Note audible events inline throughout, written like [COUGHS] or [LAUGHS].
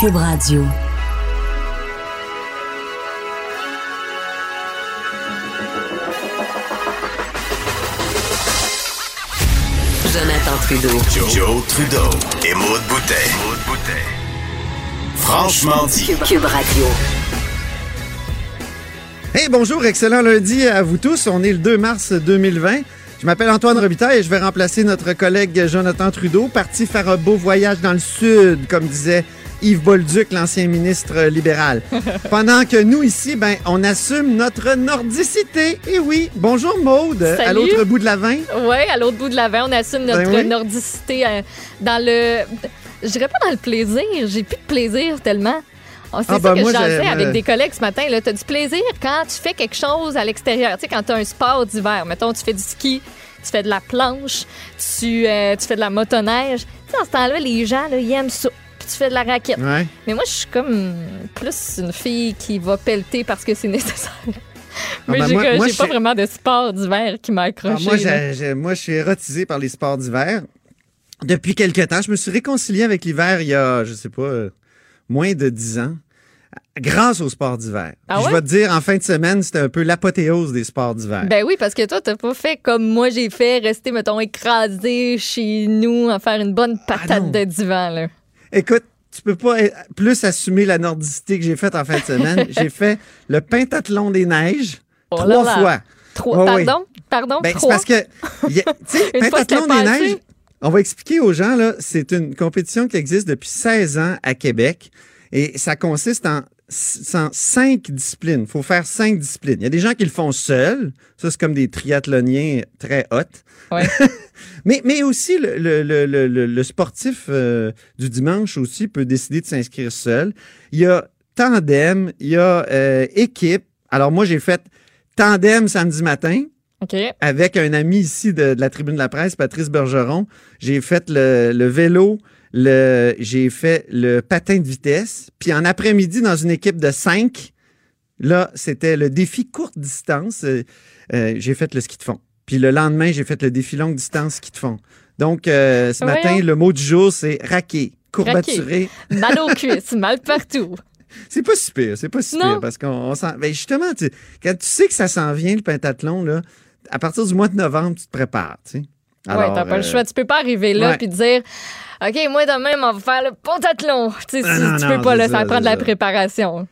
Cube Radio. Jonathan Trudeau. Joe, Trudeau et Maude Boutet. Franchement dit. Cube Radio. Hey, bonjour, excellent lundi à vous tous. On est le 2 mars 2020. Je m'appelle Antoine Robitaille et je vais remplacer notre collègue Jonathan Trudeau, parti faire un beau voyage dans le sud, comme disait Yves Bolduc, l'ancien ministre libéral. [LAUGHS] Pendant que nous, ici, ben, on assume notre nordicité. Et oui, bonjour Maude, à l'autre bout de la vin. Oui, à l'autre bout de la on assume notre Ben oui. nordicité euh, dans le. Je dirais pas dans le plaisir. J'ai plus de plaisir tellement. Oh, c'est Ah, ça ben que sais avec euh, des collègues ce matin. Tu as du plaisir quand tu fais quelque chose à l'extérieur. Tu sais, quand tu as un sport d'hiver. Mettons, tu fais du ski, tu fais de la planche, tu, euh, tu fais de la motoneige. Tu sais, en ce temps-là, les gens, là, ils aiment ça. Tu fais de la raquette. Ouais. Mais moi, je suis comme plus une fille qui va pelleter parce que c'est [LAUGHS] nécessaire. Mais ben, j'ai pas vraiment de sport d'hiver qui m'a Ah, accroché. moi, moi, je suis érotisé par les sports d'hiver. Depuis quelque temps, je me suis réconcilié avec l'hiver il y a, je sais pas, euh, moins de dix ans, grâce aux sports d'hiver. Ah Je vais te dire, en fin de semaine, c'était un peu l'apothéose des sports d'hiver. Ben oui, parce que toi, t'as pas fait comme moi j'ai fait, rester, mettons, écrasé chez nous, en faire une bonne Ah patate de divan, là. Écoute, tu peux pas être- plus assumer la nordicité que j'ai faite en fin de semaine. [LAUGHS] j'ai fait le pentathlon des neiges Oh là trois là. fois. Trois, ouais. pardon? Pardon? Ben, c'est parce que, tu sais, [LAUGHS] pentathlon des neiges, on va expliquer aux gens, là, c'est une compétition qui existe depuis 16 ans à Québec et ça consiste en cinq disciplines. Il faut faire cinq disciplines. Il y a des gens qui le font seuls. Ça, c'est comme des triathloniens très hot. Ouais. [LAUGHS] Mais, mais aussi, le, le- le- le- le- le sportif euh, du dimanche aussi peut décider de s'inscrire seul. Il y a tandem, il y a euh, équipe. Alors, moi, j'ai fait tandem samedi matin avec un ami ici de, de la tribune de la presse, Patrice Bergeron. J'ai fait le, le vélo, le, j'ai fait le patin de vitesse. Puis en après-midi, dans une équipe de cinq, là, c'était le défi courte distance. Euh, euh, j'ai fait le ski de fond. Puis le lendemain, j'ai fait le défi longue distance ski de fond. Donc, euh, ce Voyons. matin, le mot du jour, c'est raquer, courbaturé. Mal aux cuisses, mal partout. [LAUGHS] C'est pas si pire, c'est pas si pire parce qu'on on s'en- ben justement, tu- quand tu sais que ça s'en vient le pentathlon là, à partir du mois de novembre, tu te prépares, tu sais. Alors, t'as pas le choix. Tu peux pas arriver là puis dire OK, moi demain, on va faire le pentathlon. Tu sais, Ah si- non, tu non, peux pas, là, ça, ça prend de la ça. préparation.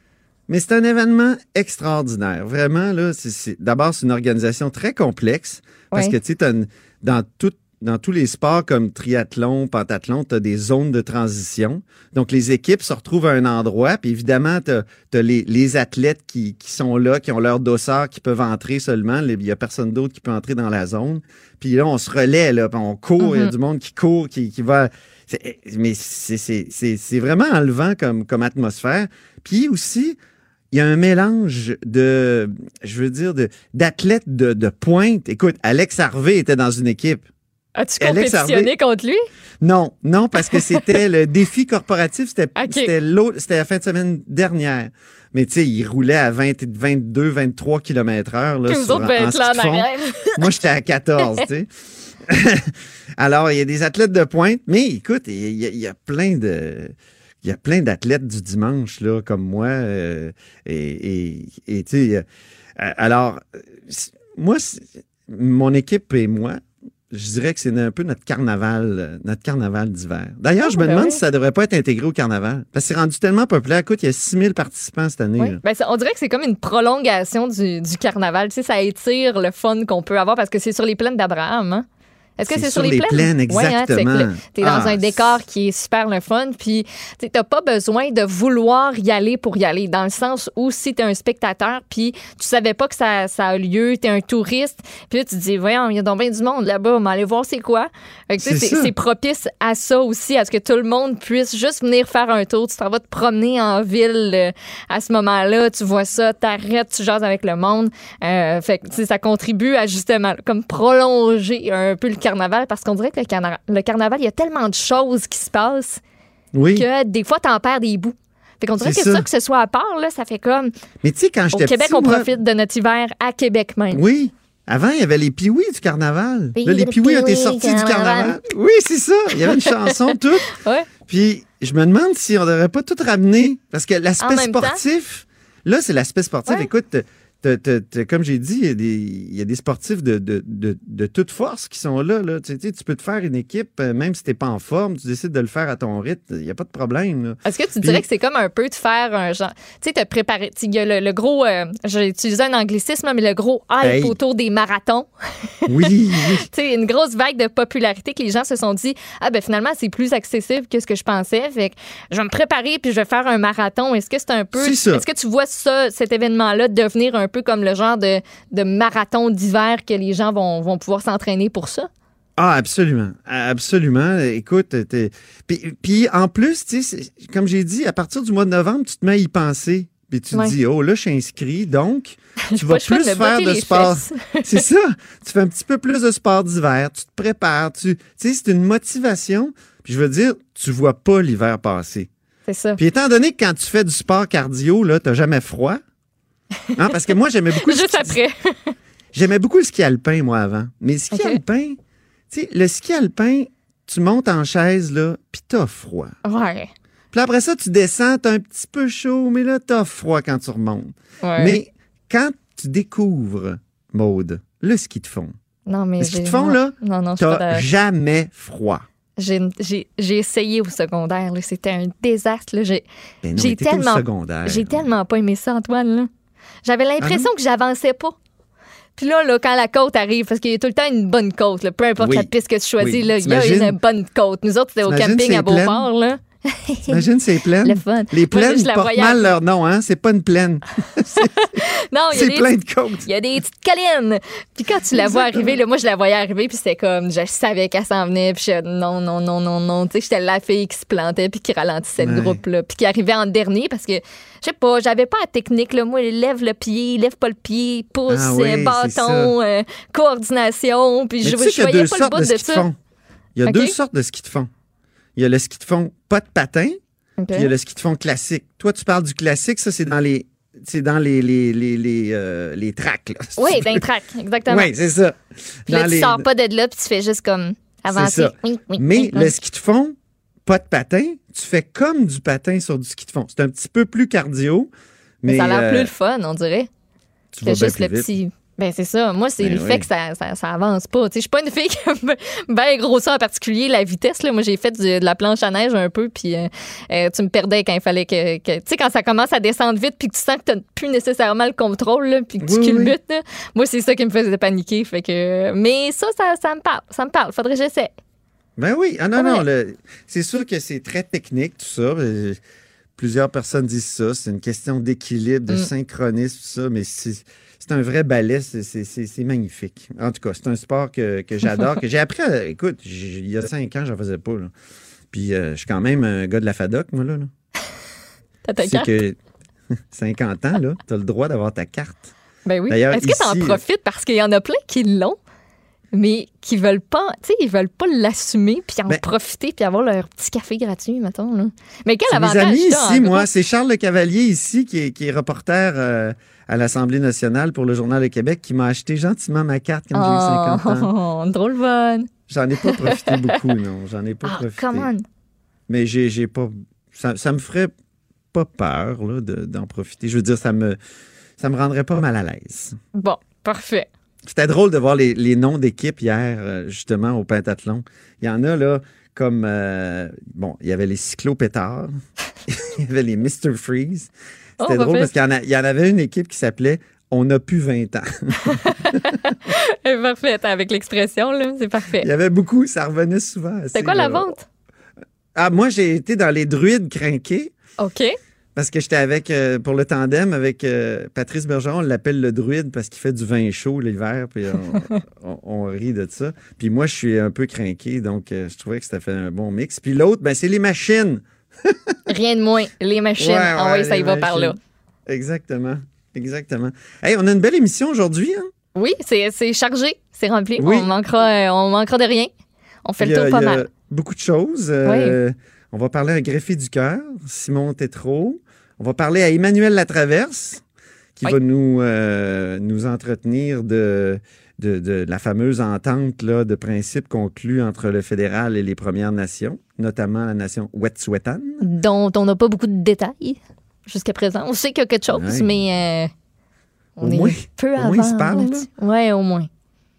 Mais c'est un événement extraordinaire, vraiment là. D'abord, c'est une organisation très complexe parce que tu sais, dans tout dans tous les sports comme triathlon, pentathlon, tu as des zones de transition. Donc, les équipes se retrouvent à un endroit. Puis évidemment, tu as, les, les athlètes qui, qui sont là, qui ont leur dossard, qui peuvent entrer seulement. Il n'y a personne d'autre qui peut entrer dans la zone. Puis là, on se relaie, là, puis on court. Il y a Mhm. du monde qui court, qui, qui va... Mais c'est- vraiment enlevant comme, comme atmosphère. Puis aussi, il y a un mélange de, je veux dire, de- d'athlètes de, de pointe. Écoute, Alex Harvey était dans une équipe. As-tu compétitionné contre lui? Non, non, parce que c'était [LAUGHS] le défi corporatif, c'était c'était l'autre, c'était la fin de semaine dernière. Mais tu sais, il roulait à 20, 22, 23 km heure. Là, Que vous sur- autres, en là arrière. [LAUGHS] Moi, j'étais à 14, tu sais. [LAUGHS] Alors, il y a des athlètes de pointe, mais écoute, il y, a- il y a plein de... Il y a plein d'athlètes du dimanche, là, comme moi. euh, et, et, et, tu sais, euh, alors, euh, moi, mon équipe et moi, je dirais que c'est un peu notre carnaval, euh, notre carnaval d'hiver. D'ailleurs, je me Ah, ben demande oui. si ça devrait pas être intégré au carnaval. Parce que c'est rendu tellement populaire. Écoute, il y a 6000 participants cette année. Oui. Ben, on dirait que c'est comme une prolongation du, du carnaval. Tu sais, ça étire le fun qu'on peut avoir parce que c'est sur les plaines d'Abraham. Hein? Est-ce que C'est sur, sur les plaines, Ouais, hein, exactement. le- T'es dans Ah, un décor qui est super le fun, puis tu t'as pas besoin de vouloir y aller pour y aller, dans le sens où si t'es un spectateur, puis tu savais pas que ça, ça a lieu, t'es un touriste, puis là tu te dis, voyons, il y a donc bien du monde là-bas, on va aller voir c'est quoi. Tu C'est propice à ça aussi, à ce que tout le monde puisse juste venir faire un tour. Tu t'en vas te promener en ville euh, à ce moment-là, tu vois ça, t'arrêtes, tu jases avec le monde. Euh, fait que, tu ça contribue à justement comme prolonger un peu le carnaval parce qu'on dirait que le, carna- le carnaval, il y a tellement de choses qui se passent Oui. que des fois, t'en perds des bouts. Fait qu'on dirait que ça. ça, que ce soit à part, là, ça fait comme. Mais tu sais, quand Au j'étais Québec, petit, on moi- profite de notre hiver à Québec même. Oui. Avant, il y avait les piouis du carnaval. Là, les piouis ont été piouis, sortis du carnaval. Oui, c'est ça. Il y avait une chanson [LAUGHS] toute. Ouais. Puis je me demande si on devrait pas tout ramener. Parce que l'aspect temps? sportif, là, c'est l'aspect sportif. Ouais. Écoute, comme j'ai dit, il y, a des, il y a des sportifs de, de, de, de toute force qui sont là. là. Tu, sais, tu peux te faire une équipe, euh, même si tu n'es pas en forme, tu décides de le faire à ton rythme, il n'y a pas de problème. Est-ce que tu Puis- dirais que c'est comme un peu de faire un genre. Tu sais, te préparer. Il y a le, le gros. euh, J'ai utilisé un anglicisme, mais le gros hype Hey. autour des marathons. Oui, oui. [LAUGHS] Tu sais, une grosse vague de popularité que les gens se sont dit Ah, ben finalement, c'est plus accessible que ce que je pensais. Fait que je vais me préparer puis je vais faire un marathon. Est-ce que c'est un peu. Est-ce que tu vois ça, cet événement-là, devenir un peu comme le genre de, de marathon d'hiver que les gens vont, vont pouvoir s'entraîner pour ça? Ah, absolument. Absolument. Écoute, puis, puis en plus, comme j'ai dit, à partir du mois de novembre, tu te mets à y penser. Puis tu Ouais. te dis, oh là, je suis inscrit, donc tu [LAUGHS] vas de plus faire de sport. [LAUGHS] C'est ça. Tu fais un petit peu plus de sport d'hiver, tu te prépares, tu tu sais, c'est une motivation. Puis je veux dire, tu vois pas l'hiver passer. C'est ça. Puis étant donné que quand tu fais du sport cardio, là, t'as jamais froid. Hein, parce que moi, j'aimais beaucoup, le Juste ski- après. j'aimais beaucoup le ski alpin, moi, avant. Mais le ski alpin, tu sais, le ski alpin, tu montes en chaise, là, puis t'as froid. Ouais. Puis après ça, tu descends, t'as un petit peu chaud, mais là, t'as froid quand tu remontes. ouais. Mais quand tu découvres, Maude, le ski de fond, non, mais le ski de fond, non. là, Non, t'as jamais froid. J'ai, essayé au secondaire. C'était un désastre. J'ai, Ben tellement- secondaire. j'ai tellement pas aimé ça, Antoine. Là. J'avais l'impression Ah que j'avançais pas. Puis là, là, quand la côte arrive, parce qu'il y a tout le temps une bonne côte, là, peu importe Oui. la piste que tu choisis, Oui. là, il y a une bonne côte. Nous autres, c'était au camping à Beauport. Là. [LAUGHS] T'imagines, c'est plaine. Le fun. Les Moi, plaines la portent mal leur nom, hein? C'est pas une plaine. [LAUGHS] [LAUGHS] Non, il y a C'est des plein de côtes. Il y a des petites collines. Puis quand tu la vois arriver, là, moi, je la voyais arriver, puis c'était comme, je savais qu'elle s'en venait, puis je, non, non, non, non, non. Tu sais, j'étais la fille qui se plantait, puis qui ralentissait le Ouais. groupe, là, puis qui arrivait en dernier, parce que, je sais pas, j'avais pas la technique, là. Moi, lève le pied, lève pas le pied, pouce, Ah oui, euh, bâton, euh, coordination, puis Mais je, tu sais voyais pas le bout de de, ça. Il y a deux sortes de ski de fond. Il y a le ski de fond pas de patin, puis il y a le ski de fond classique. Toi, tu parles du classique, ça, c'est dans les. C'est dans les, les, les, les, euh, les tracks. Là, si Oui, [LAUGHS] tu veux. d'un track, exactement. Oui, c'est ça. Puis là, Dans tu les- sors pas de là, puis tu fais juste comme avancer. ça. Oui, oui, Mais oui, le ski de fond, pas de patin, tu fais comme du patin sur du ski de fond. C'est un petit peu plus cardio, mais, Mais ça a l'air euh, plus le fun, on dirait. tu que vas bien juste le vite. petit. Ben, c'est ça. Moi, c'est Ben le oui. fait que ça, ça, ça avance pas. Je suis pas une fille [LAUGHS] qui aime gros ça, en particulier la vitesse. Là. Moi, j'ai fait du- de la planche à neige un peu, puis euh, euh, tu me perdais quand il fallait que. que- tu sais, quand ça commence à descendre vite, puis que tu sens que tu plus nécessairement le contrôle, là, puis que tu Oui, oui. culbutes. là. Moi, c'est ça qui me faisait paniquer. Fait que, mais ça, ça, ça me parle. Ça me parle. Faudrait que j'essaie. Ben oui, ah non, Ouais. non, c'est sûr que c'est très technique, tout ça. Euh, Plusieurs personnes disent ça. C'est une question d'équilibre, de Mm. synchronisme, tout ça, mais c'est c'est un vrai ballet, c'est- magnifique. En tout cas, c'est un sport que, que j'adore, que j'ai appris à. Écoute, il y a cinq ans, j'en faisais pas. Là. Puis euh, je suis quand même un gars de la FADOC, moi, là. là. [LAUGHS] T'as ta C'est carte? que [LAUGHS] 50 ans, là, tu as le droit d'avoir ta carte. Ben oui. Est-ce que tu en ici, euh, profites parce qu'il y en a plein qui l'ont, mais qui veulent pas, tu sais, ils veulent pas l'assumer puis en Ben- profiter puis avoir leur petit café gratuit, mettons. Là. Mais quel C'est mes avantage amis ici, moi. C'est Charles Le Cavalier ici, qui est, qui est reporter euh, à l'Assemblée nationale pour le Journal de Québec, qui m'a acheté gentiment ma carte quand j'ai eu 50 ans. Oh, [LAUGHS] drôle bonne. J'en ai pas profité [LAUGHS] beaucoup, non. J'en ai pas Ah, profité. come on. Mais j'ai pas. Ça, ça me ferait pas peur de- d'en profiter. Je veux dire, ça me, ça me rendrait pas mal à l'aise. Bon, parfait. C'était drôle de voir les, les noms d'équipes hier, euh, justement, au pentathlon. Il y en a, là, comme. euh, bon, il y avait les cyclopétards, [LAUGHS] il y avait les Mr. Freeze. Oh, C'était drôle parce qu'il y, en a- il y en avait une équipe qui s'appelait On n'a plus 20 ans. [LAUGHS] Eh, Parfait. Avec l'expression, là, c'est parfait. Il y avait beaucoup, ça revenait souvent. C'était quoi la vente? Ah, moi, j'ai été dans les druides crinqués. OK. Parce que j'étais avec, euh, pour le tandem, avec euh, Patrice Bergeron, on l'appelle le druide parce qu'il fait du vin chaud l'hiver, puis on, [LAUGHS] on- on rit de ça. Puis moi, je suis un peu craqué, donc euh, je trouvais que ça fait un bon mix. Puis l'autre, ben, c'est les machines. [LAUGHS] Rien de moins. Les machines. Ouais, ah oui, ça y va par là. Exactement. Exactement. Hey, on a une belle émission aujourd'hui. Hein? Oui, c'est chargé. C'est rempli. Oui. On, manquera, on manquera de rien. On fait le a- tour pas mal. Beaucoup de choses. On va parler à un greffier du cœur, Simon Tétrault. On va parler à Emmanuel Latraverse, qui Oui. va nous, euh, nous entretenir de, de, de la fameuse entente là, de principe conclue entre le fédéral et les Premières Nations, notamment la nation Wet'suwet'en. Dont on n'a pas beaucoup de détails jusqu'à présent. On sait qu'il y a quelque chose, mais euh, on Au est moins- peu au avant. moins, ils se parlent. Ouais, au moins.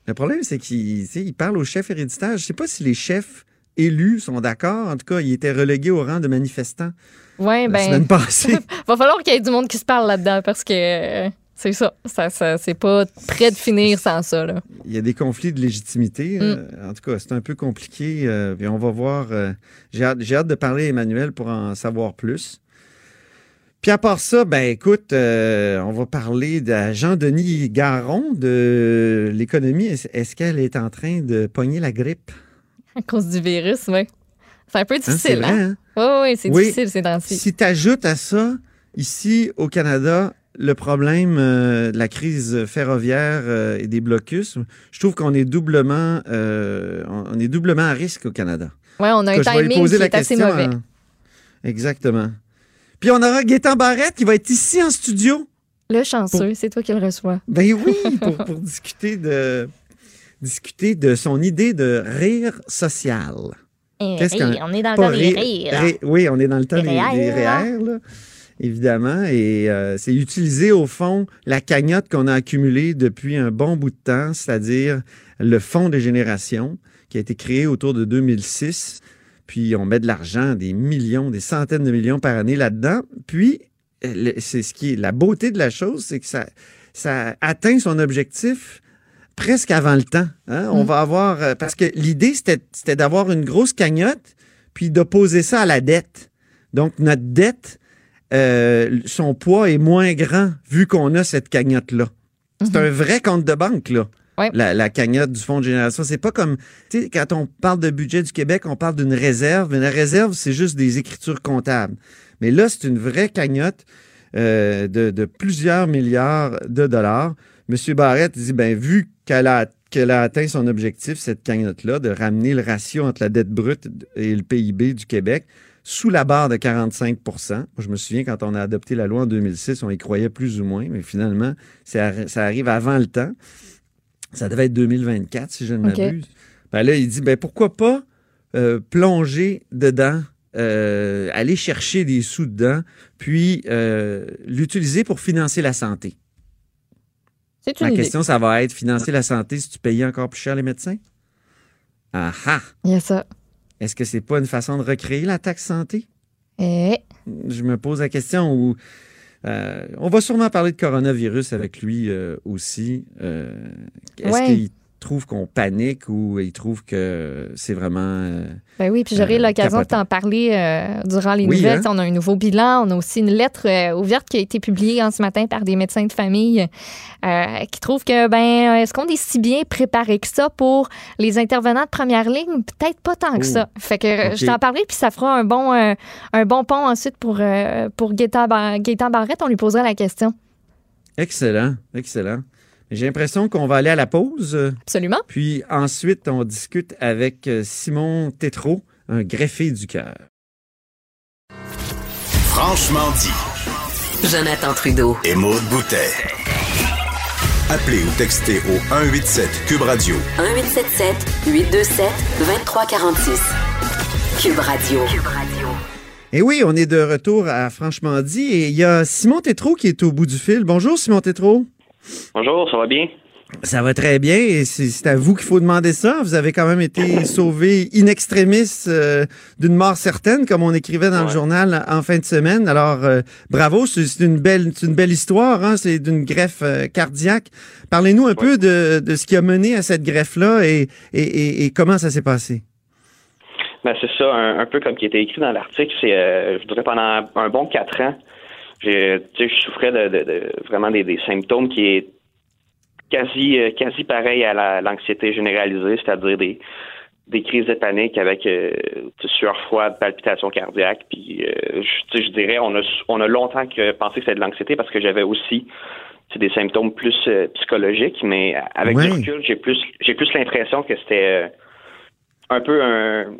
Le problème, c'est qu'il il parle aux chefs héréditaires. Je ne sais pas si les chefs élus sont d'accord. En tout cas, ils étaient relégués au rang de manifestants Ouais, la ben, semaine passée. [LAUGHS] va falloir qu'il y ait du monde qui se parle là-dedans parce que euh, c'est ça. Ça, ça c'est pas prêt de finir sans ça, là. Il y a des conflits de légitimité. Mm. euh, en tout cas, c'est un peu compliqué. euh, puis on va voir. euh, J'ai hâte, de parler à Emmanuel pour en savoir plus. Puis à part ça, ben écoute, on va parler de Jean-Denis Garon de l'économie. Est-ce qu'elle est en train de pogner la grippe? À cause du virus, oui. C'est un peu Hein, difficile, vrai, hein? Oui, oui, c'est Oui. difficile ces temps-ci. Si tu ajoutes à ça, ici au Canada, le problème euh, de la crise ferroviaire euh, et des blocus, je trouve qu'on est doublement euh, on est doublement à risque au Canada. Ouais, on a un timing qui est assez mauvais. en- Exactement. Puis on aura Gaétan Barrette qui va être ici en studio. Le chanceux, c'est toi qui le reçois. Ben oui, [LAUGHS] pour, pour discuter de discuter de son idée de rire social. Qu'est-ce qu'un- on est dans le temps des rire- rires. ré- oui, on est dans le temps Des des, REER. Là, évidemment. Et euh, c'est utiliser, au fond, la cagnotte qu'on a accumulée depuis un bon bout de temps, c'est-à-dire le Fonds des générations, qui a été créé autour de 2006. Puis on met de l'argent, des millions, des centaines de millions par année là-dedans. Puis, euh, c'est ce qui est la beauté de la chose, c'est que ça, ça atteint son objectif presque avant le temps. hein. On Mm. va avoir. euh, parce que l'idée, c'était d'avoir une grosse cagnotte, puis d'opposer ça à la dette. Donc, notre dette, euh, son poids est moins grand vu qu'on a cette cagnotte-là. C'est un vrai compte de banque, là. La, la cagnotte du Fonds de génération. C'est pas comme, tu sais, quand on parle de budget du Québec, on parle d'une réserve, mais la réserve, c'est juste des écritures comptables. Mais là, c'est une vraie cagnotte euh, de, de plusieurs milliards de dollars. Monsieur Barrette dit, ben, vu qu'elle a, qu'elle a atteint son objectif, cette cagnotte-là, de ramener le ratio entre la dette brute et le PIB du Québec sous la barre de 45 Moi, Je me souviens, quand on a adopté la loi en 2006, on y croyait plus ou moins, mais finalement, ça, arri- ça arrive avant le temps. Ça devait être 2024, si je ne m'abuse. Ben là, il dit, ben pourquoi pas euh, plonger dedans, euh, aller chercher des sous dedans, puis euh, l'utiliser pour financer la santé. C'est Ma idée. question, ça va être financer la santé si tu payais encore plus cher les médecins? Ah ah! Il y a ça. Est-ce que c'est pas une façon de recréer la taxe santé? Eh, Je me pose la question où euh, on va sûrement parler de coronavirus avec lui euh, aussi. Euh, Est-ce Ouais. qu'il trouve qu'on panique ou il trouve que c'est vraiment euh, Ben oui, puis j'aurai Euh, l'occasion de t'en parler euh, durant les Oui, nouvelles. hein? On a un nouveau bilan. On a aussi une lettre ouverte qui a été publiée en ce matin par des médecins de famille qui trouvent que, ben, est-ce qu'on est si bien préparé que ça pour les intervenants de première ligne? Peut-être pas tant que Oh. ça. Fait que je t'en parlerai, puis ça fera un bon, un bon pont ensuite pour, pour Gaétan, Bar- Gaétan Barrette. On lui posera la question. excellent, excellent. J'ai l'impression qu'on va aller à la pause, Absolument. puis ensuite on discute avec euh, Simon Tétrault, un greffé du cœur. Franchement dit. Jonathan Trudeau. Et Maude Boutet. Appelez ou textez au 187 Cube Radio 1877 827 2346. Cube Radio. Cube Radio. Et oui, on est de retour à Franchement dit et il y a Simon Tétrault qui est au bout du fil. Bonjour Simon Tétrault. Bonjour, ça va bien? Ça va très bien et c'est à vous qu'il faut demander ça. Vous avez quand même été sauvé in extremis euh, d'une mort certaine, comme on écrivait dans le journal en fin de semaine. Alors, euh, bravo, c'est une belle, c'est une belle histoire. Hein? C'est d'une greffe euh, cardiaque. Parlez-nous un peu de, de ce qui a mené à cette greffe-là et, et, et- et comment ça s'est passé? Ben, c'est ça, un, un peu comme qui était écrit dans l'article, c'est, je dirais, pendant un bon quatre ans, j'ai, tu sais, je souffrais de, de- de- vraiment des, des symptômes qui est quasi, euh, quasi pareil à la- l'anxiété généralisée, c'est-à-dire des, des crises de panique avec euh, sueur froide, palpitations cardiaques, puis euh, je, je dirais, on a, on a longtemps que pensé que c'était de l'anxiété parce que j'avais aussi des symptômes plus euh, psychologiques, mais avec du recul, j'ai plus, j'ai plus l'impression que c'était euh, un peu un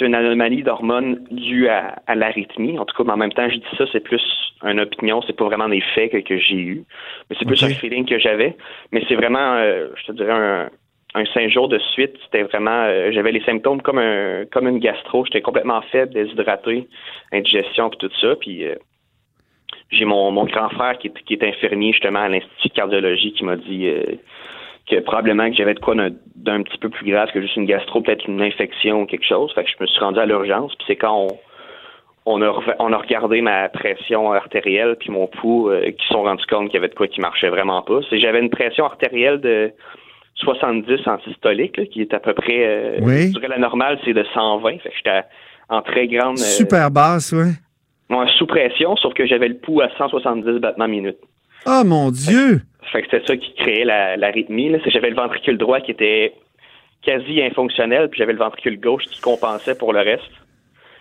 une anomalie d'hormones due à, l'arythmie. En tout cas, mais en même temps, je dis ça, c'est plus une opinion, c'est pas vraiment des faits que, j'ai eu, mais c'est plus un feeling que j'avais. Mais c'est vraiment, euh, je te dirais, un, un cinq jours de suite, c'était vraiment, euh, j'avais les symptômes comme un, comme une gastro. J'étais complètement faible, déshydraté, indigestion puis tout ça. Puis euh, j'ai mon, mon grand frère qui est, qui est infirmier justement à l'institut de cardiologie qui m'a dit que probablement que j'avais de quoi d'un petit peu plus grave que juste une gastro, peut-être une infection ou quelque chose. Fait que je me suis rendu à l'urgence. Puis c'est quand on on a, on a regardé ma pression artérielle puis mon pouls qui sont rendus compte qu'il y avait de quoi qui marchait vraiment pas. C'est j'avais une pression artérielle de 70 en systolique, qui est à peu près. Euh, oui. La normale, c'est de 120. Fait que j'étais en très grande. Euh, Super basse, oui. sous pression, sauf que j'avais le pouls à 170 battements minute. Oh mon Dieu! Fait, que c'était ça qui créait. La, j'avais le ventricule droit qui était quasi infonctionnel, puis j'avais le ventricule gauche qui compensait pour le reste.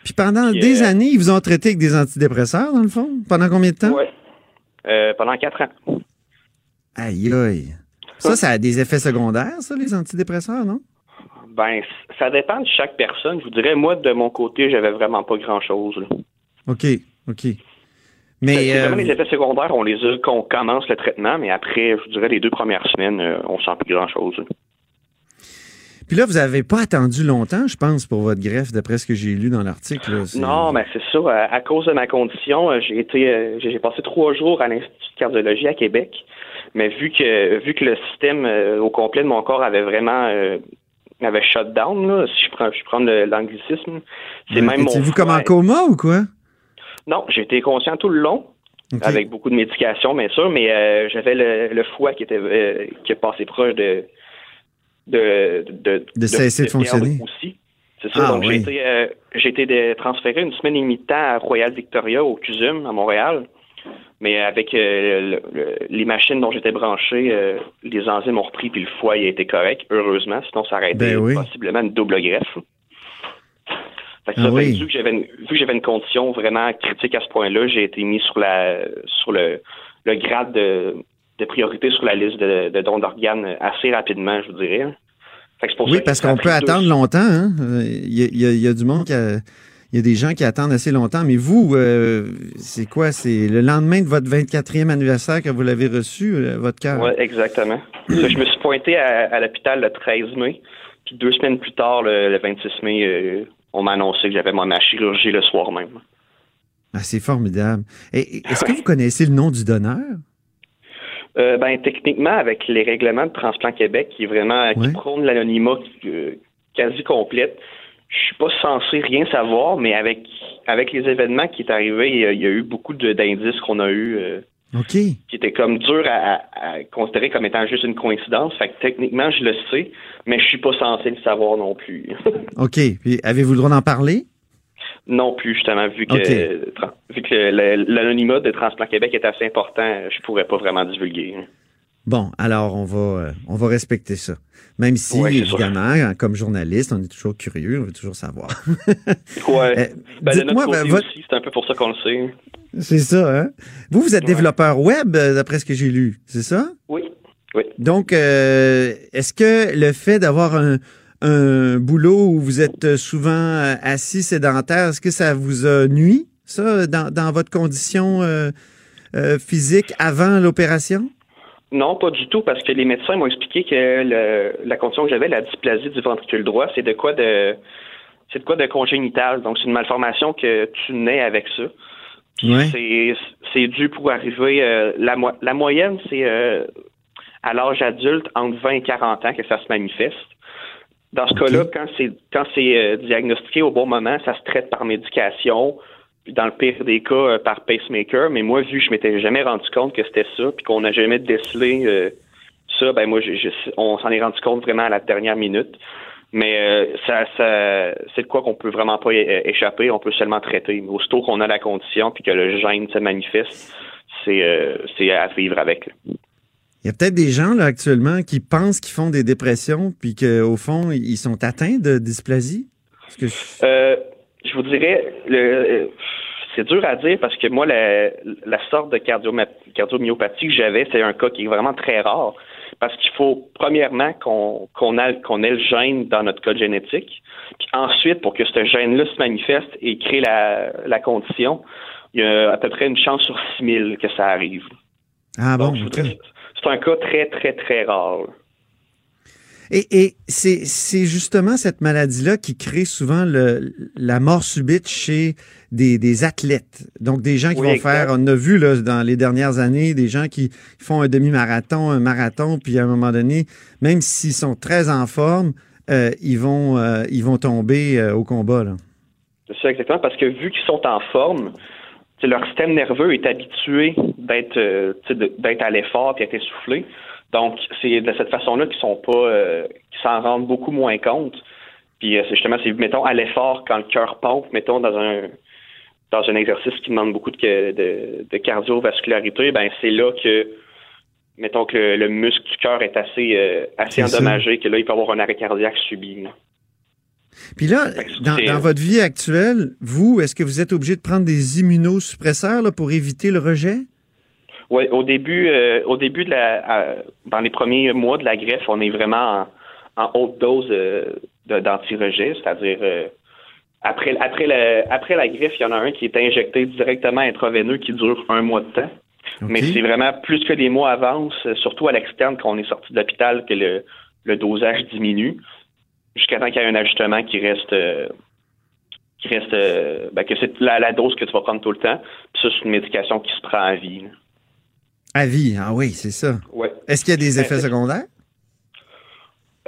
Puis pendant des euh, années, ils vous ont traité avec des antidépresseurs, dans le fond? Pendant combien de temps? Oui. pendant quatre ans. Aïe aïe. Ça, ça a des effets secondaires, ça, les antidépresseurs, non? Ben, ça dépend de chaque personne. Je vous dirais, moi, de mon côté, j'avais vraiment pas grand-chose. OK, OK. Mais euh, les effets secondaires, on les a quand on commence le traitement, mais après, je dirais, les deux premières semaines, euh, on sent plus grand-chose. Puis là, vous n'avez pas attendu longtemps, je pense, pour votre greffe, d'après ce que j'ai lu dans l'article. Non, mais c'est ça. À, cause de ma condition, euh, j'ai été, j'ai passé trois jours à l'Institut de cardiologie à Québec. Mais vu que vu que le système euh, au complet de mon corps avait vraiment euh, avait shut down, là, si je prends je prends l'anglicisme, c'est même mon. vous comme en coma ou quoi? Non, j'étais conscient tout le long. Avec beaucoup de médication, bien sûr, mais euh, j'avais le, foie qui était qui est passé proche de de de, de cesser de, fonctionner aussi. C'est ça. Ah, donc j'ai été j'ai été transféré une semaine et demie de temps à Royal Victoria au CUSUM à Montréal. Mais avec euh, les machines dont j'étais branché, euh, les enzymes ont repris puis le foie a été correct, heureusement, sinon ça aurait été ben possiblement une double greffe. Ah vu que j'avais une, vu que j'avais une condition vraiment critique à ce point-là, j'ai été mis sur la sur le, le grade de, de priorité sur la liste de, de dons d'organes assez rapidement, je vous dirais. oui, parce qu'on peut attendre longtemps. Hein? Il, y a, il y a du monde qui a il y a des gens qui attendent assez longtemps. Mais vous, euh, c'est quoi? C'est le lendemain de votre 24e anniversaire que vous l'avez reçu, euh, votre cœur? Oui, exactement. [CLEARS THROAT] je me suis pointé à, l'hôpital le 13 mai. Puis deux semaines plus tard, le, 26 mai, euh, on m'a annoncé que j'avais ma chirurgie le soir même. Ah, c'est formidable. Est-ce que vous connaissez le nom du donneur? ben, techniquement, avec les règlements de Transplant Québec, qui est vraiment qui prône l'anonymat quasi complète, je suis pas censé rien savoir, mais avec avec les événements qui est arrivé, il y a, eu beaucoup d'indices qu'on a eu euh, qui étaient comme durs à, considérer comme étant juste une coïncidence. Fait que techniquement, je le sais, mais je suis pas censé le savoir non plus. [LAUGHS] OK. Puis avez-vous le droit d'en parler? Non plus, justement, vu que, vu que l'anonymat de Transplant Québec est assez important, je pourrais pas vraiment divulguer. Bon, alors on va, euh, on va respecter ça. Même si, évidemment, comme journaliste, on est toujours curieux, on veut toujours savoir. [LAUGHS] ouais. Euh, ben, moi ben, c'est un peu pour ça qu'on le sait. C'est ça, hein? Vous, vous êtes développeur web, euh, d'après ce que j'ai lu, c'est ça? Oui. Oui. Donc, est-ce que le fait d'avoir un, un, boulot où vous êtes souvent assis sédentaire, est-ce que ça vous a nuit, ça, dans, dans votre condition physique avant l'opération? Non, pas du tout, parce que les médecins m'ont expliqué que la condition que j'avais, la dysplasie du ventricule droit, c'est de quoi de c'est de quoi de congénital. Donc c'est une malformation que tu nais avec ça. C'est dû pour arriver euh, la, la moyenne, c'est euh, à l'âge adulte entre 20 et 40 ans que ça se manifeste. Dans ce cas-là, quand c'est quand c'est euh, diagnostiqué au bon moment, ça se traite par médication dans le pire des cas, par pacemaker. Mais moi, vu que je m'étais jamais rendu compte que c'était ça, puis qu'on n'a jamais décelé ça, ben moi, on s'en est rendu compte vraiment à la dernière minute. Mais euh, ça, ça c'est de quoi qu'on peut vraiment pas échapper. On peut seulement traiter. Mais aussitôt qu'on a la condition puis que le gène se manifeste, c'est c'est à vivre avec. Il y a peut-être des gens là actuellement qui pensent qu'ils font des dépressions puis qu'au fond ils sont atteints de dysplasie? Que je vous dirais, le, c'est dur à dire parce que moi, la, sorte de cardiomyopathie que j'avais, c'est un cas qui est vraiment très rare. Parce qu'il faut, premièrement, qu'on ait le gène dans notre code génétique. Puis ensuite, pour que ce gène-là se manifeste et crée la, la condition, il y a à peu près une chance sur 6000 que ça arrive. Ah bon, c'est un cas très, très, très rare. Et, et c'est justement cette maladie-là qui crée souvent le, la mort subite chez des, des athlètes. Donc, des gens qui Oui, vont exact. faire, on a vu là, dans les dernières années, des gens qui font un demi-marathon, un marathon, puis à un moment donné, même s'ils sont très en forme, euh, ils, vont, euh, ils vont tomber euh, au combat. C'est ça exactement, parce que vu qu'ils sont en forme, leur système nerveux est habitué d'être d'être à l'effort et d'être essoufflé. Donc, c'est de cette façon-là qu'ils sont pas euh, qu'ils s'en rendent beaucoup moins compte. Puis euh, c'est justement, c'est mettons à l'effort quand le cœur pompe, mettons dans un dans un exercice qui demande beaucoup de, de, de cardiovascularité, ben c'est là que mettons que le, le muscle du cœur est assez euh, assez C'est ça. endommagé, que là il peut avoir un arrêt cardiaque subi. là. Puis là, que dans, votre vie actuelle, vous, est-ce que vous êtes obligé de prendre des immunosuppresseurs là, pour éviter le rejet? Oui, au début, euh, au début de la, dans les premiers mois de la greffe, on est vraiment en, en haute dose euh, d'anti-rejet, c'est-à-dire euh, après, après, la, après la greffe, il y en a un qui est injecté directement intraveineux qui dure un mois de temps. Mais c'est vraiment plus que les mois avancent, surtout à l'externe quand on est sorti de l'hôpital, que le, le dosage diminue, jusqu'à temps qu'il y ait un ajustement qui reste qui reste euh, ben, que c'est la, la dose que tu vas prendre tout le temps. Puis ça, c'est une médication qui se prend à vie. À vie, ah oui, c'est ça. Ouais. Est-ce qu'il y a des Ben, effets secondaires?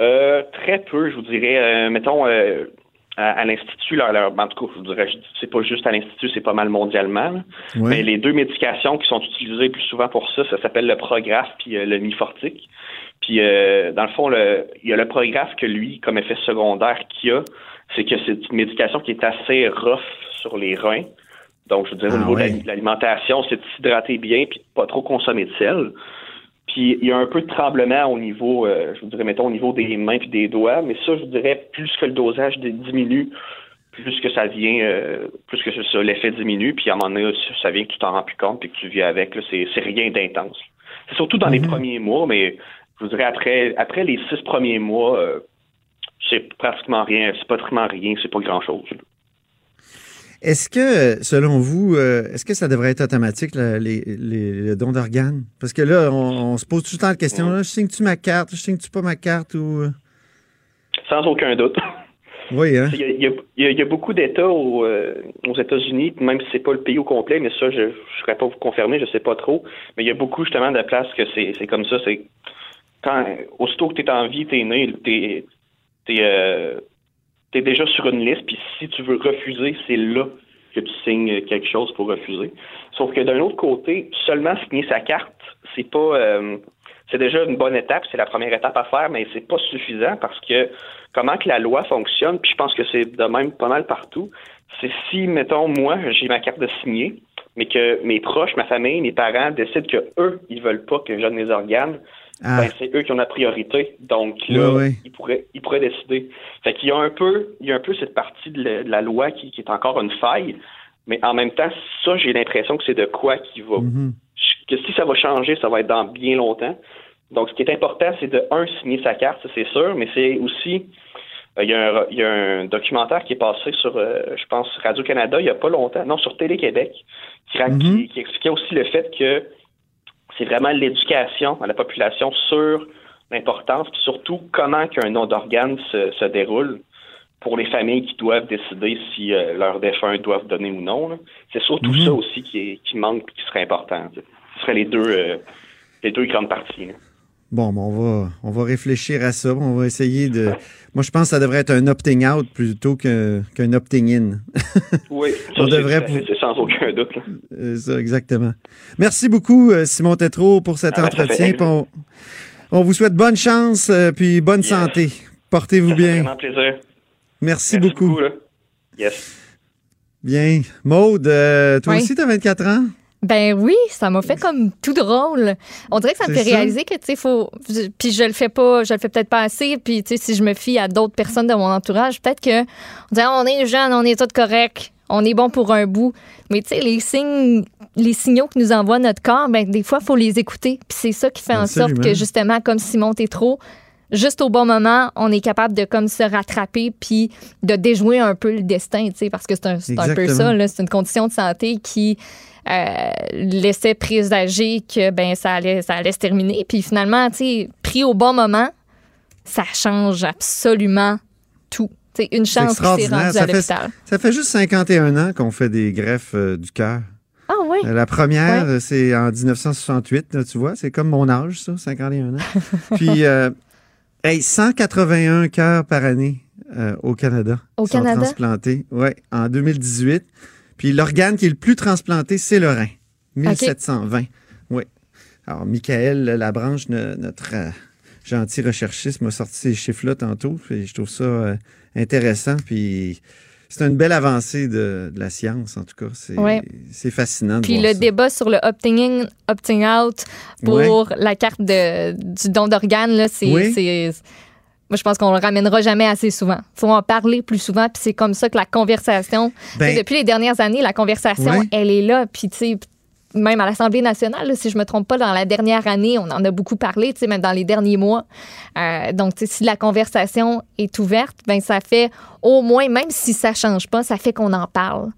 Euh, très peu, je vous dirais. Euh, mettons, euh, à, à l'Institut, en tout cas, je vous dirais, c'est pas juste à l'Institut, c'est pas mal mondialement. Mais les deux médications qui sont utilisées plus souvent pour ça, ça s'appelle le Prographe puis le Mifortic. Puis, dans le fond, le- il y a le Prographe que lui, comme effet secondaire qu'il a, c'est que c'est une médication qui est assez rough sur les reins. Donc, je veux dire, Ah au niveau de l'alimentation, c'est de s'hydrater bien puis de pas trop consommer de sel. Puis il y a un peu de tremblement au niveau, euh, je vous dirais, mettons, au niveau des mains puis des doigts, mais ça, je vous dirais, plus que le dosage diminue, plus que ça vient, euh, plus que ça, l'effet diminue, puis à un moment donné, ça- vient que tu t'en rends plus compte puis que tu vis avec, c'est, rien d'intense. C'est surtout dans les premiers mois, mais je vous dirais, après, après les six premiers mois, euh, c'est pratiquement rien, c'est pratiquement rien, c'est pas grand-chose. Est-ce que, selon vous, euh, est-ce que ça devrait être automatique, le, les, les- le don d'organes? Parce que là, on, on se pose tout le temps la question, là, je signe-tu ma carte, je signe-tu pas ma carte ou... euh? Sans aucun doute. Oui, hein? Il y a, il y a- il y a- il y a beaucoup d'États euh, aux États-Unis, même si c'est pas le pays au complet, mais ça, je ne saurais pas vous confirmer, je sais pas trop. Mais il y a beaucoup justement de places que c'est comme ça. C'est quand aussitôt que tu es en vie, tu es né, tu es, déjà sur une liste, puis si tu veux refuser, c'est là que tu signes quelque chose pour refuser. Sauf que d'un autre côté, seulement signer sa carte, c'est pas euh, c'est déjà une bonne étape, c'est la première étape à faire, mais c'est pas suffisant parce que comment que la loi fonctionne, puis je pense que c'est de même pas mal partout, c'est si, mettons, moi, j'ai ma carte de signer, mais que mes proches, ma famille, mes parents décident que eux, ils veulent pas que je donne mes organes, Ah, ben, c'est eux qui ont la priorité. Donc là, ils pourraient ils pourraient décider. Fait qu'il y a un peu il y a un peu cette partie de la, de la loi qui, qui est encore une faille, mais en même temps, ça, j'ai l'impression que c'est de quoi qui va mhm. que si ça va changer, ça va être dans bien longtemps. Donc, ce qui est important, c'est de, un, signer sa carte, ça c'est sûr, mais c'est aussi, euh, il y, a un, il y a un documentaire qui est passé sur, euh, je pense, Radio-Canada il n'y a pas longtemps, non, sur Télé-Québec, qui, Mhm. qui expliquait aussi le fait que c'est vraiment l'éducation à la population sur l'importance, puis surtout comment qu'un don d'organe se, se déroule pour les familles qui doivent décider si euh, leurs défunts doivent donner ou non. C'est surtout Mhm. ça aussi qui, est- qui manque et qui serait important. Ce seraient les deux, euh, les deux grandes parties. là. Bon, ben, on va, on va réfléchir à ça. On va essayer de... Moi, je pense que ça devrait être un opting out plutôt qu'un qu'un opting in. [LAUGHS] Oui, On devrait c'est- sans aucun doute. là. Euh, ça, exactement. Merci beaucoup, euh, Simon Tétrault, pour cet Ah, ben, entretien. On, on vous souhaite bonne chance euh, puis bonne Yes. santé. Portez-vous bien. vraiment plaisir. Merci, Merci beaucoup. là. Yes. Bien. Maude, euh, toi Oui. aussi, tu as 24 ans? Ben oui, ça m'a fait comme tout drôle. On dirait que ça me fait ça. réaliser que tu sais faut puis je le fais pas, je le fais peut-être pas assez puis tu sais si je me fie à d'autres personnes de mon entourage, peut-être que on dirait on est jeune, on est tout correct, on est bon pour un bout, mais tu sais les signes les signaux que nous envoie notre corps, ben, des fois, il faut les écouter. Puis c'est ça qui fait en sorte que, justement, comme Simon Tétrault, juste au bon moment, on est capable de comme se rattraper puis de déjouer un peu le destin, tu sais, parce que c'est un, un peu ça, c'est une condition de santé qui euh, laissait présager que ben ça allait, ça allait se terminer. Puis finalement, tu sais, pris au bon moment, ça change absolument tout. Tu sais, une chance qui s'est rendue à fait, l'hôpital. ça fait juste 51 ans qu'on fait des greffes euh, du cœur. Ah oui. Euh, La première, c'est en 1968, là, tu vois. C'est comme mon âge, ça, 51 ans. Puis, euh, hey, 181 cœurs par année euh, au Canada. Au sont Canada? transplantés, oui, en 2018. Puis l'organe qui est le plus transplanté, c'est le rein. 1720. Oui. Alors, Michael Labranche, no- notre euh, gentil recherchiste, m'a sorti ces chiffres-là tantôt. Puis je trouve ça euh, intéressant. Puis c'est une belle avancée de, de la science, en tout cas. C'est Ouais. fascinant. de Puis voir le ça. débat sur le opting in, opting out pour la carte de, du don d'organes, là, c'est. Oui. Moi, je pense qu'on le ramènera jamais assez souvent. Il faut en parler plus souvent, puis c'est comme ça que la conversation. Ben- depuis les dernières années, la conversation, Ouais. elle est là. Puis, tu sais, même à l'Assemblée nationale, là, si je me trompe pas, dans la dernière année, on en a beaucoup parlé, même dans les derniers mois. Euh, donc, si la conversation est ouverte, ben ça fait au moins, même si ça change pas, ça fait qu'on en parle.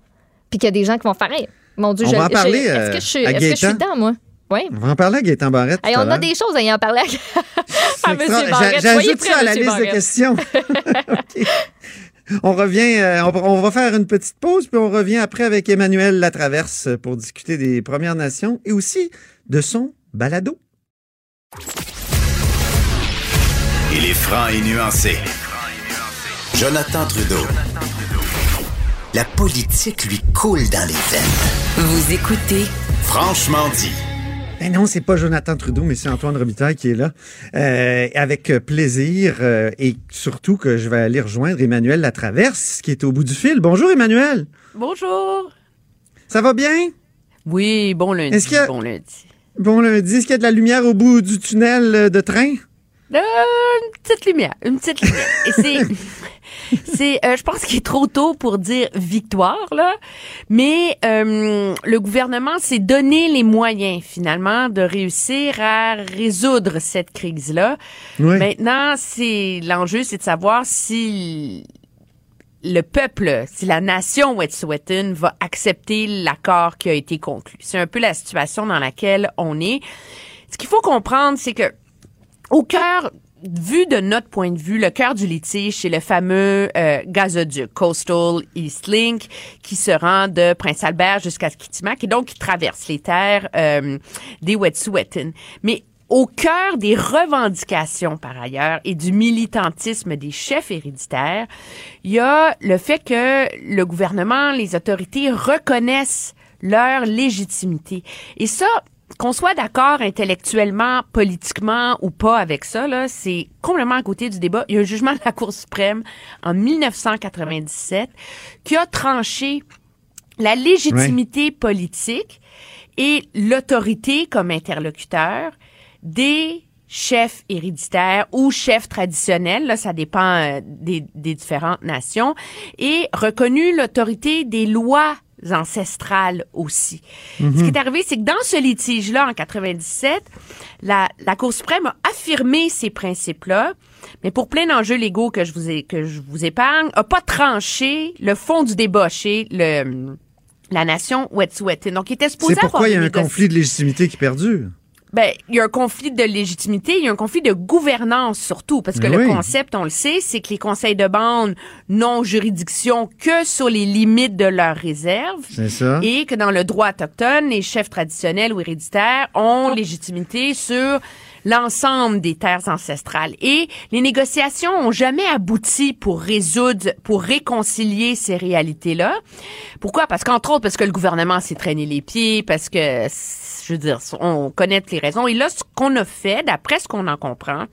Puis qu'il y a des gens qui vont faire, Hey, mon Dieu, je, je- parler, est-ce euh, que je suis, à est-ce que je suis dedans, moi? Oui. On va en parler à Gaëtan Barrette. Hey, on a des choses à y en parler [LAUGHS] à, à M. Barrette. j'a- Soyez J'ajoute prêt, ça à la M. liste de questions. [LAUGHS] [LAUGHS] On revient, euh, on, va- on va faire une petite pause, puis on revient après avec Emmanuel Latraverse pour discuter des Premières Nations et aussi de son balado. Il est franc et nuancé. Jonathan Trudeau. La politique lui coule dans les veines. Vous écoutez Franchement dit. Eh non, c'est pas Jonathan Trudeau, mais c'est Antoine Robitaille qui est là. Euh, avec plaisir euh, et surtout que je vais aller rejoindre Emmanuel Latraverse qui est au bout du fil. Bonjour Emmanuel. Bonjour. Ça va bien? Oui, bon lundi. Est-ce Bon lundi. Bon lundi, est-ce qu'il y a de la lumière au bout du tunnel euh, de train? Euh, une petite lumière, une petite lumière. Et c'est, [LAUGHS] [LAUGHS] c'est, euh, je pense qu'il est trop tôt pour dire victoire là, mais euh, le gouvernement s'est donné les moyens finalement de réussir à résoudre cette crise là. Oui. Maintenant, c'est l'enjeu, c'est de savoir si le peuple, si la nation Wet'suwet'en va accepter l'accord qui a été conclu. C'est un peu la situation dans laquelle on est. Ce qu'il faut comprendre, c'est que au cœur vu de notre point de vue, le cœur du litige, c'est le fameux euh, gazoduc, Coastal East Link, qui se rend de Prince Albert jusqu'à Kitimat, et donc qui traverse les terres euh, des Wet'suwet'en. Mais au cœur des revendications, par ailleurs, et du militantisme des chefs héréditaires, il y a le fait que le gouvernement, les autorités reconnaissent leur légitimité. Et ça, qu'on soit d'accord intellectuellement, politiquement ou pas avec ça, là, c'est complètement à côté du débat. Il y a un jugement de la Cour suprême en 1997 qui a tranché la légitimité politique et l'autorité comme interlocuteur des chefs héréditaires ou chefs traditionnels, là, ça dépend euh, des, des différentes nations, et reconnu l'autorité des lois ancestrales aussi. Ce qui est arrivé, c'est que dans ce litige-là, en 97, la, la Cour suprême a affirmé ces principes-là, mais pour plein d'enjeux légaux que je vous ai, que je vous épargne, a pas tranché le fond du débat chez le, la nation Wet'suwet'en. Donc, il était supposé C'est pourquoi il y a un conflit de légitimité qui perdure. Ben, il y a un conflit de légitimité, il y a un conflit de gouvernance surtout, parce que Oui. le concept, on le sait, c'est que les conseils de bande n'ont juridiction que sur les limites de leurs réserves. C'est ça. Et que dans le droit autochtone, les chefs traditionnels ou héréditaires ont légitimité sur l'ensemble des terres ancestrales. Et les négociations ont jamais abouti pour résoudre, pour réconcilier ces réalités-là. Pourquoi? Parce qu'entre autres, parce que le gouvernement s'est traîné les pieds, parce que, je veux dire, on connaît les raisons. Et là, ce qu'on a fait, d'après ce qu'on en comprend,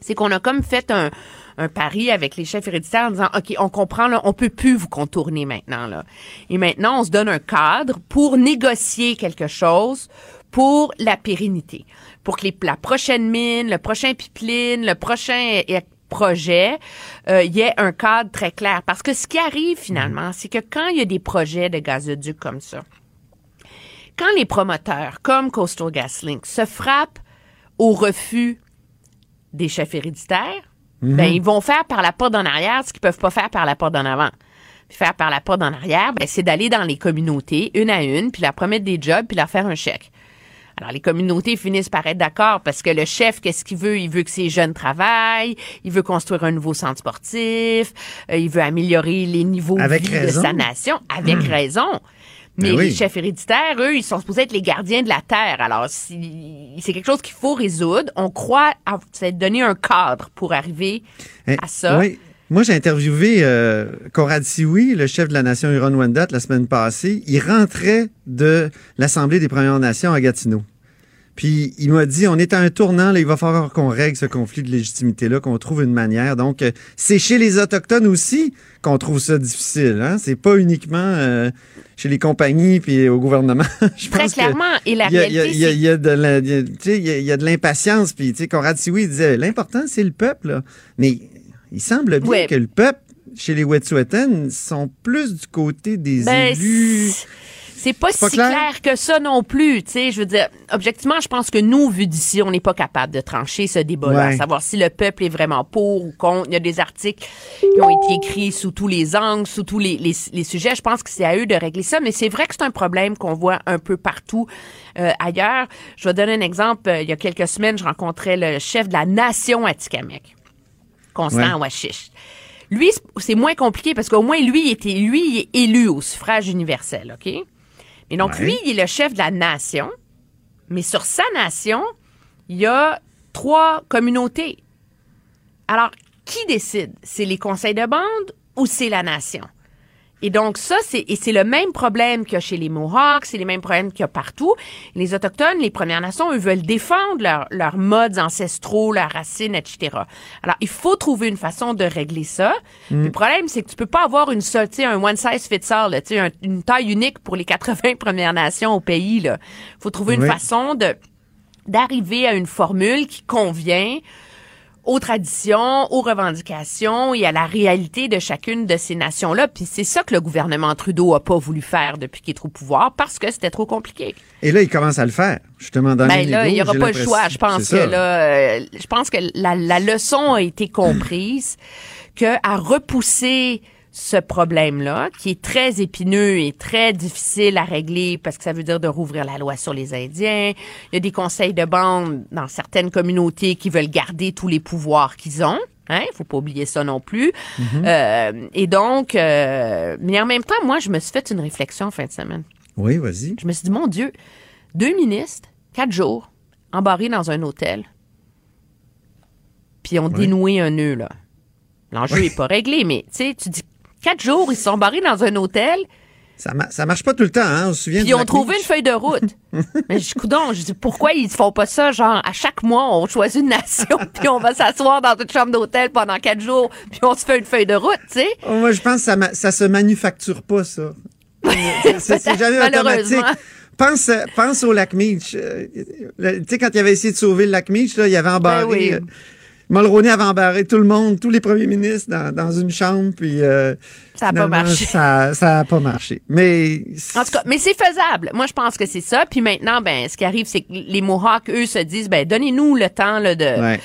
c'est qu'on a comme fait un, un pari avec les chefs héréditaires en disant, OK, on comprend, là, on peut plus vous contourner maintenant, là. Et maintenant, on se donne un cadre pour négocier quelque chose pour la pérennité. Pour que les, la prochaine mine, le prochain pipeline, le prochain euh, projet, euh, il y ait un cadre très clair. Parce que ce qui arrive finalement, c'est que quand il y a des projets de gazoduc comme ça, quand les promoteurs, comme Coastal GasLink, se frappent au refus des chefs héréditaires, ben, ils vont faire par la porte en arrière ce qu'ils peuvent pas faire par la porte en avant. Puis faire par la porte en arrière, ben, c'est d'aller dans les communautés, une à une, puis leur promettre des jobs, puis leur faire un chèque. Alors, les communautés finissent par être d'accord parce que le chef, qu'est-ce qu'il veut? Il veut que ses jeunes travaillent, il veut construire un nouveau centre sportif, euh, il veut améliorer les niveaux Avec de vie raison. de sa nation, avec raison. Mais Ben oui. les chefs héréditaires, eux, ils sont supposés être les gardiens de la terre. Alors, si- c'est quelque chose qu'il faut résoudre. On croit à donné un cadre pour arriver Eh, à ça. Oui. Moi, j'ai interviewé euh, Conrad Sioui, le chef de la nation Huron-Wendat, la semaine passée. Il rentrait de l'Assemblée des Premières Nations à Gatineau. Puis il m'a dit, on est à un tournant, là, il va falloir qu'on règle ce conflit de légitimité-là, qu'on trouve une manière. Donc, euh, c'est chez les Autochtones aussi qu'on trouve ça difficile. Hein? C'est pas uniquement euh, chez les compagnies puis au gouvernement. [LAUGHS] Je Très pense que clairement. Et la il y a, réalité, de il y a l'impatience. Puis, tu sais, Conrad Sioui disait, l'important, c'est le peuple. là. Mais il semble bien Ouais. que le peuple, chez les Wet'suwet'en, sont plus du côté des Ben, élus. C'est- pas pas si clair? clair? que ça non plus. Tu sais, je veux dire, objectivement, je pense que nous, vu d'ici, on n'est pas capable de trancher ce débat-là, Ouais. savoir si le peuple est vraiment pour ou contre. Il y a des articles qui ont été écrits sous tous les angles, sous tous les, les, les sujets. Je pense que c'est à eux de régler ça, mais c'est vrai que c'est un problème qu'on voit un peu partout euh, ailleurs. Je vais donner un exemple. Euh, Il y a quelques semaines, je rencontrais le chef de la nation Atikamekw, Constant Ouais. Washish. Lui, c'est- c'est moins compliqué parce qu'au moins, lui, il était, lui, il est élu au suffrage universel, OK? Mais donc, Ouais. lui, il est le chef de la nation. Mais sur sa nation, il y a trois communautés. Alors, qui décide? C'est les conseils de bande ou c'est la nation? Et donc ça, c'est et c'est le même problème qu'il y a chez les Mohawks, c'est les mêmes problèmes qu'il y a partout. Les Autochtones, les Premières Nations, eux veulent défendre leur- leurs modes ancestraux, leurs racines, etc. Alors, il faut trouver une façon de régler ça. Le problème, c'est que tu peux pas avoir une seule, tu sais, un one size fits all, là, tu sais, un- une taille unique pour les 80 [LAUGHS] Premières Nations au pays. Il faut trouver une façon de d'arriver à une formule qui convient aux traditions, aux revendications et à la réalité de chacune de ces nations-là. Puis c'est ça que le gouvernement Trudeau a pas voulu faire depuis qu'il est au pouvoir parce que c'était trop compliqué. Et là, il commence à le faire, justement, dans les Ben là, il n'y aura pas le choix. Je pense que là, euh, je pense que la, la leçon a été comprise que à repousser ce problème-là, qui est très épineux et très difficile à régler parce que ça veut dire de rouvrir la loi sur les Indiens. Il y a des conseils de bande dans certaines communautés qui veulent garder tous les pouvoirs qu'ils ont. Hein, faut pas oublier ça non plus. Mm-hmm. Euh, et donc, euh, mais en même temps, moi, je me suis fait une réflexion en fin de semaine. Oui, vas-y. Je me suis dit, mon Dieu, deux ministres, quatre jours, embarrés dans un hôtel, puis ont dénoué un nœud, là. L'enjeu n'est pas réglé, mais tu sais, tu dis, quatre jours, ils se sont barrés dans un hôtel, Ça, ma- ça marche pas tout le temps, hein? On se souvient puis ils ont trouvé une feuille de route. [LAUGHS] mais je coudon, je dis, pourquoi ils font pas ça, genre, à chaque mois, on choisit une nation, [LAUGHS] puis on va s'asseoir dans une chambre d'hôtel pendant quatre jours, puis on se fait une feuille de route, tu sais? Oh, moi, je pense que ça, ma- ça se manufacture pas, ça. C'est- jamais automatique. Pense, pense au lac Meech. Euh, Tu sais, quand il avait essayé de sauver le lac Meech, là, il avait embarré. Ben oui. Mulroney avait embarré tout le monde, tous les premiers ministres dans, dans une chambre, puis euh, Ça a pas marché. Ça, ça a pas marché. Mais En tout cas, mais c'est faisable. Moi, je pense que c'est ça. Puis maintenant, ben, ce qui arrive, c'est que les Mohawks, eux, se disent, ben, donnez-nous le temps là, de, ouais.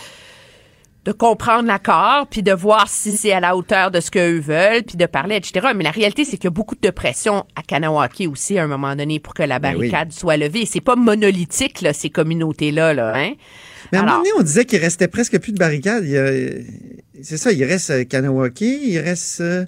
de comprendre l'accord, puis de voir si c'est à la hauteur de ce qu'eux veulent, puis de parler, etc. Mais la réalité, c'est qu'il y a beaucoup de pression à Kanawaki aussi, à un moment donné, pour que la Ben oui. barricade soit levée. C'est pas monolithique, là, ces communautés-là, là, hein? Mais à un moment donné, on disait qu'il restait presque plus de barricades. C'est ça, il reste euh, Kanawaki, il reste. euh,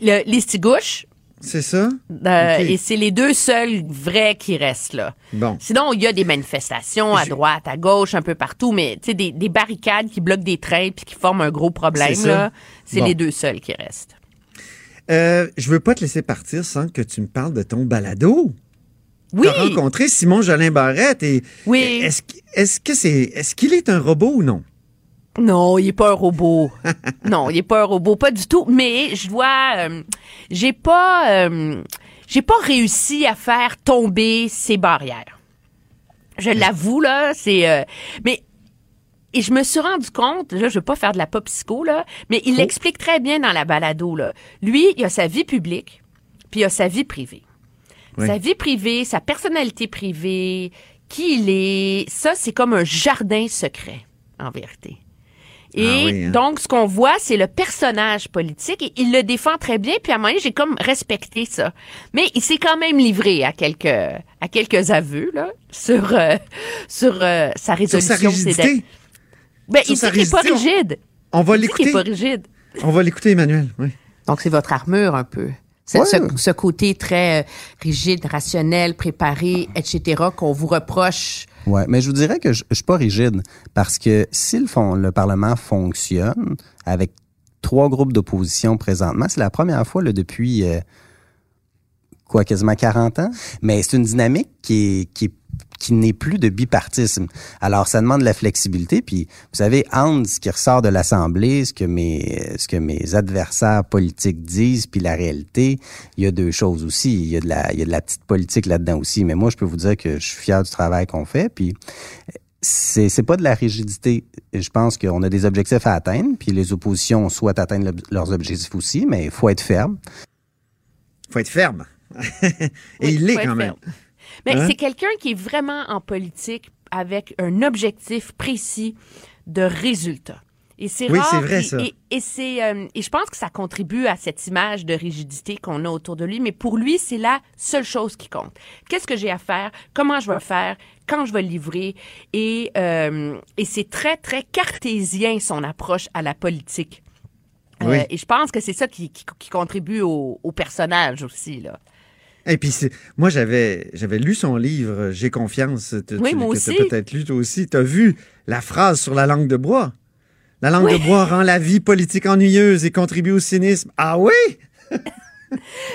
Le, les Stigouches, C'est ça? euh, et c'est les deux seuls vrais qui restent, là. Bon. Sinon, il y a des manifestations à Je- droite, à gauche, un peu partout, mais tu sais, des, des barricades qui bloquent des trains puis qui forment un gros problème, C'est ça. là, c'est Bon. les deux seuls qui restent. Euh, je veux pas te laisser partir sans que tu me parles de ton balado. Oui, Tu as rencontré Simon Jolin Barrette et Oui. est-ce qu'- est-ce que c'est est-ce qu'il est un robot ou non? Non, il est pas un robot. [LAUGHS] non, il est pas un robot, pas du tout. Mais je dois, euh, j'ai pas, euh, j'ai pas réussi à faire tomber ces barrières. Je l'avoue là, c'est, euh, mais et je me suis rendu compte, là, je veux pas faire de la pop psycho, là, mais il l'explique très bien dans la balado, là. Lui, il a sa vie publique, puis il a sa vie privée. Oui. Sa vie privée, sa personnalité privée, qui il est, ça, c'est comme un jardin secret, en vérité. Et Ah oui, hein. donc, ce qu'on voit, c'est le personnage politique et il le défend très bien. Puis à un moment donné, j'ai comme respecté ça. Mais il s'est quand même livré à quelques, à quelques aveux là, sur, euh, sur euh, sa Sur résolution. sa C'est rigidité. Ben, Sur il sa dit qu'il est pas rigide. On va Il dit qu'il est l'écouter. pas rigide. On va l'écouter, Emmanuel. Oui. Donc, c'est votre armure un peu. Ouais. ce, ce côté très euh, rigide, rationnel, préparé, etc., qu'on vous reproche. Ouais, mais je vous dirais que je, je suis pas rigide parce que si le, fon- le Parlement fonctionne avec trois groupes d'opposition présentement, c'est la première fois là, depuis euh, quoi, quasiment 40 ans. Mais c'est une dynamique qui est, qui est- qui n'est plus de bipartisme. Alors, ça demande de la flexibilité. Puis, vous savez, entre ce qui ressort de l'Assemblée, ce que mes, ce que mes adversaires politiques disent, puis la réalité, il y a deux choses aussi. Il y a de la, il y a de la petite politique là-dedans aussi. Mais moi, je peux vous dire que je suis fier du travail qu'on fait. Puis, c'est, c'est pas de la rigidité. Je pense qu'on a des objectifs à atteindre, puis les oppositions souhaitent atteindre le- leurs objectifs aussi, mais il faut être ferme. faut être ferme. [LAUGHS] Et Oui, il l'est quand même. ferme. Hein? c'est quelqu'un qui est vraiment en politique avec un objectif précis de résultat. Et c'est Oui, rare. c'est vrai, et, ça. Et, et c'est, euh, et je pense que ça contribue à cette image de rigidité qu'on a autour de lui. Mais pour lui, c'est la seule chose qui compte. Qu'est-ce que j'ai à faire? Comment je vais faire? Quand je vais livrer? Et, euh, et c'est très, très cartésien, son approche à la politique. Euh, et je pense que c'est ça qui, qui, qui contribue au, au personnage aussi, là. Et puis, moi, j'avais, j'avais lu son livre J'ai confiance. Tu- Oui, tu- moi aussi. peut-être lu toi aussi. Tu as vu la phrase sur la langue de bois? La langue Oui. de bois rend la vie politique ennuyeuse et contribue au cynisme. Ah oui? [LAUGHS]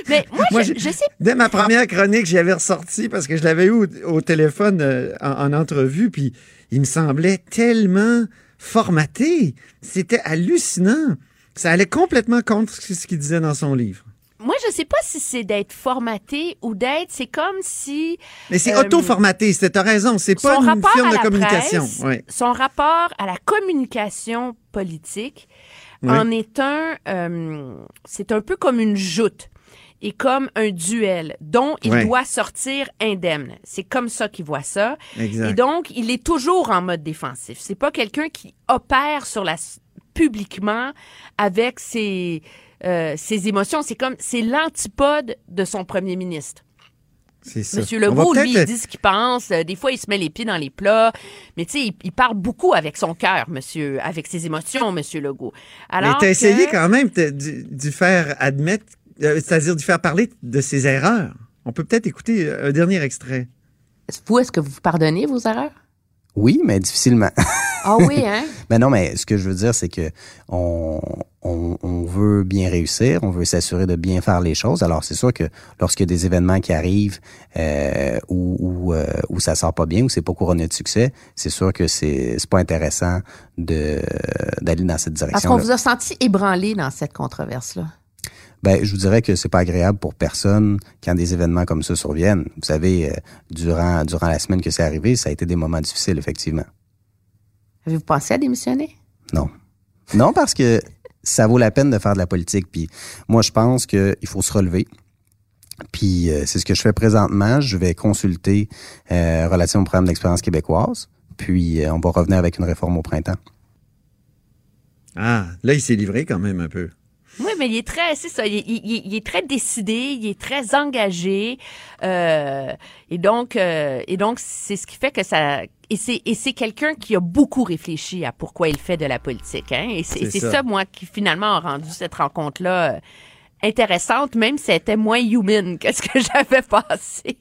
Mais moi, Moi, je, sais Dès ma première chronique, j'y avais ressorti parce que je l'avais eu au, au téléphone euh, en, en entrevue, puis il me semblait tellement formaté. C'était hallucinant. Ça allait complètement contre ce qu'il disait dans son livre. Moi, je sais pas si c'est d'être formaté ou d'être. C'est comme si Mais c'est Euh, auto-formaté, c'est- t'as raison, c'est pas une rapport firme de communication. presse, son rapport à la communication politique Oui. en est un. euh, c'est un peu comme une joute et comme un duel dont il Ouais. doit sortir indemne. C'est comme ça qu'il voit ça. Exact. Et donc, il est toujours en mode défensif. C'est pas quelqu'un qui opère sur la publiquement avec ses euh, ses émotions. C'est comme c'est l'antipode de son premier ministre. C'est ça. Monsieur Legault, lui, il dit ce qu'il pense. Euh, Des fois, il se met les pieds dans les plats. Mais tu sais, il, il parle beaucoup avec son cœur, monsieur, avec ses émotions, monsieur Legault. Mais Alors t'as que- essayé quand même de, de- de faire admettre, euh, c'est-à-dire de faire parler de ses erreurs. On peut peut-être écouter un dernier extrait. Vous, est-ce que vous pardonnez vos erreurs? Oui, mais difficilement. Ah oui, hein? Mais [LAUGHS] non, mais ce que je veux dire, c'est que on, on, on veut bien réussir, on veut s'assurer de bien faire les choses. Alors, c'est sûr que lorsqu'il y a des événements qui arrivent euh, où, où, euh, où ça sort pas bien, où c'est pas couronné de succès, c'est sûr que c'est c'est pas intéressant de d'aller dans cette Parce direction. qu'on vous a senti ébranlé dans cette controverse-là. Ben, je vous dirais que c'est pas agréable pour personne quand des événements comme ça surviennent. Vous savez, euh, durant durant la semaine que c'est arrivé, ça a été des moments difficiles, effectivement. Avez-vous pensé à démissionner? Non. Non, parce que ça vaut la peine de faire de la politique. Puis moi, je pense qu'il faut se relever. Puis euh, c'est ce que je fais présentement. Je vais consulter euh, relation au programme d'expérience québécoise. Puis euh, on va revenir avec une réforme au printemps. Ah, là, il s'est livré quand même un peu. Oui, mais il est très, c'est ça, il, il- il- il est très décidé, il est très engagé, euh, et donc, euh, et donc, c'est ce qui fait que ça, et c'est, et c'est quelqu'un qui a beaucoup réfléchi à pourquoi il fait de la politique, hein, et c'est, ça. ça. moi, qui finalement a rendu cette rencontre-là euh, intéressante, même si elle était moins human que ce que [LAUGHS] j'avais passé.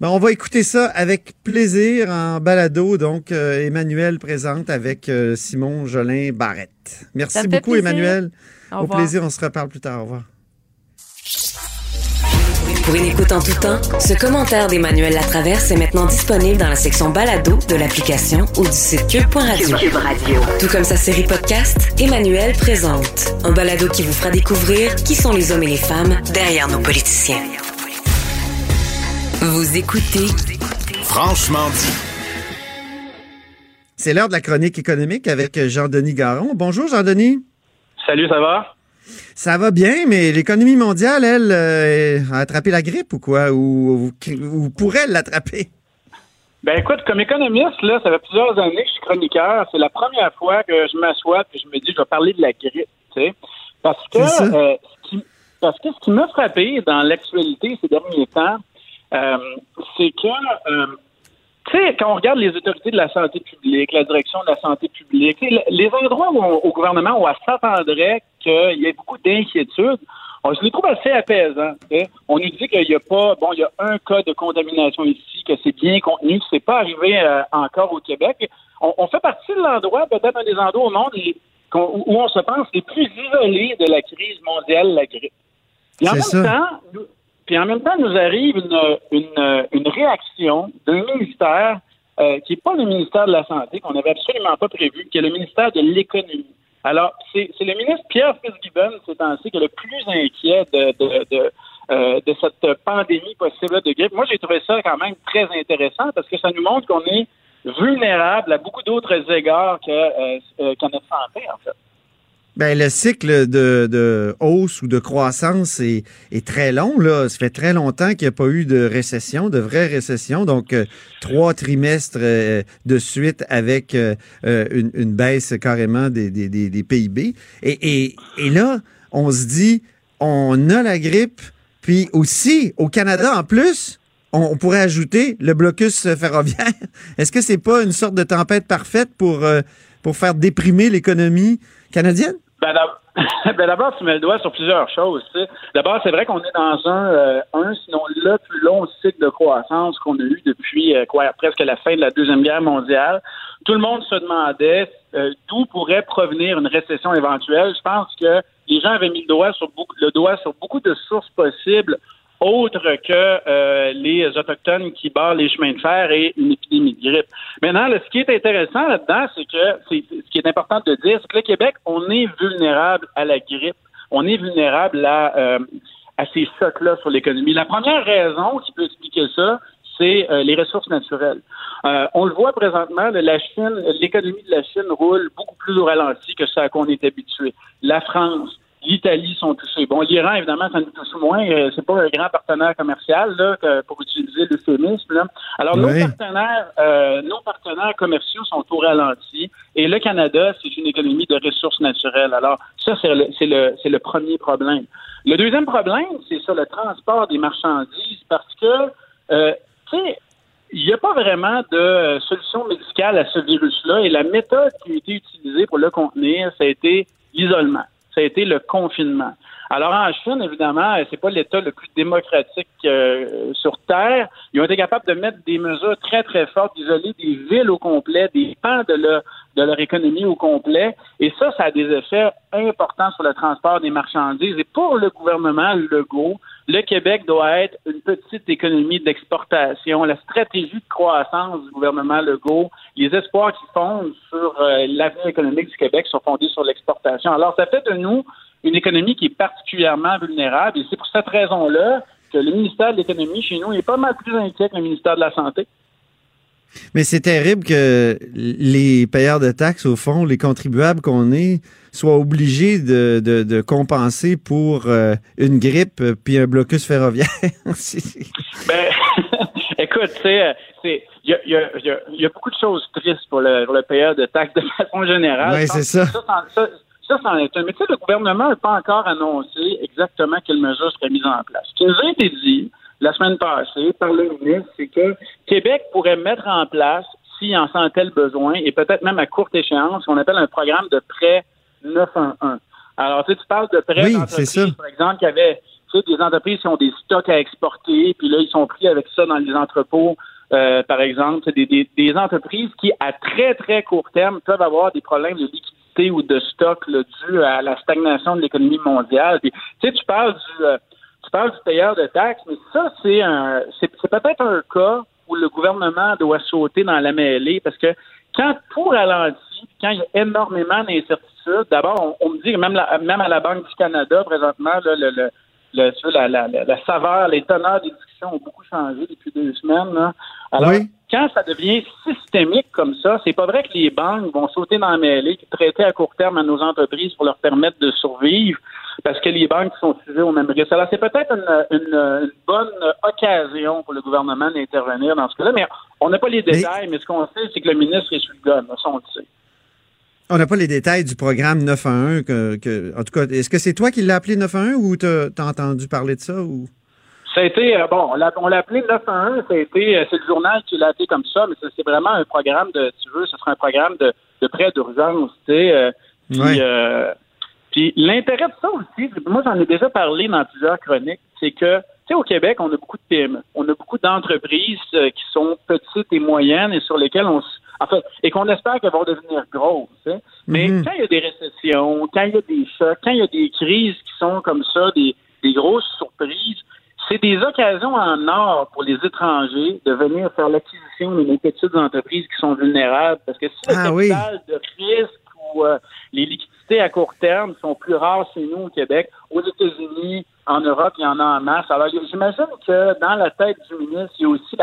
Ben, on va écouter ça avec plaisir en balado. Donc, euh, Emmanuel présente avec euh, Simon Jolin Barrette. Merci beaucoup, plaisir. Emmanuel. Au plaisir, on se reparle plus tard. Au revoir. Pour une écoute en tout temps, ce commentaire d'Emmanuel Latraverse est maintenant disponible dans la section balado de l'application ou du site cube.radio. Radio. Tout comme sa série podcast, Emmanuel présente. Un balado qui vous fera découvrir qui sont les hommes et les femmes derrière nos politiciens. Vous écoutez Franchement dit. C'est l'heure de la chronique économique avec Jean-Denis Garon. Bonjour, Jean-Denis. Salut, ça va? Ça va bien, mais l'économie mondiale, elle, euh, a attrapé la grippe ou quoi? Ou, ou pourrait l'attraper? Ben écoute, comme économiste, là, ça fait plusieurs années que je suis chroniqueur. C'est la première fois que je m'assois et je me dis je vais parler de la grippe, tu sais. Parce que, euh, ce qui, parce que ce qui m'a frappé dans l'actualité ces derniers temps, euh, c'est que tu sais, quand on regarde les autorités de la santé publique, la direction de la santé publique, les endroits où au gouvernement où on s'attendrait qu'il y ait beaucoup d'inquiétudes, on se les trouve assez apaisants. On nous dit qu'il n'y a pas, bon, il y a un cas de contamination ici, que c'est bien contenu, que c'est pas arrivé euh, encore au Québec. On, fait partie de l'endroit, peut-être un des endroits au monde où on se pense les plus isolés de la crise mondiale, la grippe. Et en même temps, puis en même temps, nous arrive une, une, réaction d'un ministère euh, qui n'est pas le ministère de la Santé, qu'on n'avait absolument pas prévu, qui est le ministère de l'Économie. Alors, c'est le ministre Pierre Fitzgibbon, ces temps-ci, qui est le plus inquiet de, de, de, euh, de cette pandémie possible de grippe. Moi, j'ai trouvé ça quand même très intéressant parce que ça nous montre qu'on est vulnérable à beaucoup d'autres égards que, euh, euh notre santé, en fait. Ben, le cycle de, de, hausse ou de croissance est, est, très long. Là. Ça fait très longtemps qu'il n'y a pas eu de récession, de vraie récession. Donc, euh, trois trimestres euh, de suite avec euh, une, une, baisse carrément des, des, des, PIB. Et, et, et, là, on se dit, on a la grippe, puis aussi, au Canada, en plus, on, on pourrait ajouter le blocus ferroviaire. [LAUGHS] Est-ce que c'est pas une sorte de tempête parfaite pour, pour faire déprimer l'économie canadienne? Ben, [LAUGHS] ben, d'abord, tu mets le doigt sur plusieurs choses. D'abord, c'est vrai qu'on est dans un, euh, un, sinon le plus long cycle de croissance qu'on a eu depuis euh, quoi, presque la fin de la Deuxième Guerre mondiale. Tout le monde se demandait euh, d'où pourrait provenir une récession éventuelle. Je pense que les gens avaient mis le doigt sur beaucoup, le doigt sur beaucoup de sources possibles autre que euh, les Autochtones qui barrent les chemins de fer et une épidémie de grippe. Maintenant, ce qui est intéressant là-dedans, c'est que ce qui est important de dire, c'est que le Québec, on est vulnérable à la grippe. On est vulnérable à, euh, à ces chocs-là sur l'économie. La première raison qui peut expliquer ça, c'est euh, les ressources naturelles. on le voit présentement, la Chine, l'économie de la Chine roule beaucoup plus au ralenti que ce à quoi on est habitué. La France, l'Italie sont touchés. Bon, l'Iran, évidemment, ça nous touche moins. Euh, c'est pas un grand partenaire commercial, là, pour utiliser l'euphémisme. Alors, nos partenaires, euh, nos partenaires commerciaux sont au ralenti. Et le Canada, c'est une économie de ressources naturelles. Alors, ça, c'est le, c'est le, c'est le premier problème. Le deuxième problème, c'est sur le transport des marchandises, parce que, euh, tu sais, il n'y a pas vraiment de solution médicale à ce virus-là et la méthode qui a été utilisée pour le contenir, ça a été l'isolement ça a été le confinement. Alors en Chine, évidemment, c'est pas l'État le plus démocratique euh, sur Terre. Ils ont été capables de mettre des mesures très, très fortes, d'isoler des villes au complet, des pans de leur, de leur économie au complet. Et ça, ça a des effets importants sur le transport des marchandises. Et pour le gouvernement Legault, le Québec doit être une petite économie d'exportation. La stratégie de croissance du gouvernement Legault, les espoirs qui fondent sur euh, l'avenir économique du Québec sont fondés sur l'exportation. Alors, ça fait de nous une économie qui est particulièrement vulnérable. Et c'est pour cette raison-là que le ministère de l'Économie chez nous est pas mal plus inquiet que le ministère de la Santé. Mais c'est terrible que les payeurs de taxes, au fond, les contribuables qu'on est, soient obligés de, de, compenser pour euh, une grippe puis un blocus ferroviaire. [LAUGHS] ben, [LAUGHS] écoute, il y a, y, a, y a, beaucoup de choses tristes pour le, pour le payeur de taxes de [LAUGHS] façon générale. Oui, c'est ça. ça ça, c'en est un. Mais tu sais, le gouvernement n'a pas encore annoncé exactement quelles mesures seraient mises en place. Ce qui nous a été dit la semaine passée par le ministre, c'est que Québec pourrait mettre en place, s'il en sentait le besoin, et peut-être même à courte échéance, ce qu'on appelle un programme de prêt 911. Alors, tu sais, tu parles de prêts oui, d'entreprises, par exemple, qui avaient tu sais, des entreprises qui ont des stocks à exporter, puis là, ils sont pris avec ça dans les entrepôts. Euh, par exemple, des, des, des, entreprises qui, à très, très court terme, peuvent avoir des problèmes de liquidité ou de stock là, dû à la stagnation de l'économie mondiale. tu sais, tu parles du euh, tu parles du payeur de taxes, mais ça, c'est un c'est, peut-être un cas où le gouvernement doit sauter dans la mêlée parce que quand tout ralentit, quand il y a énormément d'incertitudes, d'abord, on, me dit que même, même à la Banque du Canada, présentement, le, le, le, la, la, la, saveur, les teneurs des discussions ont beaucoup changé depuis deux semaines. Alors, quand ça devient systémique comme ça, c'est pas vrai que les banques vont sauter dans la mêlée, traiter à court terme à nos entreprises pour leur permettre de survivre, parce que les banques sont sujet au même risque. Alors, c'est peut-être une, bonne occasion pour le gouvernement d'intervenir dans ce cas-là, mais on n'a pas les détails, mais, ce qu'on sait, c'est que le ministre est sur le gun, ça, on le sait. On n'a pas les détails du programme 911. Que, que en tout cas, est-ce que c'est toi qui l'as appelé 911 ou tu as entendu parler de ça? ou? Ça a été, euh, bon, on l'a appelé 911, ça a été, euh, c'est le journal qui l'a appelé comme ça, mais c'est vraiment un programme de, tu veux, ce sera un programme de, de prêt d'urgence, tu sais. Euh, puis, puis l'intérêt de ça aussi, moi j'en ai déjà parlé dans plusieurs chroniques, c'est que, tu sais, au Québec, on a beaucoup de PME, on a beaucoup d'entreprises qui sont petites et moyennes et sur lesquelles on, en fait, et qu'on espère qu'elles vont devenir grosses. Hein. Mais mhm. quand il y a des récessions, quand il y a des chocs, quand il y a des crises qui sont comme ça, des, des grosses surprises, c'est des occasions en or pour les étrangers de venir faire l'acquisition de nos petites entreprises qui sont vulnérables. Parce que si le ah capital de risque ou euh, les liquidités à court terme sont plus rares chez nous au Québec, aux États-Unis, en Europe, il y en a en masse. Alors, j'imagine que dans la tête du ministre, il y a aussi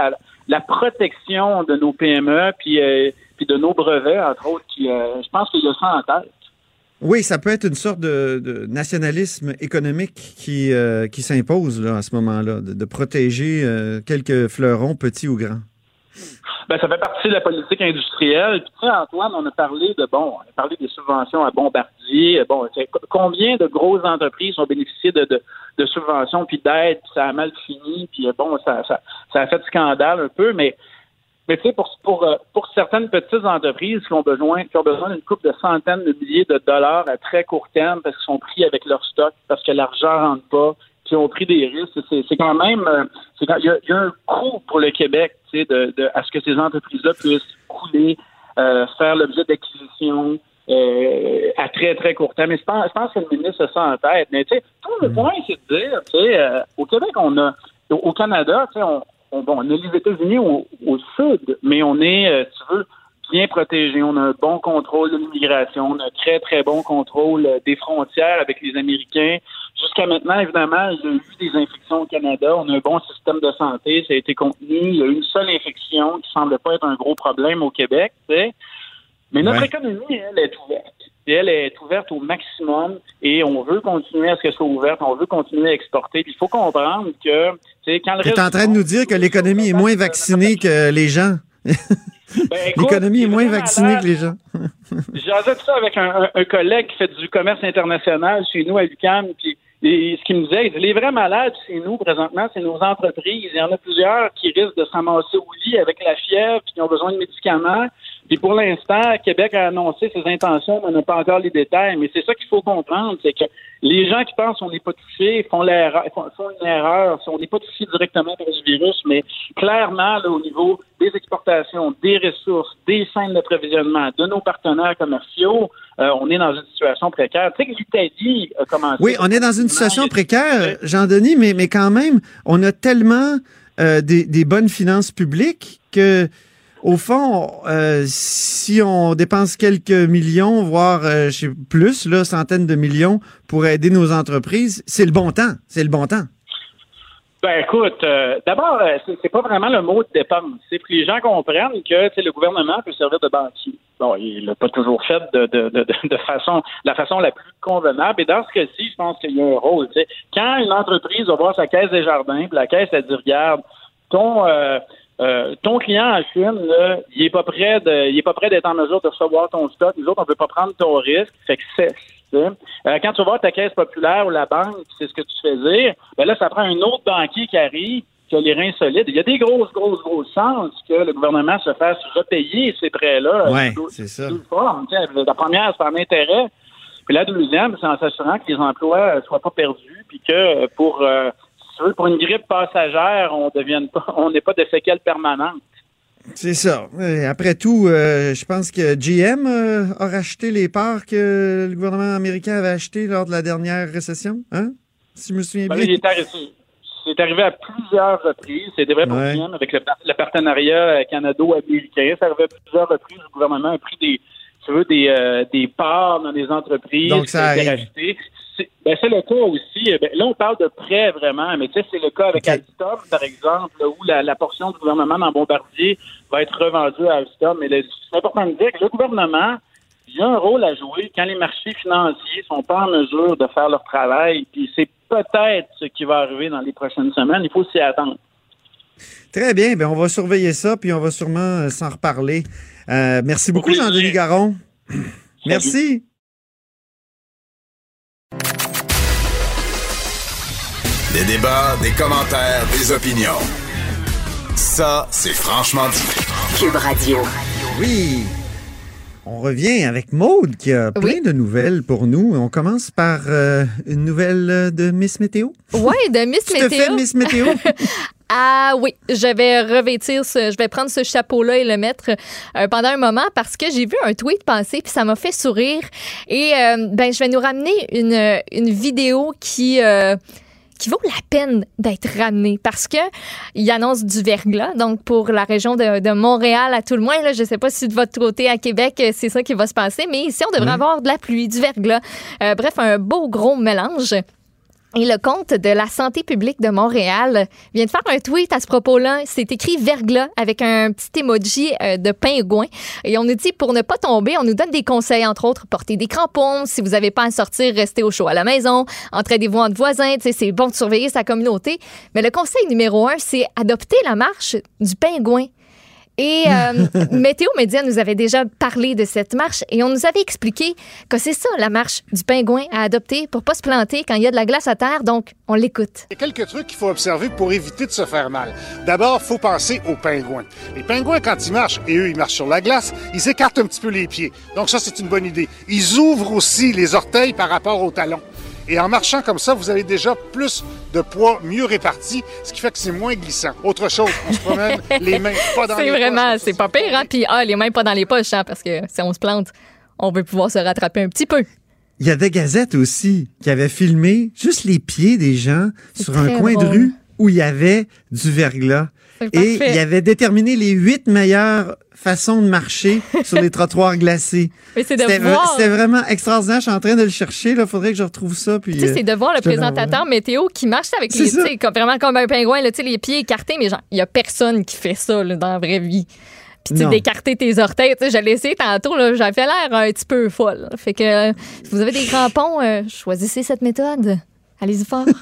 la, protection de nos PME puis, euh, puis de nos brevets, entre autres, qui, euh, je pense qu'il y a ça en tête. Oui, ça peut être une sorte de, nationalisme économique qui, euh, qui s'impose à ce moment-là, de, protéger euh, quelques fleurons, petits ou grands. Ben, ça fait partie de la politique industrielle. Puis, tu sais, Antoine, on a parlé de bon, on a parlé des subventions à Bombardier. Bon, combien de grosses entreprises ont bénéficié de, de, subventions puis d'aides, ça a mal fini, puis bon, ça, ça, ça a fait scandale un peu, mais mais tu sais, pour, pour, euh, pour certaines petites entreprises qui ont besoin, qui ont besoin d'une coupe de centaines de milliers de dollars à très court terme parce qu'ils sont pris avec leur stock, parce que l'argent rentre pas, qui ont pris des risques, c'est quand même, euh, il, y a, un coût pour le Québec, tu sais, de, de, à ce que ces entreprises-là puissent couler, euh, faire l'objet d'acquisition, euh, à très, très court terme. Mais je pense, je pense que le ministre a ça en tête. Mais tu sais, tout le mm. point, c'est de dire, tu sais, euh, au Québec, on a, au Canada, tu sais, on, on, bon, on a les États-Unis au, sud, mais on est, euh, tu veux, bien protégé. On a un bon contrôle de l'immigration, on a un très, très bon contrôle euh, des frontières avec les Américains. Jusqu'à maintenant, évidemment, il y a eu des infections au Canada. On a un bon système de santé, ça a été contenu. Il y a eu une seule infection qui semble pas être un gros problème au Québec. Mais notre économie, elle est ouverte elle est ouverte au maximum et on veut continuer à ce qu'elle soit ouverte, on veut continuer à exporter. il faut comprendre que, quand le Tu es en train de nous dire que l'économie est moins vaccinée que les gens. Ben, [LAUGHS] l'économie est moins vaccinée que les gens. [LAUGHS] J'ajoute ça avec un, collègue qui fait du commerce international chez nous à l'UQAM, puis ce qu'il me disait, les vrais malades chez nous, présentement, c'est nos entreprises. Il y en a plusieurs qui risquent de s'amasser au lit avec la fièvre, puis qui ont besoin de médicaments. Puis pour l'instant, Québec a annoncé ses intentions, mais on n'a pas encore les détails. Mais c'est ça qu'il faut comprendre, c'est que les gens qui pensent qu'on n'est pas touché font, font une erreur. On n'est pas touché directement par ce virus, mais clairement, au niveau des exportations, des ressources, des chaînes d'approvisionnement, de nos partenaires commerciaux, euh, on est dans une situation précaire. Tu sais que l'Italie a commencé... Oui, on est dans une situation précaire, Jean-Denis, mais, mais quand même, on a tellement euh, des, des bonnes finances publiques que au fond, euh, si on dépense quelques millions, voire euh, plus, centaines de millions pour aider nos entreprises, c'est le bon temps. C'est le bon temps. Ben écoute, euh, d'abord, c'est pas vraiment le mot de dépense. C'est que les gens comprennent que le gouvernement peut servir de banquier. Bon, il l'a pas toujours fait de, de, façon la façon la plus convenable. Et dans ce cas-ci, je pense qu'il y a un rôle. Quand une entreprise va voir sa caisse des jardins, puis la caisse elle dit regarde, ton euh, ton client en Chine, là, il est pas prêt de, il est pas prêt d'être en mesure de recevoir ton stock. Nous autres, on veut pas prendre ton risque. Fait que c'est, euh, quand tu vas voir ta caisse populaire ou la banque, c'est ce que tu fais dire, ben là, ça prend un autre banquier qui arrive, qui a les reins solides. Il y a des grosses, grosses, grosses chances que le gouvernement se fasse repayer ces prêts-là. Oui, c'est ça. La première, c'est en intérêt. Puis la deuxième, c'est en s'assurant que les emplois soient pas perdus, puis que pour euh, pour une grippe passagère, on devienne pas, on n'est pas de séquelles permanentes. C'est ça. Après tout, euh, je pense que GM euh, a racheté les parts que le gouvernement américain avait achetées lors de la dernière récession, hein? Si je me souviens ben, bien. C'est arrivé à plusieurs reprises. C'est vrai pour GM avec le, partenariat canado-américain. Ça arrivé à plusieurs reprises. Le gouvernement a pris des, tu veux, des, euh, des parts dans des entreprises Donc ça a été c'est ben, c'est le cas aussi. Euh, ben, là, on parle de prêt vraiment, mais tu sais, c'est le cas avec. Alstom, par exemple, où la, la portion du gouvernement dans Bombardier va être revendue à Alstom. Mais c'est important de dire que le gouvernement, il a un rôle à jouer quand les marchés financiers sont pas en mesure de faire leur travail. Puis c'est peut-être ce qui va arriver dans les prochaines semaines. Il faut s'y attendre. Très bien. Ben, on va surveiller ça, puis on va sûrement euh, s'en reparler. Euh, merci beaucoup. Jean-Denis Garon. Merci. Des débats, des commentaires, des opinions. Ça, c'est franchement dit. Cube Radio. Oui. On revient avec Maude qui a plein Oui. de nouvelles pour nous. On commence par euh, une nouvelle de Miss Météo. Ouais, de Miss [LAUGHS] Tu te fais Météo. Miss Météo? [LAUGHS] Ah oui, je vais revêtir ce, je vais prendre ce chapeau-là et le mettre euh, pendant un moment parce que j'ai vu un tweet passer puis ça m'a fait sourire et euh, ben je vais nous ramener une, une vidéo qui euh, qui vaut la peine d'être ramenée parce que il annonce du verglas donc pour la région de, de Montréal à tout le moins là je sais pas si de votre côté à Québec euh, c'est ça qui va se passer mais ici on devrait avoir de la pluie du verglas. Euh, bref un beau gros mélange et le compte de la santé publique de Montréal vient de faire un tweet à ce propos-là. C'est écrit verglas avec un petit emoji euh, de pingouin. Et on nous dit pour ne pas tomber, on nous donne des conseils, entre autres, porter des crampons. Si vous n'avez pas à sortir, restez au chaud à la maison. Entraidez-vous entre voisins. C'est bon de surveiller sa communauté. Mais le conseil numéro un, c'est adopter la marche du pingouin. Et euh, [LAUGHS] Météo Média nous avait déjà parlé de cette marche et on nous avait expliqué que c'est ça la marche du pingouin à adopter pour pas se planter quand il y a de la glace à terre. Donc, on l'écoute. Il y a quelques trucs qu'il faut observer pour éviter de se faire mal. D'abord, il faut penser aux pingouins. Les pingouins, quand ils marchent, et eux, ils marchent sur la glace, ils écartent un petit peu les pieds. Donc ça, c'est une bonne idée. Ils ouvrent aussi les orteils par rapport aux talons. Et en marchant comme ça, vous avez déjà plus de poids mieux réparti, ce qui fait que c'est moins glissant. Autre chose, on se promène [LAUGHS] les mains pas dans les C'est poches, vraiment, comme ça, c'est pas pire, hein? Puis, ah, les mains pas dans les poches, hein, parce que si on se plante, on veut pouvoir se rattraper un petit peu. Il y a des gazettes aussi qui avaient filmé juste les pieds des gens C'est sur un coin de rue où il y avait du verglas. Et il avait déterminé les huit meilleures façons de marcher [LAUGHS] sur les trottoirs glacés. C'était voir. vraiment extraordinaire. Je suis en train de le chercher. Il faudrait que je retrouve ça. Puis, Tu sais, euh, c'est de voir le l'envoie. présentateur météo qui marche avec les, comme, vraiment comme un pingouin, là, les pieds écartés, mais genre, il y a personne qui fait ça là, dans la vraie vie. Puis, tu d'écarter tes orteils, tu sais, j'allais essayer tantôt, là, j'avais l'air un petit peu folle. Fait que, euh, si vous avez des crampons, euh, choisissez cette méthode. Allez-y fort. [LAUGHS]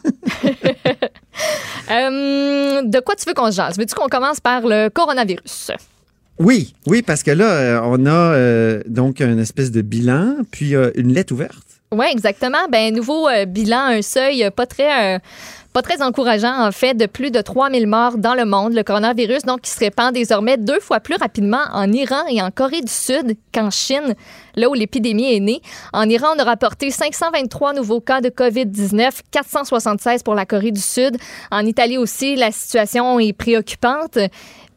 Euh, de quoi tu veux qu'on se jase? Veux-tu qu'on commence par le coronavirus? Oui, oui, parce que là, euh, on a euh, donc une espèce de bilan, puis euh, une lettre ouverte. Oui, exactement. Ben, nouveau euh, bilan, un seuil pas très, pas très encourageant, en fait, de plus de 3000 morts dans le monde. Le coronavirus, donc, qui se répand désormais deux fois plus rapidement en Iran et en Corée du Sud qu'en Chine, là où l'épidémie est née. En Iran, on a rapporté 523 nouveaux cas de COVID-19, 476 pour la Corée du Sud. En Italie aussi, la situation est préoccupante.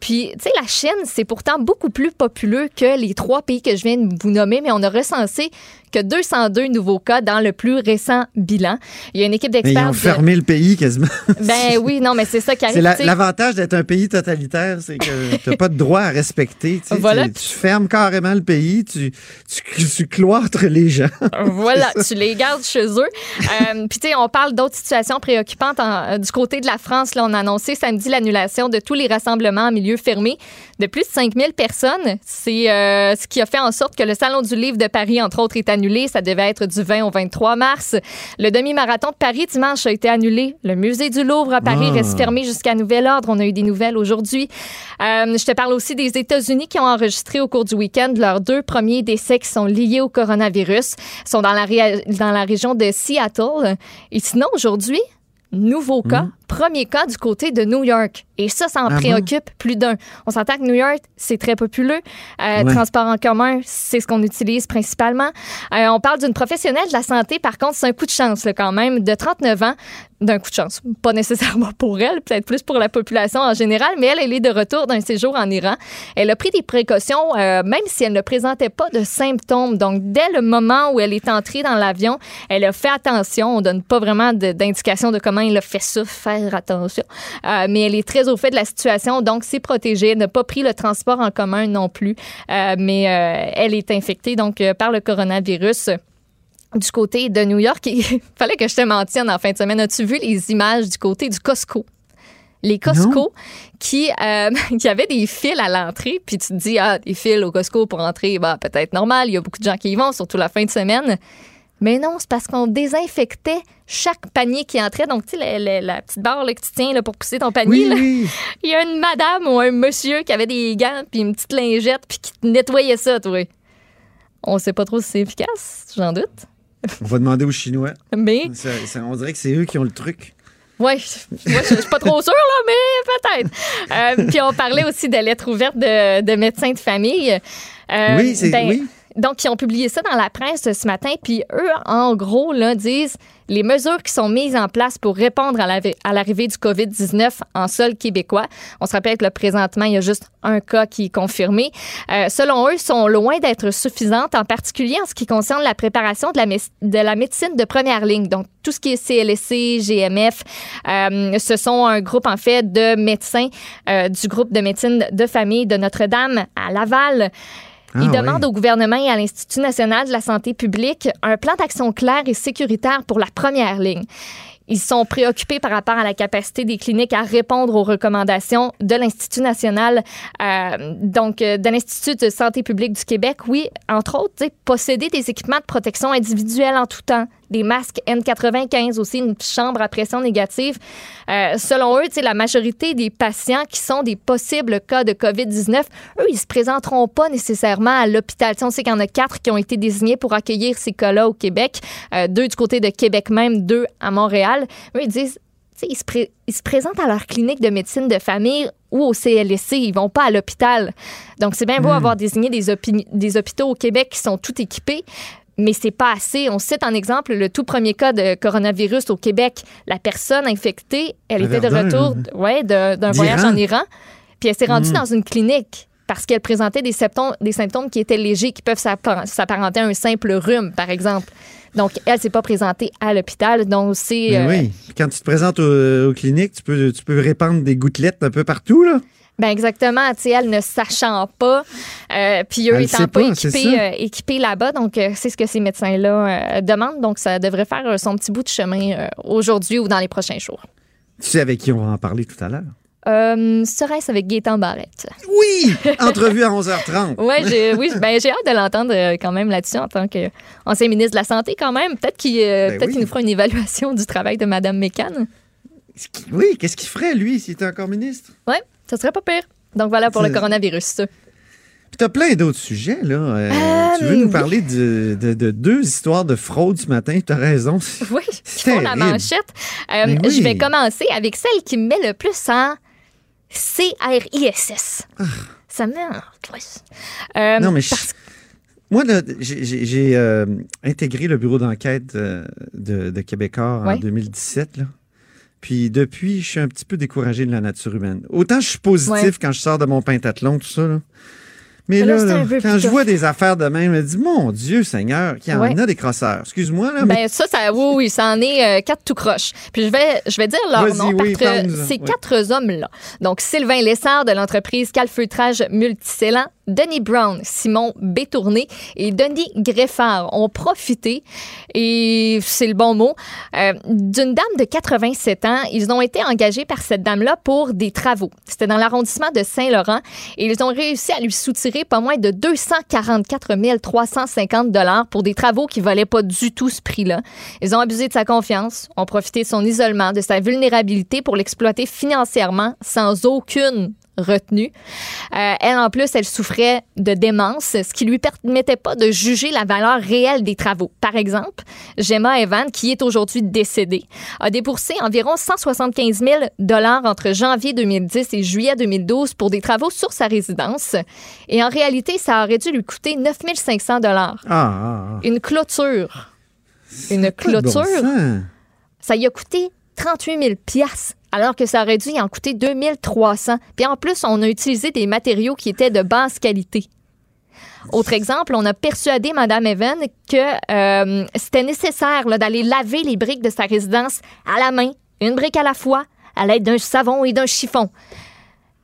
Puis, tu sais, la Chine, c'est pourtant beaucoup plus populeux que les trois pays que je viens de vous nommer, mais on a recensé que 202 nouveaux cas dans le plus récent bilan. Il y a une équipe Mais ils d'experts. ont de- fermé le pays quasiment. Ben [LAUGHS] oui, non, mais c'est ça qui C'est arrive. la- sais. l'avantage d'être un pays totalitaire, c'est que [LAUGHS] tu n'as pas de droit à respecter. tu sais. Voilà. Tu, tu fermes carrément le pays, tu, tu, tu cloîtres les gens. [LAUGHS] Voilà, tu les gardes chez eux. Euh, Puis, tu sais, on parle d'autres situations préoccupantes. en- euh, du côté de la France, là, on a annoncé samedi l'annulation de tous les rassemblements en milieu fermé de plus de 5000 personnes. C'est euh, ce qui a fait en sorte que le Salon du Livre de Paris, entre autres, est annulé. Ça devait être du 20 au 23 mars. Le demi-marathon de Paris dimanche a été annulé. Le musée du Louvre à Paris Ah. reste fermé jusqu'à nouvel ordre. On a eu des nouvelles aujourd'hui. Euh, je te parle aussi des États-Unis qui ont enregistré au cours du week-end leurs deux premiers décès qui sont liés au coronavirus. Ils sont dans la, ré- dans la région de Seattle. Et sinon, aujourd'hui, nouveau cas, premier cas du côté de New York. Et ça, ça en. Ah bon? préoccupe plus d'un. On s'entend que New York, c'est très populeux. Euh, Ouais. Transport en commun, c'est ce qu'on utilise principalement. Euh, on parle d'une professionnelle de la santé, par contre, c'est un coup de chance là, quand même, de 39 ans, d'un coup de chance. Pas nécessairement [LAUGHS] pour elle, peut-être plus pour la population en général, mais elle, elle est de retour d'un séjour en Iran. Elle a pris des précautions, euh, même si elle ne présentait pas de symptômes. Donc, dès le moment où elle est entrée dans l'avion, elle a fait attention. On donne pas vraiment d'indication de, comment elle a fait ça, faire attention. Euh, mais elle est très au fait de la situation, donc s'est protégée. Elle n'a pas pris le transport en commun non plus, Euh, mais euh, elle est infectée donc par le coronavirus. du côté de New York. Il [LAUGHS] fallait que je te mentionne en fin de semaine. As-tu vu les images du côté du Costco? Les Costco qui, euh, [LAUGHS] qui avaient des fils à l'entrée, puis tu te dis, ah, des fils au Costco pour entrer, bah, peut-être normal, il y a beaucoup de gens qui y vont, surtout la fin de semaine. Mais non, c'est parce qu'on désinfectait chaque panier qui entrait. Donc, tu sais, la, la- la petite barre là, que tu tiens là, pour pousser ton panier. Oui, là. oui. [LAUGHS] Il y a une madame ou un monsieur qui avait des gants puis une petite lingette puis qui nettoyait ça, toi. On sait pas trop si c'est efficace, j'en doute. On va demander aux Chinois. Mais, Ça- ça- on dirait que c'est eux qui ont le truc. ouais, je moi, je je suis pas trop sûre, là, mais peut-être. Euh, puis on parlait aussi de lettres ouvertes de, de médecins de famille. Euh, oui, c'est ben, oui. Donc, ils ont publié ça dans la presse ce matin, puis eux, en gros, là, disent les mesures qui sont mises en place pour répondre à la- à l'arrivée du COVID-19 en sol québécois. On se rappelle que là, présentement, il y a juste un cas qui est confirmé. Euh, selon eux, sont loin d'être suffisantes, en particulier en ce qui concerne la préparation de la, de la médecine de première ligne. Donc, tout ce qui est CLSC, GMF, euh, ce sont un groupe, en fait, de médecins euh, du groupe de médecine de famille de Notre-Dame à Laval. Ah, Ils oui. demandent au gouvernement et à l'Institut national de la santé publique un plan d'action clair et sécuritaire pour la première ligne. Ils sont préoccupés par rapport à la capacité des cliniques à répondre aux recommandations de l'Institut national, euh, donc euh, de l'Institut de santé publique du Québec. Oui, entre autres, posséder des équipements de protection individuelle en tout temps, des masques N95 aussi, une chambre à pression négative. Euh, selon eux, la majorité des patients qui sont des possibles cas de COVID-19, eux, ils se présenteront pas nécessairement à l'hôpital. On sait qu'il y en a quatre qui ont été désignés pour accueillir ces cas-là au Québec, euh, deux du côté de Québec même, deux à Montréal. Eux, ils disent, ils se, pré- ils se présentent à leur clinique de médecine de famille ou au CLSC, ils vont pas à l'hôpital. Donc, c'est bien beau avoir désigné des, des hôpitaux au Québec qui sont tout équipés, mais c'est pas assez. On cite en exemple le tout premier cas de coronavirus au Québec. La personne infectée, elle était de retour ouais, d'un voyage en Iran, puis elle s'est rendue dans une clinique parce qu'elle présentait des symptômes, des symptômes qui étaient légers, qui peuvent s'appar- s'apparenter à un simple rhume, par exemple. Donc, elle s'est pas présentée à l'hôpital. Donc, c'est... Euh, oui. Quand tu te présentes au- aux cliniques, tu peux, tu peux répandre des gouttelettes un peu partout, là. Ben exactement, elle ne sachant pas, euh, puis eux étant pas, pas, équipés, euh, équipés là-bas, donc euh, c'est ce que ces médecins-là demandent, donc ça devrait faire son petit bout de chemin aujourd'hui ou dans les prochains jours. Tu sais avec qui on va en parler tout à l'heure? Euh, Serait-ce avec Gaétan Barrette? Oui! Entrevue à 11h30. Ouais, j'ai, oui, ben, j'ai hâte de l'entendre quand même là-dessus en tant qu'ancien ministre de la Santé quand même. Peut-être qu'il, Ben peut-être oui. qu'il nous fera une évaluation du travail de Mme Mécan. Oui, qu'est-ce qu'il ferait, lui, s'il était encore ministre? Ouais, ça serait pas pire. Donc voilà pour le coronavirus. Puis t'as plein d'autres sujets, là. Euh, tu veux nous parler de, de- de deux histoires de fraude ce matin? T'as raison. [LAUGHS] Oui, qui font la manchette. Euh, oui. Je vais commencer avec celle qui me met le plus en CRISS. Ça me met en. Euh, Ah. Non, mais parce- Moi, j'ai- euh, intégré le bureau d'enquête euh, de, de Québécois en Ouais. 2017. Là. Puis depuis, je suis un petit peu découragé de la nature humaine. Autant je suis positif Ouais. quand je sors de mon pentathlon, tout ça. là. Mais Là, quand je vois des affaires de même, je me dis, mon Dieu Seigneur, qu'il y en Ouais. a des crosseurs. Excuse-moi, là, mais Ben ça, ça, oui, oui, ça en est euh, quatre tout croche. Puis je vais, je vais dire leur Vas-y, nom. oui, ces oui. quatre hommes-là. Donc, Sylvain Lessard de l'entreprise Calfeutrage Multicellant, Denis Brown, Simon Bétourné et Denis Greffard ont profité, et c'est le bon mot, euh, d'une dame de 87 ans. Ils ont été engagés par cette dame-là pour des travaux. C'était dans l'arrondissement de Saint-Laurent et ils ont réussi à lui soutirer pas moins de 244 350 dollars pour des travaux qui valaient pas du tout ce prix-là. Ils ont abusé de sa confiance, ont profité de son isolement, de sa vulnérabilité pour l'exploiter financièrement sans aucune retenue. Euh, elle, en plus, elle souffrait de démence, ce qui lui permettait pas de juger la valeur réelle des travaux. Par exemple, Gemma Evan, qui est aujourd'hui décédée, a déboursé environ 175 000 dollars entre janvier 2010 et juillet 2012 pour des travaux sur sa résidence. Et en réalité, ça aurait dû lui coûter 9 500 dollars. ah, ah, ah. Une clôture. Une bon clôture ça y a coûté 38 000 piastres, alors que ça aurait dû y en coûter 2 300. Puis en plus, on a utilisé des matériaux qui étaient de basse qualité. Autre exemple, on a persuadé Mme Evan que euh, c'était nécessaire d'aller laver les briques de sa résidence à la main, une brique à la fois, à l'aide d'un savon et d'un chiffon.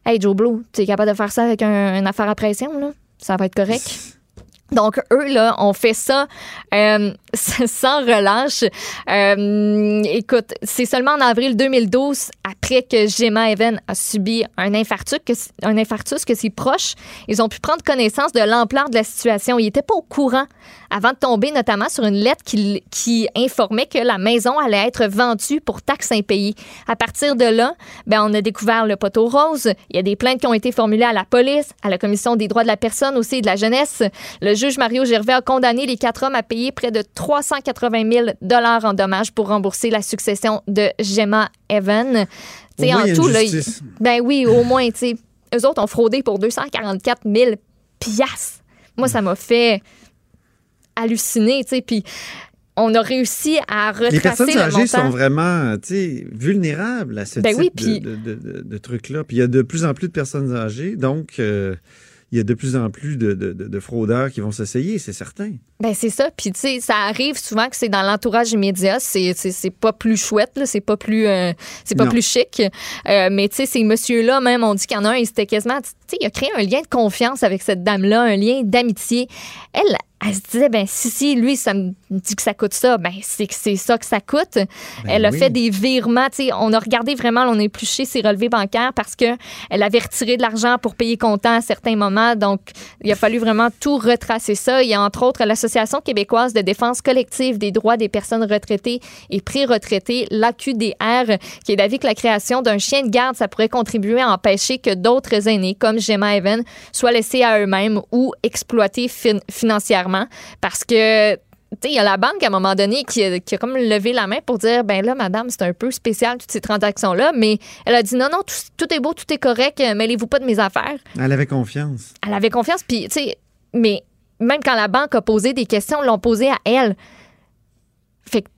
Hey Joe Blue, tu es capable de faire ça avec un- une affaire à pression, là? Ça va être correct? [LAUGHS] Donc, eux, là, ont fait ça euh, [LAUGHS] sans relâche. Euh, écoute, c'est seulement en avril 2012, après que Gemma Evan a subi un infarctus, que, un infarctus, que ses proches, ils ont pu prendre connaissance de l'ampleur de la situation. Ils n'étaient pas au courant avant de tomber notamment sur une lettre qui, qui informait que la maison allait être vendue pour taxes impayées. À partir de là, ben, on a découvert le poteau rose. Il y a des plaintes qui ont été formulées à la police, à la Commission des droits de la personne aussi et de la jeunesse. Le juge Mario Gervais a condamné les quatre hommes à payer près de 380 000 dollars en dommages pour rembourser la succession de Gemma Evan. Au moins, a une là, ben oui, au [LAUGHS] moins, tu eux autres ont fraudé pour 244 000 piastres. Moi, ça m'a fait halluciner, tu sais, puis on a réussi à retracer Les personnes âgées sont vraiment vulnérables à ce Ben type oui, de- puis- de, de- de- de trucs-là. Puis il y a de plus en plus de personnes âgées, donc euh, il y a de plus en plus de, de- de- de fraudeurs qui vont s'essayer, c'est certain. Ben c'est ça. Puis tu sais, ça arrive souvent que c'est dans l'entourage immédiat. C'est c'est c'est pas plus chouette, là. C'est pas plus euh, c'est pas Non. plus chic. Euh, mais tu sais, ces messieurs-là, même, on dit qu'il y en a un, il s'était quasiment, tu sais, il a créé un lien de confiance avec cette dame-là, un lien d'amitié. Elle, elle se disait, ben si si, lui, ça me dit que ça coûte ça, ben c'est que c'est ça que ça coûte. elle a oui. fait des virements. Tu sais, on a regardé vraiment, on a épluché ses relevés bancaires parce que elle avait retiré de l'argent pour payer comptant à certains moments. Donc, il a fallu vraiment tout retracer ça. Il y a entre autres l'Association québécoise de défense collective des droits des personnes retraitées et pré-retraitées, l'AQDR, qui est d'avis que la création d'un chien de garde, ça pourrait contribuer à empêcher que d'autres aînés, comme Gemma Evan, soient laissés à eux-mêmes ou exploités fin- financièrement parce que tu sais, il y a la banque à un moment donné qui a, qui a comme levé la main pour dire ben là, madame, c'est un peu spécial toutes ces transactions-là, mais elle a dit non, non, tout, tout est beau, tout est correct, euh, mêlez-vous pas de mes affaires. Elle avait confiance. Elle avait confiance, puis tu sais, mais même quand la banque a posé des questions, l'ont posé à elle. Fait que,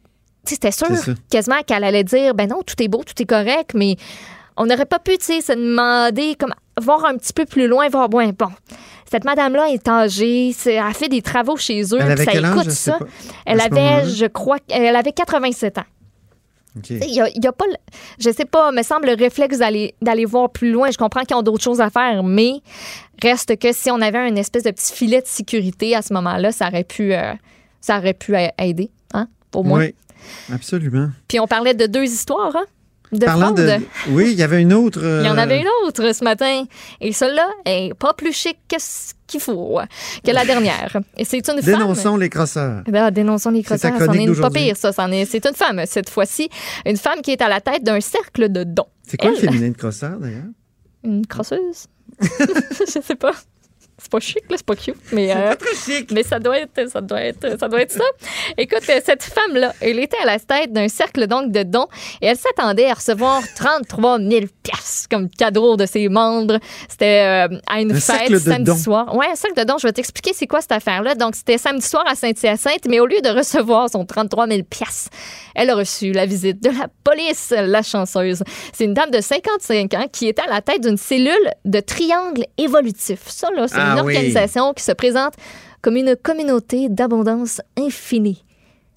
tu sais, c'était sûr quasiment qu'elle allait dire ben non, tout est beau, tout est correct, mais on n'aurait pas pu, tu sais, se demander, comme, voir un petit peu plus loin, voir, bon, bon, cette madame-là est âgée, elle a fait des travaux chez eux, Elle avait ça quel âge, écoute ça. Elle avait, je crois, elle avait 87 ans. Il y a, il y a pas, je sais pas, me semble le réflexe d'aller d'aller voir plus loin. Je comprends qu'ils ont d'autres choses à faire, mais reste que si on avait une espèce de petit filet de sécurité à ce moment-là, ça aurait pu, euh, ça aurait pu aider, hein, au moins. Oui, absolument. Puis on parlait de deux histoires, hein, de Parlant de. Oui, il y avait une autre. [LAUGHS] Il y en euh, avait une autre ce matin. Et celle-là est pas plus chic que ce qu'il faut que la dernière. Et c'est une femme. Dénonçons les crosseurs. Ben, dénonçons les crosseurs. C'en est une pas pire, ça. c'en est- C'est une femme, cette fois-ci. Une femme qui est à la tête d'un cercle de dons. C'est quoi le Elle- féminin de crosseur, d'ailleurs? Une crosseuse? [LAUGHS] [LAUGHS] Je sais pas. C'est pas chic, là, c'est pas cute, mais, euh, mais ça doit être, ça doit être, ça doit être ça. [LAUGHS] Écoute, euh, cette femme-là, elle était à la tête d'un cercle donc de dons et elle s'attendait à recevoir [LAUGHS] 33 000 piastres comme cadeau de ses membres. C'était euh, à une Un fête samedi dons. soir. Ouais, un cercle de dons. Je vais t'expliquer c'est quoi cette affaire-là. Donc, c'était samedi soir à Saint-Hyacinthe, mais au lieu de recevoir son 33 000 piastres, elle a reçu la visite de la police, la chanceuse. C'est une dame de 55 ans qui était à la tête d'une cellule de triangle évolutif. Ça, là, c'est Ah une oui. organisation qui se présente comme une communauté d'abondance infinie.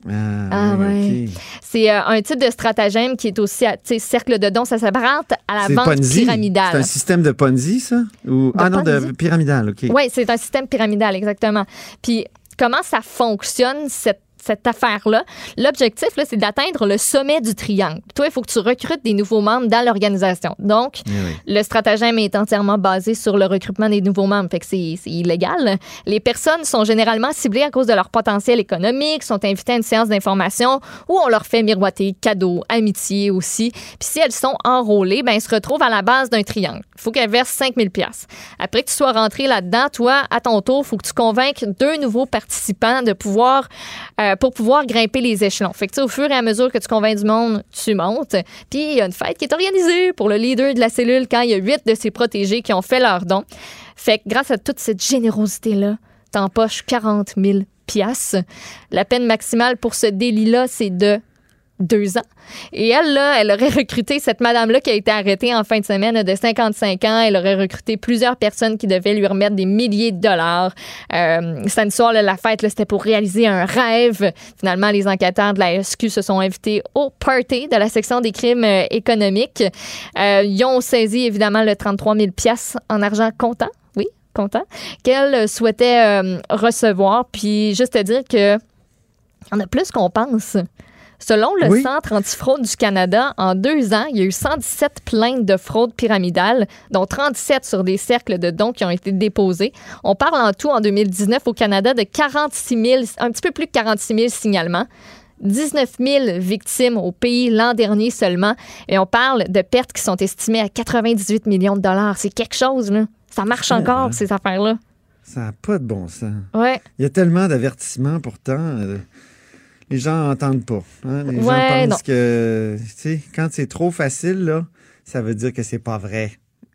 Ah, Ah oui, ouais. C'est euh, un type de stratagème qui est aussi, tu sais, cercle de dons, ça s'apparente à la vente Ponzi. C'est pyramidale. un système de Ponzi, ça? Ou... De ah non, de pyramidal, OK. Oui, c'est un système pyramidal, exactement. Puis, comment ça fonctionne, cette cette affaire-là. L'objectif, là, c'est d'atteindre le sommet du triangle. Toi, il faut que tu recrutes des nouveaux membres dans l'organisation. Donc, Eh oui. le stratagème est entièrement basé sur le recrutement des nouveaux membres, fait que c'est c'est illégal. Les personnes sont généralement ciblées à cause de leur potentiel économique, sont invitées à une séance d'information où on leur fait miroiter cadeaux, amitié aussi. Puis si elles sont enrôlées, ben elles se retrouvent à la base d'un triangle. Il faut qu'elles versent 5000 pièces. Après que tu sois rentré là-dedans, toi, à ton tour, il faut que tu convainques deux nouveaux participants de pouvoir euh, pour pouvoir grimper les échelons. Fait que au fur et à mesure que tu convaincs du monde, tu montes. Puis il y a une fête qui est organisée pour le leader de la cellule quand il y a huit de ses protégés qui ont fait leur don. Fait que grâce à toute cette générosité-là, t'empoches 40 000 piastres. La peine maximale pour ce délit-là, c'est de deux ans. Et elle, là, elle aurait recruté cette madame-là qui a été arrêtée en fin de semaine de 55 ans. Elle aurait recruté plusieurs personnes qui devaient lui remettre des milliers de dollars. Euh, samedi soir, la fête, c'était pour réaliser un rêve. Finalement, les enquêteurs de la SQ se sont invités au party de la section des crimes euh, économiques. Euh, ils ont saisi, évidemment, le 33 000 piastres en argent comptant. Oui, comptant. Qu'elle souhaitait euh, recevoir. Puis, juste te dire que y en a plus qu'on pense. Selon le Oui. Centre antifraude du Canada, en deux ans, il y a eu 117 plaintes de fraude pyramidale, dont 37 sur des cercles de dons qui ont été déposés. On parle en tout, en 2019, au Canada, de 46 000, un petit peu plus de 46 000 signalements. 19 000 victimes au pays l'an dernier seulement. Et on parle de pertes qui sont estimées à 98 millions de dollars. C'est quelque chose, là. Ça marche encore, ces affaires-là. Ça n'a pas de bon sens. Ouais. Il y a tellement d'avertissements pourtant. euh, les gens n'entendent pas. hein. Les Ouais, gens non. pensent que, tu sais, quand c'est trop facile, là, ça veut dire que c'est pas vrai.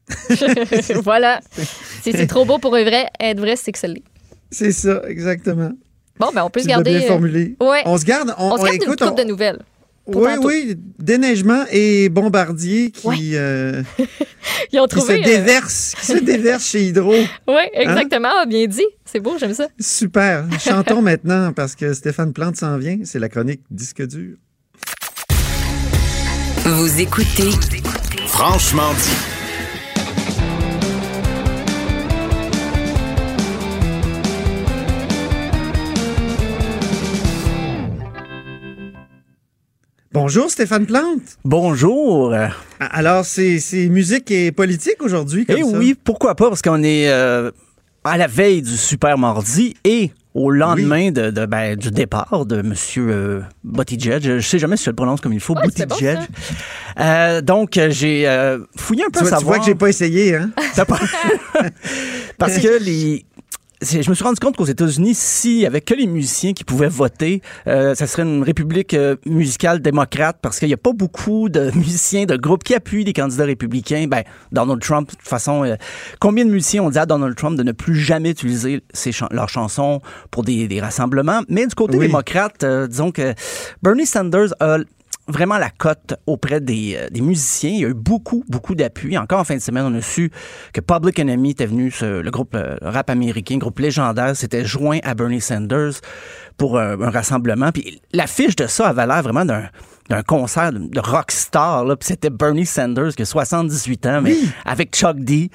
[LAUGHS] voilà. Si c'est trop beau pour être vrai, être vrai, c'est que ça l'est. C'est ça, exactement. Bon, ben, on peut Tu se garder. bien euh, formulé. ouais. On se garde. On, On se garde écoute, une coupe on- de nouvelles. Pour Oui, tantôt. oui. Déneigement et bombardier qui, Ouais. euh, [LAUGHS] Ils ont qui se trouvé. euh, déversent, qui se déversent chez Hydro. [LAUGHS] Oui, exactement. Ah, Bien dit. C'est beau, j'aime ça. Super. [LAUGHS] Chantons maintenant parce que Stéphane Plante s'en vient. C'est la chronique Disque dur. Vous écoutez Franchement dit. Bonjour Stéphane Plante. Bonjour. Alors, c'est c'est musique et politique aujourd'hui, comme Eh ça? oui, pourquoi pas, parce qu'on est euh, à la veille du Super Mardi et au lendemain de, de, ben, du départ de M. Euh, Buttigieg. Je sais jamais si je le prononce comme il faut, Ouais, c'est bon, Buttigieg. Euh, donc, j'ai euh, fouillé un peu Tu à vois, tu vois savoir... que j'ai pas essayé, hein? Pas- [LAUGHS] Parce que les. Je me suis rendu compte qu'aux États-Unis, s'il y avait que les musiciens qui pouvaient voter, euh, ça serait une république euh, musicale démocrate parce qu'il n'y a pas beaucoup de [LAUGHS] musiciens, de groupes qui appuient les candidats républicains. Ben, Donald Trump, de toute façon, euh, combien de musiciens ont dit à Donald Trump de ne plus jamais utiliser ses leurs chansons pour des, des rassemblements? Mais du côté Oui. démocrate, euh, disons que Bernie Sanders a vraiment la cote auprès des, euh, des musiciens. Il y a eu beaucoup, beaucoup d'appui. Encore en fin de semaine, on a su que Public Enemy était venu, ce- le groupe euh, rap américain, groupe légendaire, s'était joint à Bernie Sanders pour euh, un rassemblement. Puis l'affiche de ça avait l'air vraiment d'un d'un concert de, rockstar. là. Puis c'était Bernie Sanders, qui a 78 ans, mais avec Chuck D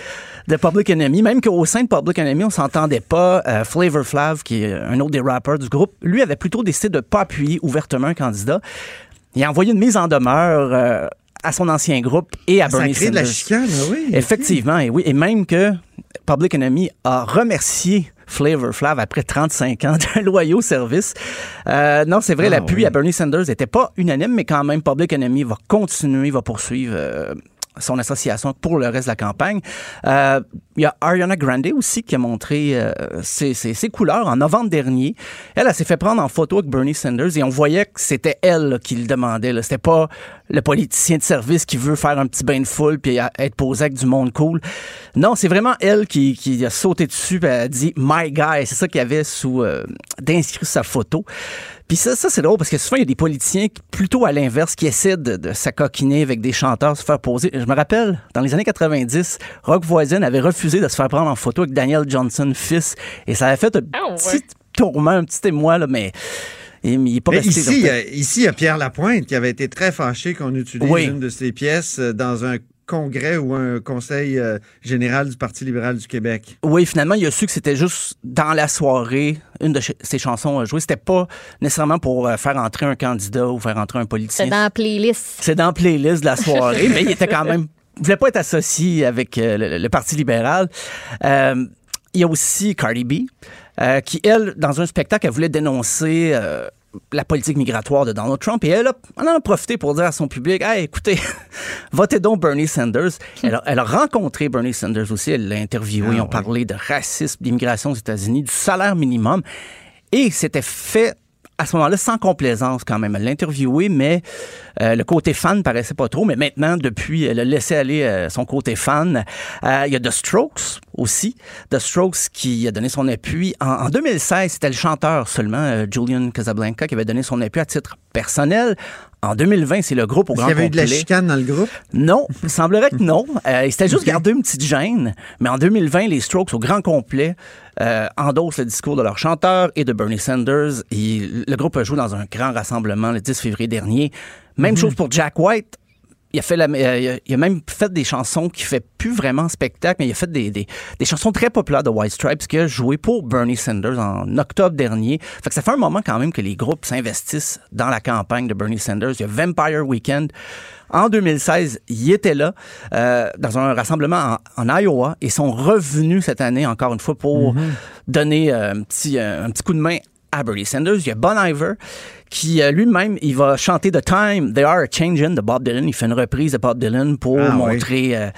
de Public Enemy. Même qu'au sein de Public Enemy, on s'entendait pas. Euh, Flavor Flav, qui est un autre des rappeurs du groupe, lui avait plutôt décidé de pas appuyer ouvertement un candidat. Il a envoyé une mise en demeure euh, à son ancien groupe et à Ça Bernie crée de la Sanders. chicane, ah oui. Effectivement, et oui. Et même que Public Enemy a remercié Flavor Flav après 35 ans de loyaux services. Euh, non, c'est vrai, Ah, l'appui oui. à Bernie Sanders n'était pas unanime, mais quand même, Public Enemy va continuer, va poursuivre euh, son association pour le reste de la campagne. Euh, Il y a Ariana Grande aussi qui a montré euh, ses, ses- ses couleurs en novembre dernier. Elle, elle s'est fait prendre en photo avec Bernie Sanders et on voyait que c'était elle là, qui le demandait. C'était pas le politicien de service qui veut faire un petit bain de foule puis être posé avec du monde cool. Non, c'est vraiment elle qui, qui a sauté dessus et a dit « My guy ». C'est ça qu'il y avait sous euh, d'inscrire sa photo. Puis ça, ça c'est drôle parce que souvent, il y a des politiciens qui, plutôt à l'inverse qui essaient de, de s'acoquiner avec des chanteurs, se faire poser. Je me rappelle, dans les années 90, Rock Voisine avait refusé de se faire prendre en photo avec Daniel Johnson, fils, et ça avait fait un Ah ouais. petit tourment, un petit émoi, là, mais il n'est pas Mais resté. ici, il donc- y a- ici, il y a Pierre Lapointe qui avait été très fâché qu'on utilise Oui. une de ses pièces euh, dans un congrès ou un conseil euh, général du Parti libéral du Québec. Oui, finalement, il a su que c'était juste dans la soirée, une de ses chansons à jouer. C'était pas nécessairement pour euh, faire entrer un candidat ou faire entrer un politicien. C'est dans la playlist. C'est dans la playlist de la soirée, [LAUGHS] mais il était quand même. Voulait pas être associé avec euh, le, le Parti libéral. Euh, il y a aussi Cardi B, euh, qui, elle, dans un spectacle, elle voulait dénoncer la politique migratoire de Donald Trump. Et elle, a, elle en a profité pour dire à son public Hey, écoutez, [LAUGHS] votez donc Bernie Sanders. Elle a, elle a rencontré Bernie Sanders aussi. Elle l'a interviewé. Ah, Ils ont parlé de racisme, d'immigration aux États-Unis, du salaire minimum. Et c'était fait à ce moment-là sans complaisance quand même. Elle l'a interviewé, mais euh, le côté fan paraissait pas trop. Mais maintenant, depuis, elle a laissé aller euh, son côté fan. Euh, il y a The Strokes aussi. The Strokes qui a donné son appui. En, en 2016, c'était le chanteur seulement, euh, Julian Casablanca, qui avait donné son appui à titre personnel. En 2020, c'est le groupe au grand qu'il y avait eu de la complet. chicane dans le groupe? Non, il semblerait que non. [LAUGHS] Euh, il s'était juste gardé une petite gêne. Mais en 2020, les Strokes, au grand complet, euh, endossent le discours de leur chanteur et de Bernie Sanders. Et le groupe a joué dans un grand rassemblement le 10 février dernier. Même chose pour Jack White. Il a fait la, euh, il a- même fait des chansons qui fait plus vraiment spectacle, mais il a fait des, des, des chansons très populaires de White Stripes qui a joué pour Bernie Sanders en octobre dernier. Fait que ça fait un moment quand même que les groupes s'investissent dans la campagne de Bernie Sanders. Il y a Vampire Weekend. En 2016, il était là euh, dans un rassemblement en, en Iowa et sont revenus cette année encore une fois pour donner euh, un petit un petit coup de main à Bernie Sanders. Il y a Bon Iver qui euh, lui-même, il va chanter The Time They Are a Changin' de Bob Dylan. Il fait une reprise de Bob Dylan pour Ah, oui. montrer euh,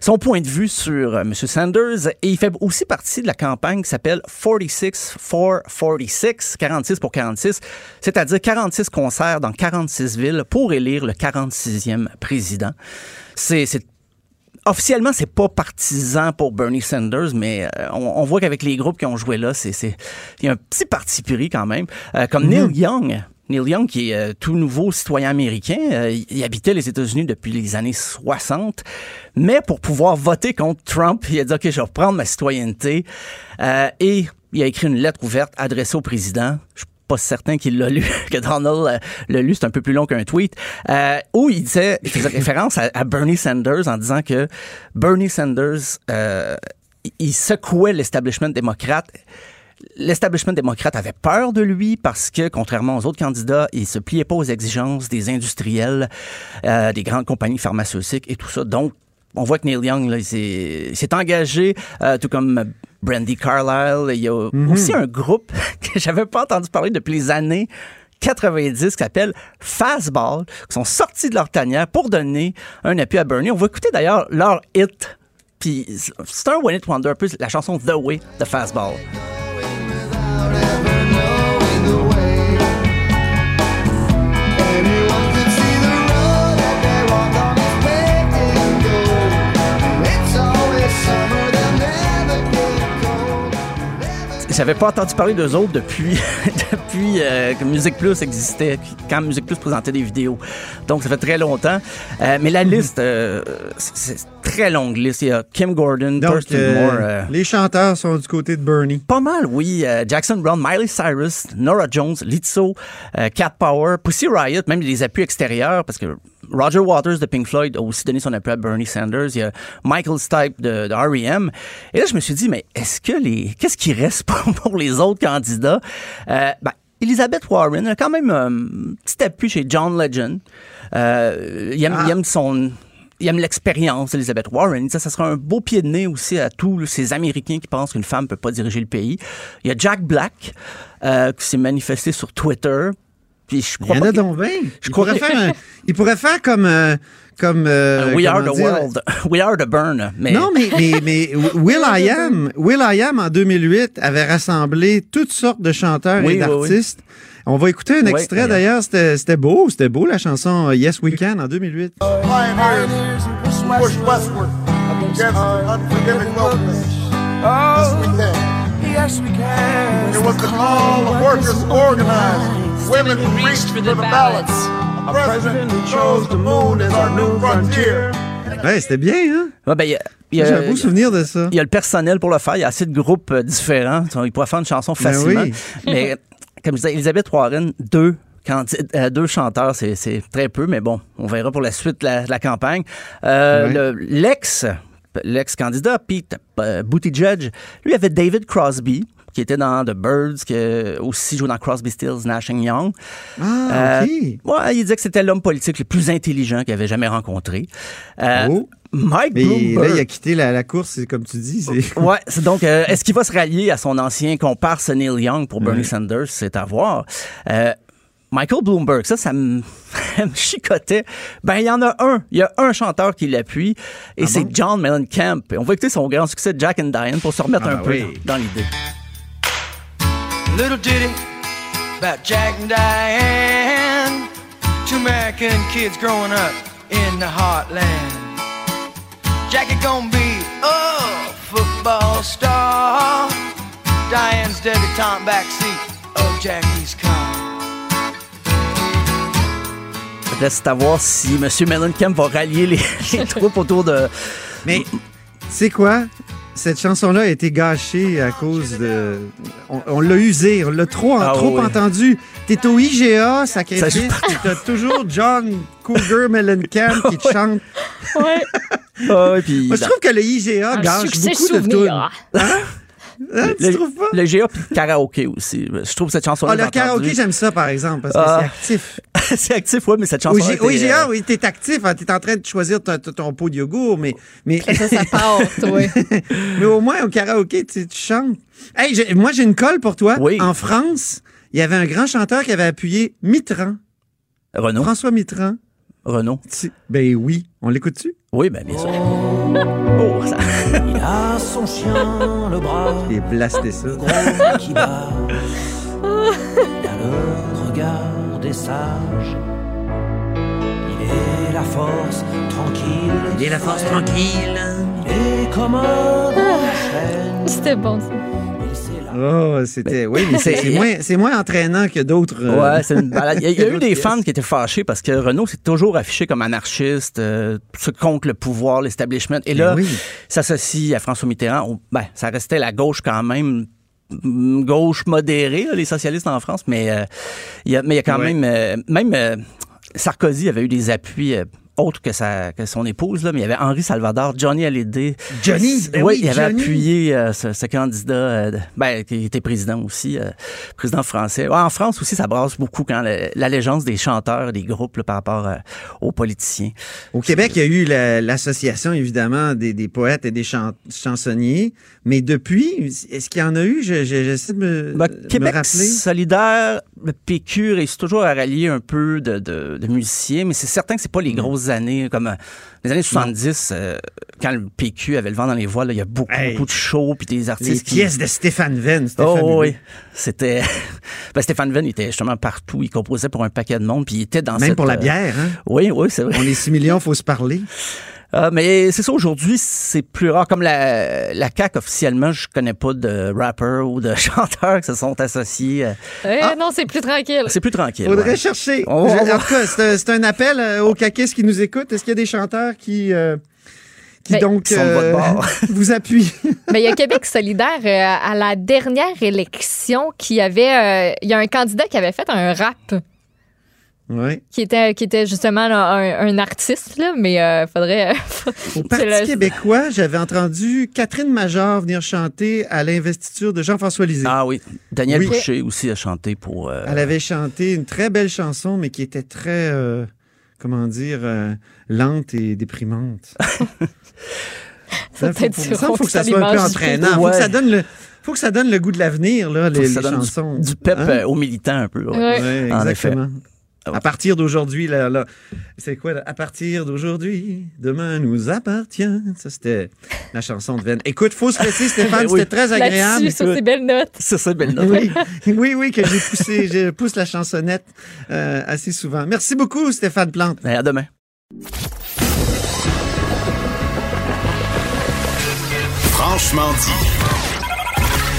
son point de vue sur euh, M. Sanders. Et il fait aussi partie de la campagne qui s'appelle 46 for 46, 46 pour 46, c'est-à-dire 46 concerts dans 46 villes pour élire le 46e président. C'est officiellement, c'est pas partisan pour Bernie Sanders, mais euh, on, on voit qu'avec les groupes qui ont joué là, c'est il y a un petit parti pris quand même. Euh, comme Neil Young. Neil Young, qui est euh, tout nouveau citoyen américain, euh, il, habitait les États-Unis depuis les années 60, mais pour pouvoir voter contre Trump, il a dit OK, je vais reprendre ma citoyenneté, Euh, et il a écrit une lettre ouverte adressée au président. Je suis pas certain qu'il l'a lu, [LAUGHS] que Donald euh, l'a lu, c'est un peu plus long qu'un tweet, euh, où il disait, faisait référence à, Bernie Sanders en disant que Bernie Sanders, euh, il secouait l'establishment démocrate. L'establishment démocrate avait peur de lui parce que, contrairement aux autres candidats, il se pliait pas aux exigences des industriels, euh, des grandes compagnies pharmaceutiques et tout ça. Donc, on voit que Neil Young là, il s'est engagé, euh, tout comme Brandy Carlisle. Il y a aussi un groupe [LAUGHS] que j'avais pas entendu parler depuis les années 90 qui s'appelle Fastball, qui sont sortis de leur tanière pour donner un appui à Bernie. On va écouter d'ailleurs leur hit. Puis c'est un One It Wonder, un peu la chanson The Way de Fastball. out. J'avais pas entendu parler d'eux autres depuis, [LAUGHS] depuis euh, que Musique Plus existait, quand Musique Plus présentait des vidéos. Donc, ça fait très longtemps. Euh, mais la liste, euh, c'est très longue liste. Il y a Kim Gordon, Donc, Thurston Moore. les chanteurs sont du côté de Bernie. pas mal, oui. Jackson Brown, Miley Cyrus, Nora Jones, Lizzo, Cat Power, Pussy Riot, même les appuis extérieurs, parce que Roger Waters de Pink Floyd a aussi donné son appui à Bernie Sanders. Il y a Michael Stipe de, de R.E.M. Et là, je me suis dit, mais est-ce que les... Qu'est-ce qui reste [LAUGHS] pour, pour les autres candidats? Euh, ben, Elizabeth Warren a quand même un petit appui chez John Legend. Euh, il, aime, il aime son... Il aime l'expérience d'Elizabeth Warren. Dit, ça sera un beau pied de nez aussi à tous ces Américains qui pensent qu'une femme ne peut pas diriger le pays. Il y a Jack Black euh, qui s'est manifesté sur Twitter. Puis je Il crois y en a donc bien. Je Il pourrait faire, un- il pourrait faire comme, euh, comme euh, Uh, We are the dire? world. [LAUGHS] We are the burn. Mais Non, mais, mais, mais [LAUGHS] Will I Am, Will I Am en 2008 avait rassemblé toutes sortes de chanteurs Oui, et oui, oui. d'artistes. On va écouter un Oui, extrait oui. d'ailleurs, c'était c'était beau, c'était beau la chanson euh, Yes We Can en 2008. Pioneers push westward against unforgiving wilderness. Yes, we can. Yes, we can. It was the call of workers organized, women who reached for the ballots. A president who chose the moon as our new frontier. Ouais, c'était bien, hein? Ouais, ben, il y a- il y a- J'ai un beau souvenir de ça. Il y a le personnel pour le faire. Il y a assez de groupes euh, différents. Il pourrait faire une chanson Ben facilement. oui. Mais comme je disais, Elisabeth Warren, deux, candi- euh, deux chanteurs, c'est c'est très peu, mais bon, on verra pour la suite de la, campagne. Euh, le- L'ex, l'ex-candidat, Pete euh, Buttigieg, lui avait David Crosby qui était dans The Birds, qui a aussi joué dans Crosby, Stills, Nash Young. Ah, OK. Euh, ouais, il disait que c'était l'homme politique le plus intelligent qu'il avait jamais rencontré. Euh, Oh. Mike Mais Bloomberg. là, il a quitté la, la course, comme tu dis. [LAUGHS] Ouais, c'est donc, euh, est-ce qu'il va se rallier à son ancien comparse Neil Young pour Bernie Ouais. Sanders? C'est à voir. Euh, Michael Bloomberg, ça, ça me, [LAUGHS] chicotait. Ben, il y en a un. Il y a un chanteur qui l'appuie et c'est John Mellencamp. Et on va écouter son grand succès Jack and Diane pour se remettre Ah, un ben peu oui. dans l'idée. Little ditty about Jack and Diane. Two American kids growing up in the heartland. Jackie gonna be a football star. Diane's debutante backseat of Jackie's car. Reste à voir si M. Mellencamp va rallier les, [LAUGHS] les troupes autour de. Mais, sais quoi? Cette chanson-là a été gâchée à cause de. On, on l'a usée, on l'a trop, Ah trop oui. entendu. T'es au IGA, Ça sacrifice, puis t'as toujours John Cougar Mellencamp qui te [LAUGHS] chante. Ouais. Ah ouais, puis Moi, je trouve que le IGA Un gâche succès beaucoup de tunes. souvenir. Hein, tu le, trouves pas? le GA puis le karaoké aussi. Je trouve cette chanson-là. Ah, le karaoké, j'aime ça, par exemple, parce que Ah. c'est actif. [LAUGHS] c'est actif, oui, mais cette Au, chanson. G- au IGA, oui, t'es actif. hein, T'es en train de choisir ton, pot de yogourt, mais, mais, Ça, ça part, oui. [LAUGHS] mais au moins, au karaoké, tu, tu chantes. Hey, j'ai- moi, j'ai une colle pour toi. Oui. En France, il y avait un grand chanteur qui avait appuyé. Renaud. François Mitterrand. Renaud? Ben oui. On l'écoute-tu? Oui, ben bien sûr. Oh, ça. [LAUGHS] Il a son chien, le bras J'ai blasté ça. gros qui bat. [LAUGHS] Il a le regard des sages. Il est la force tranquille. Il est la force tranquille. Il est comme un chêne. C'était bon, ça. Oh, c'était. Oui, mais c'est moins, moins entraînant que d'autres. euh, Ouais, c'est une balade. Il y a, il y a [LAUGHS] eu des fans qui étaient fâchés parce que Renault s'est toujours affiché comme anarchiste, euh, contre le pouvoir, l'establishment. Et là, Ben oui. s'associe à François Mitterrand. Ben, ça restait la gauche quand même mm, gauche modérée, là, les socialistes en France, mais euh, il y a, mais il y a quand même, même Sarkozy avait eu des appuis autres que, sa, que son épouse, là, mais il y avait Henri Salvador, Johnny Hallyday. Johnny, ben oui, oui, il avait Johnny. appuyé euh, ce, ce candidat, euh, ben, qui était président aussi, euh, président français. Ouais, en France aussi, ça brasse beaucoup quand l'allégeance des chanteurs, des groupes là, par rapport aux politiciens. Au Québec, il y a eu la- l'association, évidemment, des, des poètes et des chan- chansonniers. Mais depuis, est-ce qu'il y en a eu? Je- je- J'essaie de me, Ben, me Québec rappeler. solidaire, PQ réussit toujours à rallier un peu de, de- de musiciens, mais c'est certain que c'est pas Mm. les grosses années comme euh, les années 70, euh, quand le PQ avait le vent dans les voiles, là, il y a beaucoup, Hey. beaucoup de shows puis des Les artistes qui... pièces de Stéphane Venn. c'était Oh oui, c'était... [LAUGHS] ben, Stéphane Venn était justement partout, il composait pour un paquet de monde, puis il était dans Même cette, pour la euh, bière, hein? Oui, oui, c'est vrai. On est 6 millions, faut se parler. Euh, mais c'est ça, aujourd'hui, c'est plus rare. Comme la, la CAQ, officiellement, je connais pas de rappeurs ou de [LAUGHS] chanteurs qui se sont associés. euh, Eh, Non, c'est plus tranquille. C'est plus tranquille. Faudrait ouais. chercher. On va Je- voir. en tout cas, c'est un, appel euh, aux caquistes qui nous écoutent. Est-ce qu'il y a des chanteurs qui, euh, qui Ben, donc [LAUGHS] vous appuient? Mais il y a Québec solidaire euh, à la dernière élection qui avait. euh, Il y a un candidat qui avait fait un rap qui était, qui était justement là, un, un artiste, là, mais euh, faudrait. Au [LAUGHS] c'est Parti le- québécois, j'avais entendu Catherine Major venir chanter à l'investiture de Jean-François Lisée. Ah oui. Daniel Oui. Boucher aussi a chanté pour. euh, Elle avait chanté une très belle chanson, mais qui était très, euh, comment dire, euh, lente et déprimante. [LAUGHS] Ça faut, faut- sur ça, faut que ça soit un peu entraînant. Faut Ouais. que ça donne le, faut que ça donne le goût de l'avenir, là, faut les, que ça les donne du- chansons. Du, pep Hein? euh, aux militants un peu. ouais. Ouais. Ouais, En exactement. Ah ouais. À partir d'aujourd'hui, là, là, c'est quoi? là? À partir d'aujourd'hui, demain nous appartient. Ça, c'était la chanson de Venn. Écoute, faut se laisser, Stéphane, [LAUGHS] Oui. c'était très agréable. Sur ces belles notes. C'est ça, belle note. Oui, oui, oui, que j'ai poussé, je pousse la chansonnette euh, assez souvent. Merci beaucoup, Stéphane Plante. Ben, à demain. Franchement dit.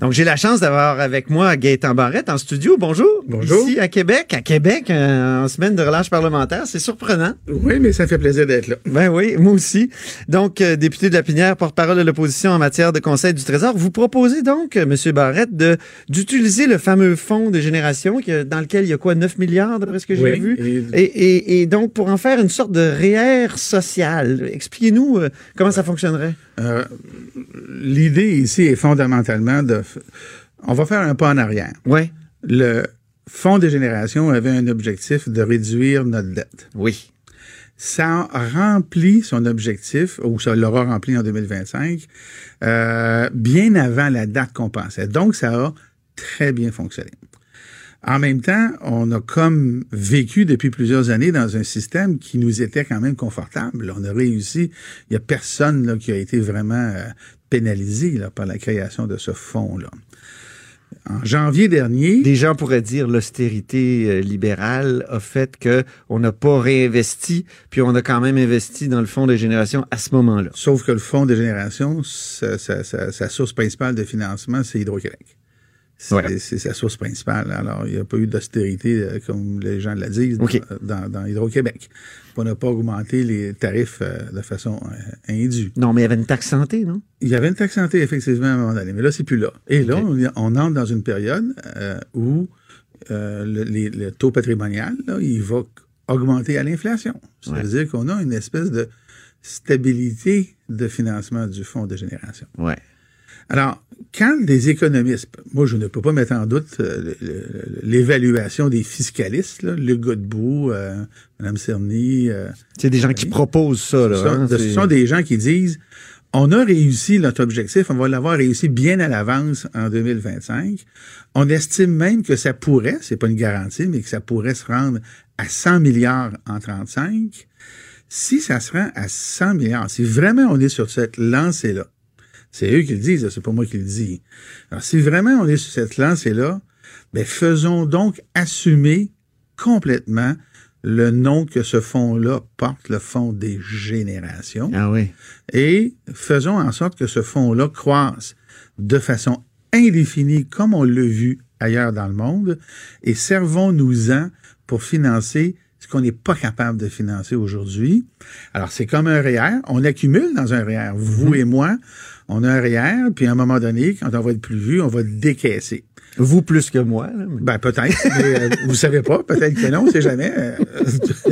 Donc, j'ai la chance d'avoir avec moi Gaëtan Barrette en studio. Bonjour. Bonjour. Ici à Québec. À Québec, euh, en semaine de relâche parlementaire. C'est surprenant. Oui, mais ça fait plaisir d'être là. Ben oui, moi aussi. Donc, euh, député de la Pinière, porte-parole de l'opposition en matière de Conseil du Trésor, vous proposez donc, euh, Monsieur Barrette, de d'utiliser le fameux fonds de génération qui, euh, dans lequel il y a quoi, 9 milliards, d'après ce que j'ai Oui, vu? et- Et, et, et donc, pour en faire une sorte de REER social. Expliquez-nous euh, comment ça fonctionnerait? Euh, L'idée ici est fondamentalement de... On va faire un pas en arrière. Oui. Le Fonds de génération avait un objectif de réduire notre dette. Oui. Ça remplit son objectif, ou ça l'aura rempli en 2025, euh, bien avant la date qu'on pensait. Donc, ça a très bien fonctionné. En même temps, on a comme vécu depuis plusieurs années dans un système qui nous était quand même confortable. On a réussi. Il y a personne là, qui a été vraiment euh, pénalisé là, par la création de ce fonds-là. En janvier dernier, Des gens pourraient dire l'austérité euh, libérale a fait que on n'a pas réinvesti, puis on a quand même investi dans le fonds de génération à ce moment-là. sauf que le fonds de génération, sa, sa- sa- sa source principale de financement, c'est Hydro-Québec. C'est sa source principale. Alors, il n'y a pas eu d'austérité, euh, comme les gens le disent, dans, dans Hydro-Québec. On n'a pas augmenté les tarifs euh, de façon euh, indue. Non, mais il y avait une taxe santé, non? Il y avait une taxe santé, effectivement, à un moment donné, mais là, c'est plus là. Et là, on, entre dans une période euh, où le, les- le taux patrimonial, là, il va augmenter à l'inflation. Ça Ouais. veut dire qu'on a une espèce de stabilité de financement du fonds de génération. Ouais. Alors, quand des économistes, moi je ne peux pas mettre en doute euh, l'évaluation des fiscalistes, là, Luc Godbout, euh, Mme Cerny, euh, C'est des gens qui proposent ça, là. ce sont, hein, ce sont des gens qui disent on a réussi notre objectif, on va l'avoir réussi bien à l'avance en 2025. On estime même que ça pourrait, c'est pas une garantie, mais que ça pourrait se rendre à 100 milliards en 35. Si ça se rend à 100 milliards, si vraiment on est sur cette lancée-là, c'est eux qui le disent, c'est pas moi qui le dis. Alors, si vraiment on est sur cette lancée-là, ben, faisons donc assumer complètement le nom que ce fonds-là porte, le fonds des générations, Ah oui. et faisons en sorte que ce fonds-là croisse de façon indéfinie, comme on l'a vu ailleurs dans le monde, et servons-nous-en pour financer ce qu'on n'est pas capable de financer aujourd'hui. Alors, c'est comme un REER. On accumule dans un REER. Vous et moi, on a un REER, puis à un moment donné, quand on va être plus vu, on va décaisser. Vous plus que moi. là, mais- Ben, peut-être, mais euh, [LAUGHS] vous savez pas, peut-être que non, on sait jamais. Euh,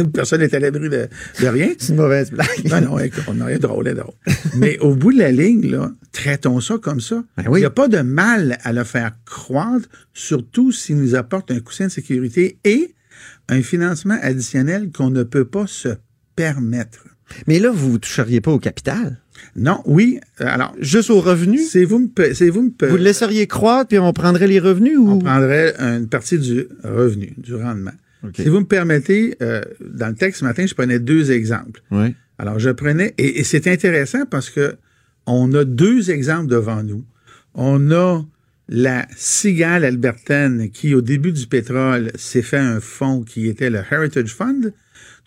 [LAUGHS] personne n'est à l'abri de, de rien. C'est une mauvaise blague. Non, non, écoute, on a rien de drôle, drôle. Mais au bout de la ligne, là, traitons ça comme ça. Ben Il n'y a pas de mal à le faire croître, surtout s'il nous apporte un coussin de sécurité et un financement additionnel qu'on ne peut pas se permettre. Mais là, vous ne toucheriez pas au capital. Non, oui, euh, alors, Juste aux revenus. c'est vous me, c'est vous me Vous le laisseriez croître, puis on prendrait les revenus ou? on prendrait une partie du revenu, du rendement. Si vous me permettez, euh, dans le texte ce matin, je prenais deux exemples. Ouais. Alors, je prenais, et, et c'est intéressant parce que on a deux exemples devant nous. On a la cigale albertaine qui, au début du pétrole, s'est fait un fonds qui était le Heritage Fund.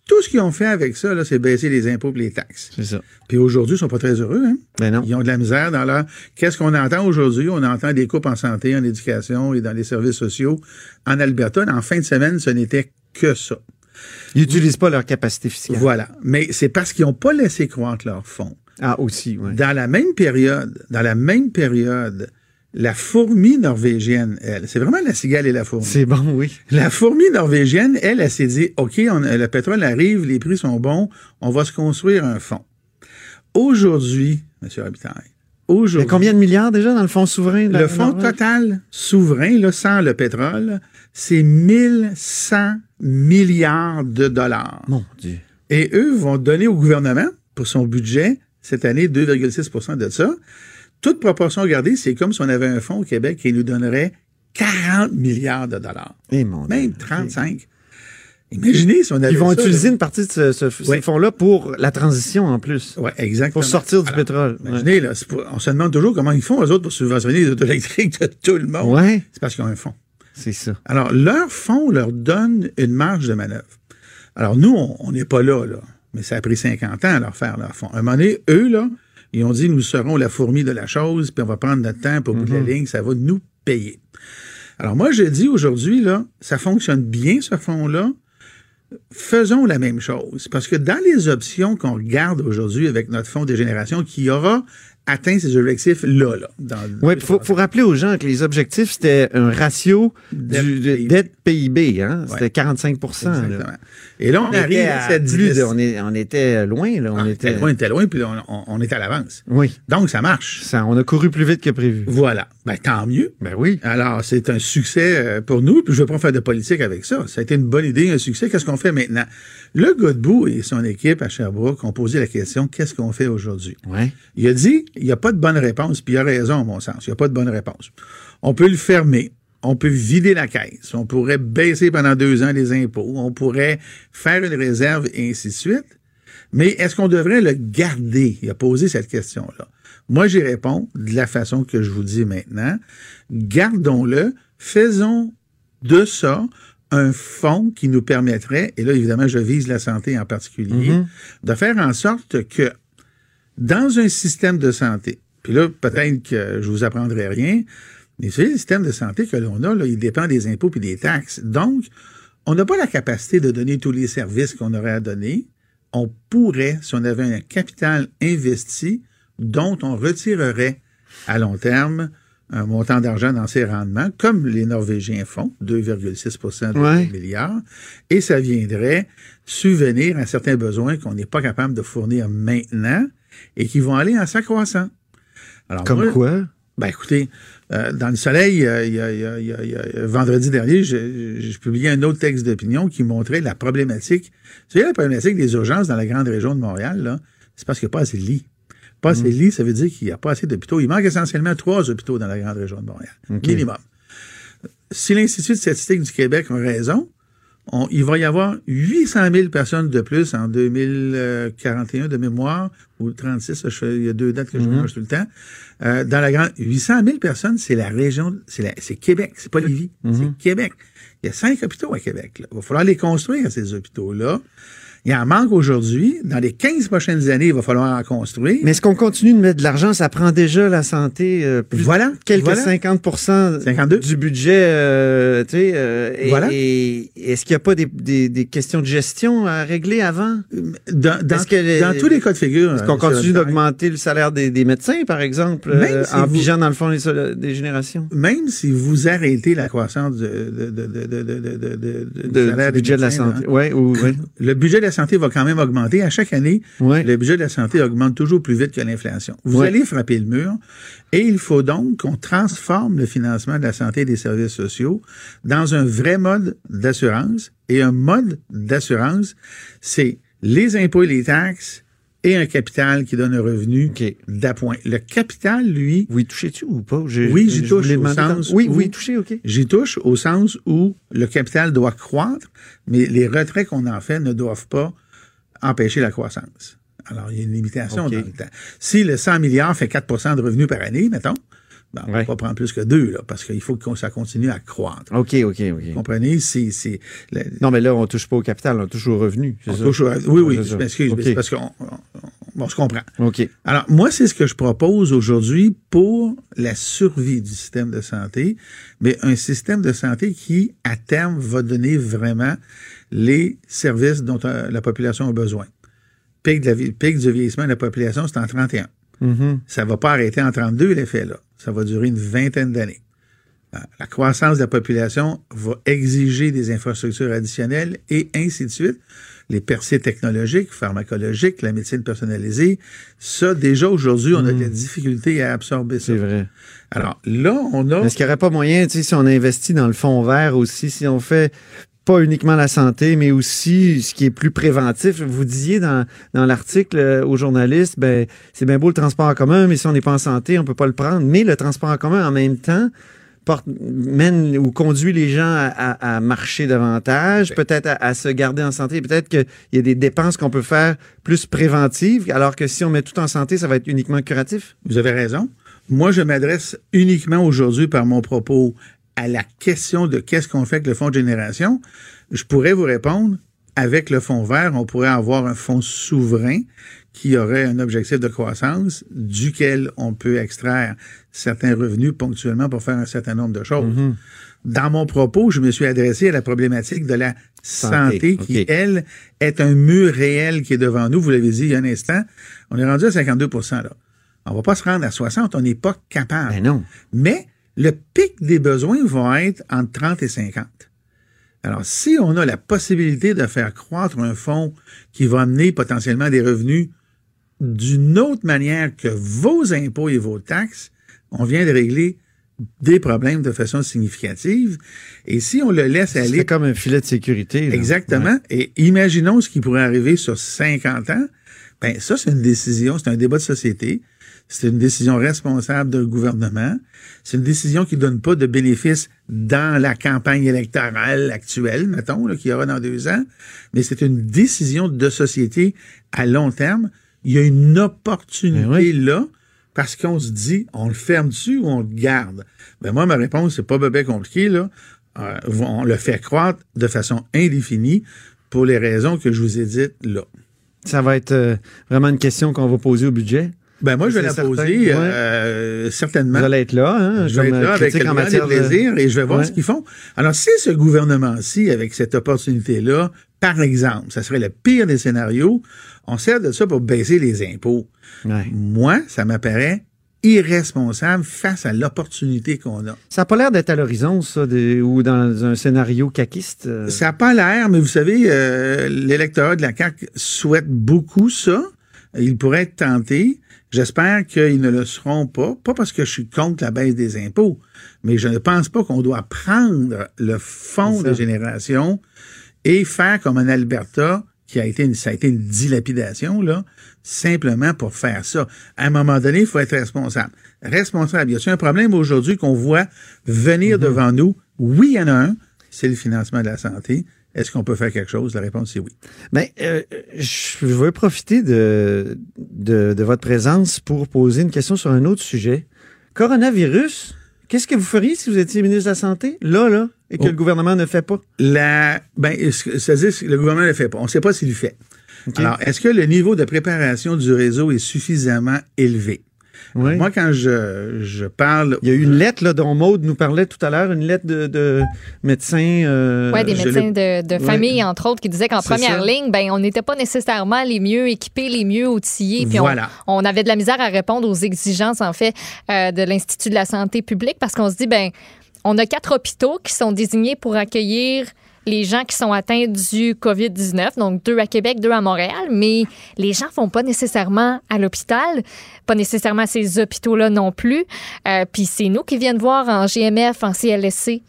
Tout ce qu'ils ont fait avec ça, là, c'est baisser les impôts et les taxes. C'est ça. Puis aujourd'hui, ils sont pas très heureux. Hein? Ben non. Ils ont de la misère dans leur... Qu'est-ce qu'on entend aujourd'hui? On entend des coupes en santé, en éducation et dans les services sociaux. En Alberta, en fin de semaine, ce n'était que ça. Ils n'utilisent pas leur capacité fiscale. Voilà. Mais c'est parce qu'ils n'ont pas laissé croître leurs fonds. Ah, aussi, oui. Dans la même période, dans la même période, la fourmi norvégienne, elle, c'est vraiment la cigale et la fourmi. C'est bon, oui. La fourmi norvégienne, elle, elle s'est dit, OK, on- le pétrole arrive, les prix sont bons, on va se construire un fonds. Aujourd'hui, M. Robitaille, aujourd'hui, combien de milliards déjà dans le fonds souverain? de le fonds total souverain, là, sans le pétrole, c'est 1100 milliards de dollars. Mon Dieu. Et eux vont donner au gouvernement, pour son budget, cette année, 2,6% de ça. Toute proportion gardée, c'est comme si on avait un fonds au Québec qui nous donnerait 40 milliards de dollars. Eh, mon Dieu. Même 35. Imaginez si on avait Ils vont ça, utiliser là. une partie de ce, ce- Ouais. fonds-là pour la transition en plus. Ouais, exactement. Pour sortir du Alors, pétrole. Ouais. Imaginez, là, pour- on se demande toujours comment ils font, eux autres, pour subventionner les autos électriques de tout le monde. Ouais, C'est parce qu'ils ont un fonds. c'est ça. Alors, leur fonds leur donne une marge de manœuvre. Alors, nous, on on n'est pas là, là. Mais ça a pris 50 ans à leur faire leur fonds. À un moment donné, eux, là, ils ont dit, nous serons la fourmi de la chose, puis on va prendre notre temps, puis au bout de la ligne, ça va nous payer. Alors, moi, je dis aujourd'hui, là, ça fonctionne bien, ce fonds-là. Faisons la même chose. Parce que dans les options qu'on regarde aujourd'hui avec notre fonds des générations, qui aura atteint ses objectifs là, là. Dans Oui, il faut, faut rappeler aux gens que les objectifs, c'était un ratio Dette du, de- PIB. dette PIB. Hein? Ouais. C'était 45% là. Et là, on, On, arrive était à cette plus de- on, est- on était loin. Là. On On était, était loin, on était loin, puis on, est à l'avance. Oui, Donc, ça marche. ça, on a couru plus vite que prévu. Voilà. Ben, tant mieux. Ben oui. Alors, c'est un succès euh, pour nous, puis je ne veux pas faire de politique avec ça. Ça a été une bonne idée, un succès. Qu'est-ce qu'on fait maintenant? Le Godbout et son équipe à Sherbrooke ont posé la question, qu'est-ce qu'on fait aujourd'hui? Ouais. Il a dit, il n'y a pas de bonne réponse, puis il a raison, à mon sens. Il n'y a pas de bonne réponse. On peut le fermer. On peut vider la caisse. On pourrait baisser pendant deux ans les impôts. On pourrait faire une réserve et ainsi de suite. Mais est-ce qu'on devrait le garder? Il a posé cette question-là. Moi, j'y réponds de la façon que je vous dis maintenant. Gardons-le. Faisons de ça un fonds qui nous permettrait, et là, évidemment, je vise la santé en particulier, de faire en sorte que dans un système de santé, puis là, peut-être que je vous apprendrai rien, Mais vous savez, le système de santé que l'on a, là, il dépend des impôts et des taxes. Donc, on n'a pas la capacité de donner tous les services qu'on aurait à donner. On pourrait, si on avait un capital investi, dont on retirerait à long terme un montant d'argent dans ses rendements, comme les Norvégiens font, 2,6% de Ouais. milliards, et ça viendrait subvenir à certains besoins qu'on n'est pas capable de fournir maintenant et qui vont aller en s'accroissant. Alors, Comme moi, quoi? Ben écoutez, euh, dans le soleil, euh, il y a, il y a- il y a- il y a- vendredi dernier, je, je publiais un autre texte d'opinion qui montrait la problématique. Vous savez, la problématique des urgences dans la grande région de Montréal, c'est parce qu'il n'y a pas assez de lits. Pas assez de lits, ça veut dire qu'il n'y a pas assez d'hôpitaux. Il manque essentiellement trois hôpitaux dans la grande région de Montréal. Minimum. Si l'Institut de statistique du Québec a raison, on- il va y avoir 800 000 personnes de plus en 2041 de mémoire, ou 36, je- il y a deux dates que je Mhm. mélange tout le temps. Euh, dans la grande, 800 000 personnes, c'est la région, c'est Québec, c'est pas Lévis, Mhm. c'est Québec. Il y a cinq hôpitaux à Québec. là. Il va falloir les construire, ces hôpitaux-là. Il en manque aujourd'hui. Dans les 15 prochaines années, il va falloir en construire. Mais est-ce qu'on continue de mettre de l'argent? Ça prend déjà la santé euh, plus Voilà, quelques voilà. 50% du budget. euh, tu sais, euh, et, Voilà. et est-ce qu'il n'y a pas des, des- des questions de gestion à régler avant? Dans, tous les cas de figure, Est-ce qu'on euh, continue d'augmenter le salaire des, des médecins, par exemple, Même si en vous- figeant dans le fond des générations? même si vous arrêtez la croissance de, de, de, du salaire budget de la santé. là, Ouais, ou- ouais. [COUGHS] Le budget de la santé va quand même augmenter. À chaque année, le budget de la santé augmente toujours plus vite que l'inflation. Vous allez frapper le mur et il faut donc qu'on transforme le financement de la santé et des services sociaux dans un vrai mode d'assurance. Et un mode d'assurance, c'est les impôts et les taxes et un capital qui donne un revenu d'appoint. Le capital, lui... Vous y touchez-tu ou pas? Oui, j'y touche au sens Oui, où- touchez, OK. J'y touche au sens où le capital doit croître, mais les retraits qu'on en fait ne doivent pas empêcher la croissance. Alors, il y a une limitation OK. dans le temps. Si le 100 milliards fait 4% de revenus par année, mettons, ben, on ne va pas prendre plus que deux, là, parce qu'il faut que ça continue à croître. OK, OK, OK. Vous comprenez? C'est, c'est, Non, mais là, on touche pas au capital, on touche au revenu. c'est on ça? touche au- oui, oui, je m'excuse, parce qu'on on, on se comprend. OK. Alors, moi, c'est ce que je propose aujourd'hui pour la survie du système de santé, mais un système de santé qui, à terme, va donner vraiment les services dont euh, la population a besoin. Pic, de la pic du vieillissement de la population, c'est en 31. Mhm. Ça va pas arrêter en 32, l'effet, là. Ça va durer une vingtaine d'années. Euh, La croissance de la population va exiger des infrastructures additionnelles et ainsi de suite. Les percées technologiques, pharmacologiques, la médecine personnalisée, ça, déjà aujourd'hui, on a de la difficulté à absorber ça. C'est vrai. Alors là, on a... Est-ce qu'il n'y aurait pas moyen, tu sais, si on investit dans le fonds vert aussi, si on fait pas uniquement la santé, mais aussi ce qui est plus préventif. Vous disiez dans, dans l'article euh, aux journalistes, ben, c'est bien beau le transport en commun, mais si on n'est pas en santé, on peut pas le prendre. Mais le transport en commun, en même temps, porte, mène ou conduit les gens à, à- à marcher davantage, peut-être à, à se garder en santé. Peut-être qu'il y a des dépenses qu'on peut faire plus préventives, alors que si on met tout en santé, ça va être uniquement curatif. Vous avez raison. Moi, je m'adresse uniquement aujourd'hui par mon propos à la question de qu'est-ce qu'on fait avec le fonds de génération. Je pourrais vous répondre, avec le fonds vert, on pourrait avoir un fonds souverain qui aurait un objectif de croissance duquel on peut extraire certains revenus ponctuellement pour faire un certain nombre de choses. Dans mon propos, je me suis adressé à la problématique de la santé, Santé, qui, elle, est un mur réel qui est devant nous. Vous l'avez dit il y a un instant. On est rendu à 52 là. On va pas se rendre à 60, on n'est pas capable. Ben non. Mais le pic des besoins va être entre 30 et 50. Alors, si on a la possibilité de faire croître un fonds qui va amener potentiellement des revenus d'une autre manière que vos impôts et vos taxes, on vient de régler des problèmes de façon significative. Et si on le laisse aller... C'est comme un filet de sécurité. là. Exactement. Et imaginons ce qui pourrait arriver sur 50 ans. Ben, ça, c'est une décision, c'est un débat de société. C'est une décision responsable d'un gouvernement. C'est une décision qui donne pas de bénéfices dans la campagne électorale actuelle, mettons, qu'il y aura dans deux ans. Mais c'est une décision de société à long terme. Il y a une opportunité là parce qu'on se dit, on le ferme dessus ou on le garde? Ben moi, ma réponse, c'est pas bébé compliqué, là. Euh, on le fait croître de façon indéfinie pour les raisons que je vous ai dites là. Ça va être euh, vraiment une question qu'on va poser au budget. Ben moi, je vais la poser certain, ouais. euh, certainement. Vous allez être là, hein, Je vais être là euh, avec critique le en matière de- plaisirs et je vais voir Ouais. ce qu'ils font. Alors, si ce gouvernement-ci, avec cette opportunité-là, par exemple, ça serait le pire des scénarios, on sert de ça pour baisser les impôts. Moi, ça m'apparaît irresponsable face à l'opportunité qu'on a. Ça n'a pas l'air d'être à l'horizon, ça, de- ou dans un scénario caquiste. euh. Ça n'a pas l'air, mais vous savez, euh, l'électorat de la CAQ souhaite beaucoup ça. Il pourrait être tenté. J'espère qu'ils ne le seront pas. Pas parce que je suis contre la baisse des impôts, mais je ne pense pas qu'on doit prendre le fonds de génération et faire comme en Alberta, qui a été une, ça a été une dilapidation, là, simplement pour faire ça. À un moment donné, il faut être responsable. Responsable. Y a-t-il un problème aujourd'hui qu'on voit venir Mm-hmm. devant nous? Oui, il y en a un. C'est le financement de la santé. Est-ce qu'on peut faire quelque chose? La réponse est oui. Ben, euh, je veux profiter de, de, de votre présence pour poser une question sur un autre sujet. Coronavirus, qu'est-ce que vous feriez si vous étiez ministre de la Santé, là, là, et que Oh. le gouvernement ne fait pas? La, ben, c'est-à-dire que le gouvernement ne le fait pas. On ne sait pas s'il le fait. Alors, est-ce que le niveau de préparation du réseau est suffisamment élevé? Oui. Moi, quand je, je parle... Il y a eu une lettre là, dont Maude nous parlait tout à l'heure, une lettre de, de médecins. euh, Oui, des médecins de, de Ouais. famille, entre autres, qui disaient qu'en première ça. ligne, ben, on n'était pas nécessairement les mieux équipés, les mieux outillés. Puis on- Voilà. on, avait de la misère à répondre aux exigences, en fait, euh, de l'Institut de la santé publique parce qu'on se dit, ben, on a quatre hôpitaux qui sont désignés pour accueillir les gens qui sont atteints du COVID-19, donc deux à Québec, deux à Montréal, mais les gens vont pas nécessairement à l'hôpital, pas nécessairement à ces hôpitaux-là non plus. Euh, Puis c'est nous qui viennent voir en GMF, en CLSC.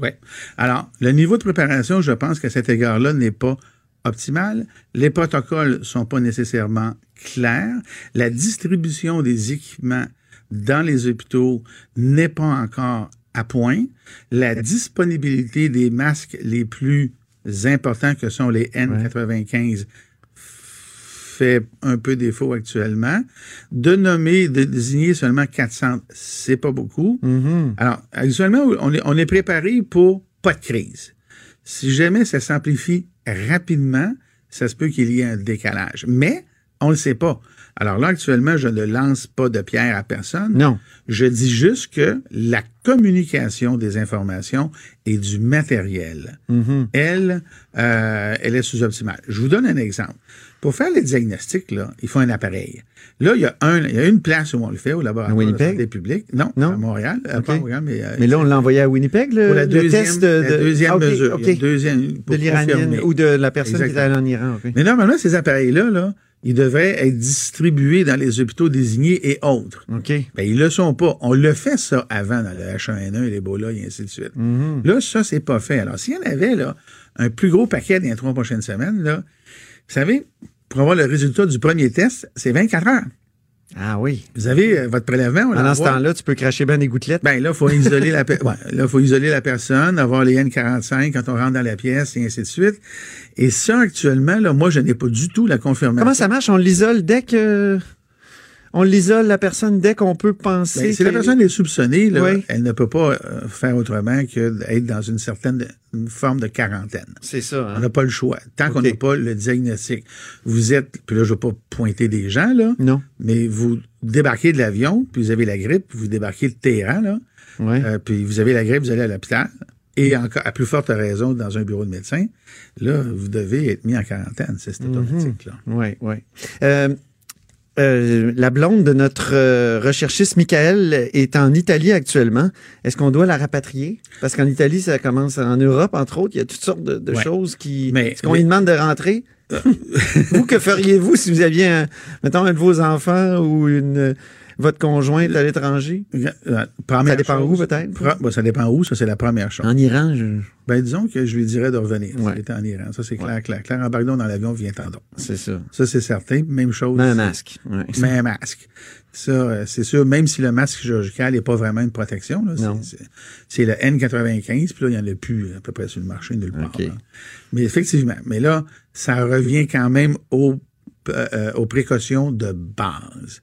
Oui. Alors, le niveau de préparation, je pense qu'à cet égard-là, n'est pas optimal. Les protocoles sont pas nécessairement clairs. La distribution des équipements dans les hôpitaux n'est pas encore à point. La disponibilité des masques les plus importants que sont les N95 fait un peu défaut actuellement. De nommer, de désigner seulement 400, c'est pas beaucoup. Mhm. Alors, actuellement, on est, on est préparé pour pas de crise. Si jamais ça s'amplifie rapidement, ça se peut qu'il y ait un décalage. Mais on le sait pas. Alors là, actuellement, je ne lance pas de pierre à personne. Non. Je dis juste que la communication des informations et du matériel, Mhm. elle, euh, elle est sous-optimale. Je vous donne un exemple. Pour faire les diagnostics, là, il faut un appareil. Là, il y a, un, il y a une place où on le fait, au laboratoire À de Winnipeg? santé publique. Non, Non? à Montréal. euh, Pas à OK. Montréal, mais, euh, Mais là, on l'a envoyé à Winnipeg, le, pour la le deuxième, test de, la deuxième Ah, mesure. Deuxième, pour de confirmer. ou de la personne qui est allée en Iran. Mais normalement, ces appareils-là, là, ils devraient être distribués dans les hôpitaux désignés et autres. OK. Ben, ils le sont pas. On le fait ça avant dans le H1N1 et l'Ebola et ainsi de suite. Mhm. Là, ça, c'est pas fait. Alors, s'il y en avait, là, un plus gros paquet dans les trois prochaines semaines, là, vous savez, pour avoir le résultat du premier test, c'est 24 heures. Ah oui. Vous avez euh, votre prélèvement. Pendant ce temps-là, tu peux cracher bien des gouttelettes. Ben là, faut isoler la pe- [LAUGHS] ouais, là, faut isoler la personne, avoir les N45 quand on rentre dans la pièce et ainsi de suite. Et ça, actuellement, là, moi, je n'ai pas du tout la confirmation. Comment ça marche? On l'isole dès que. On l'isole, la personne, dès qu'on peut penser. Ben, si la personne est soupçonnée, là, Oui. elle ne peut pas euh, faire autrement que d'être dans une certaine une forme de quarantaine. C'est ça. hein? On n'a pas le choix. Tant qu'on n'a pas le diagnostic. Vous êtes, puis là, je ne veux pas pointer des gens, là, Non. mais vous débarquez de l'avion, puis vous avez la grippe, vous débarquez de Téhéran, là, Ouais. euh, puis vous avez la grippe, vous allez à l'hôpital, et encore, à plus forte raison, dans un bureau de médecin, là, vous devez être mis en quarantaine. C'est c'est automatique, là. Oui, oui. Euh, euh, la blonde de notre euh, recherchiste Michael est en Italie actuellement. Est-ce qu'on doit la rapatrier? Parce qu'en Italie, ça commence en Europe, entre autres. Il y a toutes sortes de, de Ouais. choses qui. Mais- Est-ce qu'on lui demande de rentrer? vous, que feriez-vous si vous aviez, un, mettons, un de vos enfants ou une, votre conjointe à l'étranger? Euh, première Ça dépend chose- où, peut-être? Ben, ça dépend où, ça c'est la première chose. En Iran, je- Ben, disons que je lui dirais de revenir Ouais. en Iran. Ça, c'est clair, clair, clair. Embarque donc dans l'avion, viens t'en c'est ça. Ça, c'est certain. Même chose. Mais un masque. Ouais. Mais un masque. Ça, euh, c'est sûr, même si le masque chirurgical n'est pas vraiment une protection, là, c'est- Non. c'est- c'est le N95, puis là, il n'y en a plus à peu près sur le marché nulle part. OK. là. Mais effectivement, mais là, ça revient quand même aux, euh, euh, aux précautions de base.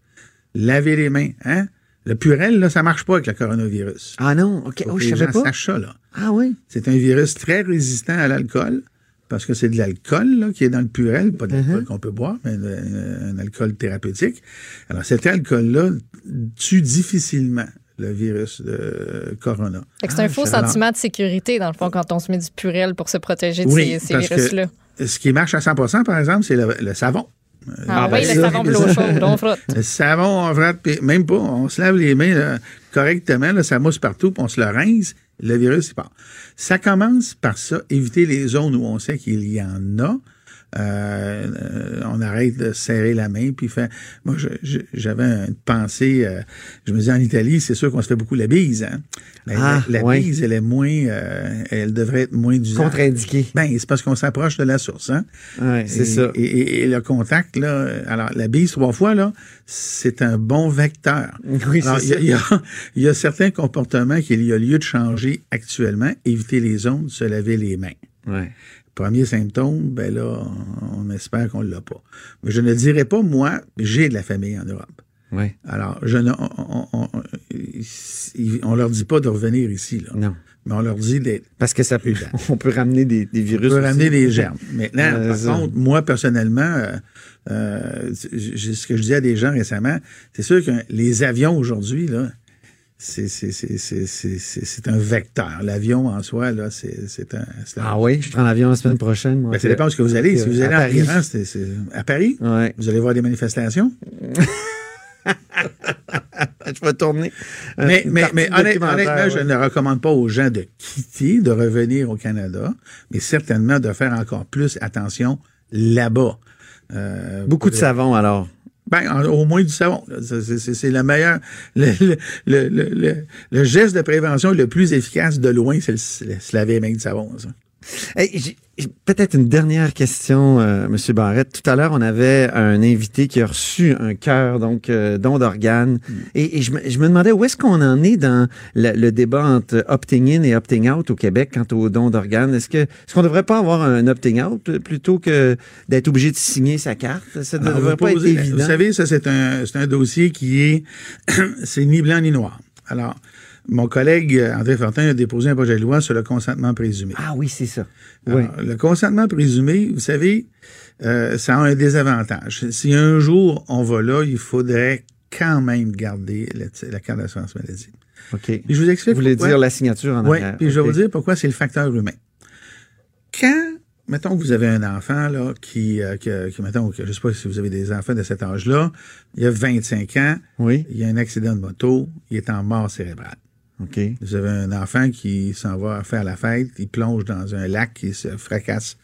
Laver les mains, hein? Le purel, là, ça marche pas avec le coronavirus. Ah non, OK. Faut Oh, que je les savais gens pas. sachent ça, là. Ah oui? C'est un virus très résistant à l'alcool parce que c'est de l'alcool là, qui est dans le purel, pas de l'alcool qu'on peut boire, mais euh, un alcool thérapeutique. Alors, cet alcool-là tue difficilement le virus de corona. Fait que c'est un faux Alors, sentiment de sécurité, dans le fond, quand on se met du purel pour se protéger de Oui, ces, ces parce que virus-là. Ce qui marche à 100% par exemple, c'est le, le savon. Ah ben, oui, le savon [LAUGHS] on frotte. Le savon, on frotte, puis même pas, on se lave les mains là, correctement, là, ça mousse partout, puis on se le rince, le virus, il part. Ça commence par ça, éviter les zones où on sait qu'il y en a. Euh, on arrête de serrer la main puis faire. Moi, j'avais une pensée. euh, je me disais en Italie, c'est sûr qu'on se fait beaucoup la bise. Hein? Ah, la, la ouais. bise, elle est moins, euh, elle devrait être moins d'usage. Contre-indiqué. Ben, c'est parce qu'on s'approche de la source, hein. Ouais, c'est ça. Et, et- et le contact, là, alors la bise trois fois, là, c'est un bon vecteur. Oui, c'est il y a- ça. il y, a, il y a certains comportements qu'il y a lieu de changer actuellement. Éviter les ondes, se laver les mains. Ouais. Premier symptôme, ben là, on, espère qu'on l'a pas. Mais je ne dirais pas, moi, j'ai de la famille en Europe. Ouais. Alors, je ne, on, on, on, on- leur dit pas de revenir ici, là. Non. Mais on leur dit d'être Parce que ça peut, [LAUGHS] on peut ramener des, des on virus. peut ramener des germes. Maintenant, Euh, par ça. contre, moi, personnellement, euh, euh, ce que je disais à des gens récemment, c'est sûr que les avions aujourd'hui, là, c'est un vecteur. L'avion en soi, là, c'est un. Ah oui, je prends l'avion la semaine prochaine. moi. Ben, ça dépend où vous allez. Si vous allez à en Paris. C'est- à Paris, Ouais. vous allez voir des manifestations. [LAUGHS] je vais tourner. Mais, honnêtement, je ne recommande pas aux gens de quitter, de revenir au Canada, mais certainement de faire encore plus attention là-bas. Euh, Beaucoup de savon, alors. Ben, en- au moins du savon. C'est- [LAUGHS] le meilleur. Le, geste de prévention le plus efficace de loin, c'est se laver les de savon. ça. Hey, peut-être une dernière question, euh, Monsieur Barrette. Tout à l'heure, on avait un invité qui a reçu un cœur, donc euh, don d'organes. Et, et je, me, je me demandais où est-ce qu'on en est dans le, le débat entre opting in et opting out au Québec quant au don d'organes? Est-ce que est-ce qu'on ne devrait pas avoir un opting out plutôt que d'être obligé de signer sa carte? Ça ne devrait pas être évident. Vous savez, ça, c'est un, c'est un dossier qui est, [CLEARS THROAT] c'est ni blanc ni noir. Alors, mon collègue euh, André Fortin a déposé un projet de loi sur le consentement présumé. Ah oui, c'est ça. Oui. Le consentement présumé, vous savez, euh, ça a un désavantage. Si un jour on va là, il faudrait quand même garder la, la carte d'assurance maladie. OK. Puis je vous explique Vous voulez pourquoi. dire la signature en Oui, arrière. puis je vais vous dire pourquoi c'est le facteur humain. Quand, mettons que vous avez un enfant, là, qui, euh, qui, mettons, que, je sais pas si vous avez des enfants de cet âge-là, il a 25 ans, Oui. il y a un accident de moto, il est en mort cérébrale. OK. Vous avez un enfant qui s'en va faire la fête, il plonge dans un lac, il se fracasse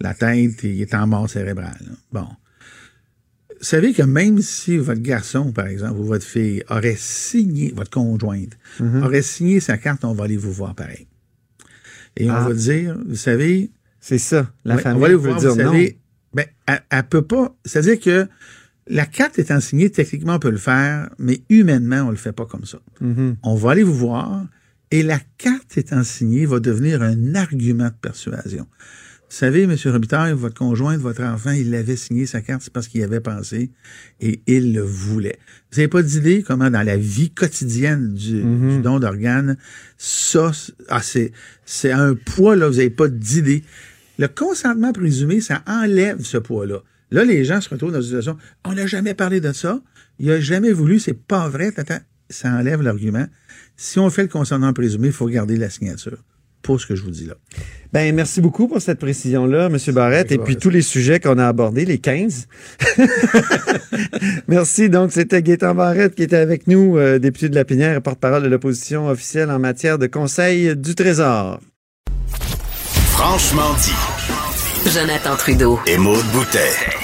la tête et il est en mort cérébrale. Bon. Vous savez que même si votre garçon, par exemple, ou votre fille aurait signé, votre conjointe, aurait signé sa carte, on va aller vous voir pareil. Et Ah. on va dire, vous savez, C'est ça. La Ouais, famille on va aller veut voir, dire vous non. savez, ben, elle, elle peut pas. C'est-à-dire que la carte étant signée, techniquement, on peut le faire, mais humainement, on le fait pas comme ça. Mhm. On va aller vous voir et la carte étant signée va devenir un argument de persuasion. Vous savez, M. Robitaille, votre conjointe, votre enfant, il avait signé sa carte, c'est parce qu'il y avait pensé et il le voulait. Vous n'avez pas d'idée comment dans la vie quotidienne du, du don d'organes, ça, c'est- ah, c'est, c'est un poids, là, vous n'avez pas d'idée. Le consentement présumé, ça enlève ce poids-là. Là, les gens se retrouvent dans une situation, on n'a jamais parlé de ça, il n'a jamais voulu, c'est pas vrai, tata. ça enlève l'argument. Si on fait le consentement présumé, il faut garder la signature. Pour ce que je vous dis là. Ben, merci beaucoup pour cette précision-là, M. Barrette, et puis tous les sujets qu'on a abordés, les 15. [LAUGHS] merci. Donc, c'était Gaétan Barrette qui était avec nous, euh, député de la Pinière et porte-parole de l'opposition officielle en matière de conseil du Trésor. Franchement dit. Jonathan Trudeau. Et Maude Boutet.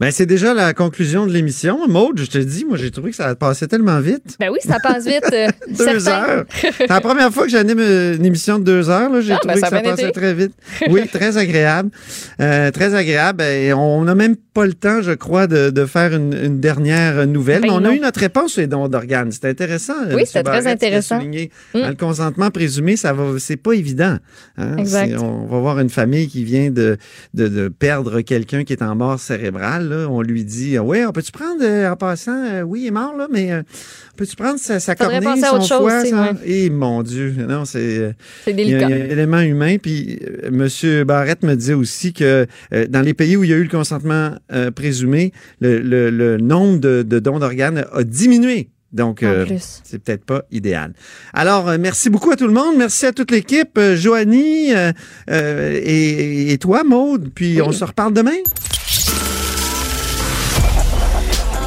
Ben, c'est déjà la conclusion de l'émission. Maude, je te dis, moi, j'ai trouvé que ça passait tellement vite. Ben oui, ça passe vite. euh, [LAUGHS] Deux certain. heures. [LAUGHS] C'est la première fois que j'anime euh, une émission de deux heures. J'ai Ah, ben, trouvé ça que ça passait été. très vite. Oui, [LAUGHS] très agréable. Euh, très agréable. Et on n'a même pas le temps, je crois, de, de faire une, une dernière nouvelle. Ben Mais on non. a eu notre réponse sur les dons d'organes. C'était intéressant. Oui, c'était très intéressant. souligné. Mm. Dans le consentement présumé, ça va, c'est pas évident. hein. Exact. On va voir une famille qui vient de, de, de perdre quelqu'un qui est en mort cérébrale. Là, on lui dit, oui, on peut-tu prendre, euh, en passant, euh, oui, il est mort, là, mais euh, peux-tu prendre sa, sa cornée, penser à son autre chose foie? ouais. Eh, mon Dieu, non, c'est... C'est il y, a, délicat. il y a un élément humain. Puis Monsieur Barrette me disait aussi que euh, dans les pays où il y a eu le consentement euh, présumé, le, le- le nombre de, de dons d'organes a diminué. Donc, euh, c'est peut-être pas idéal. Alors, euh, merci beaucoup à tout le monde. Merci à toute l'équipe. Euh, Joanie et, et toi, Maude. Puis on se reparle demain.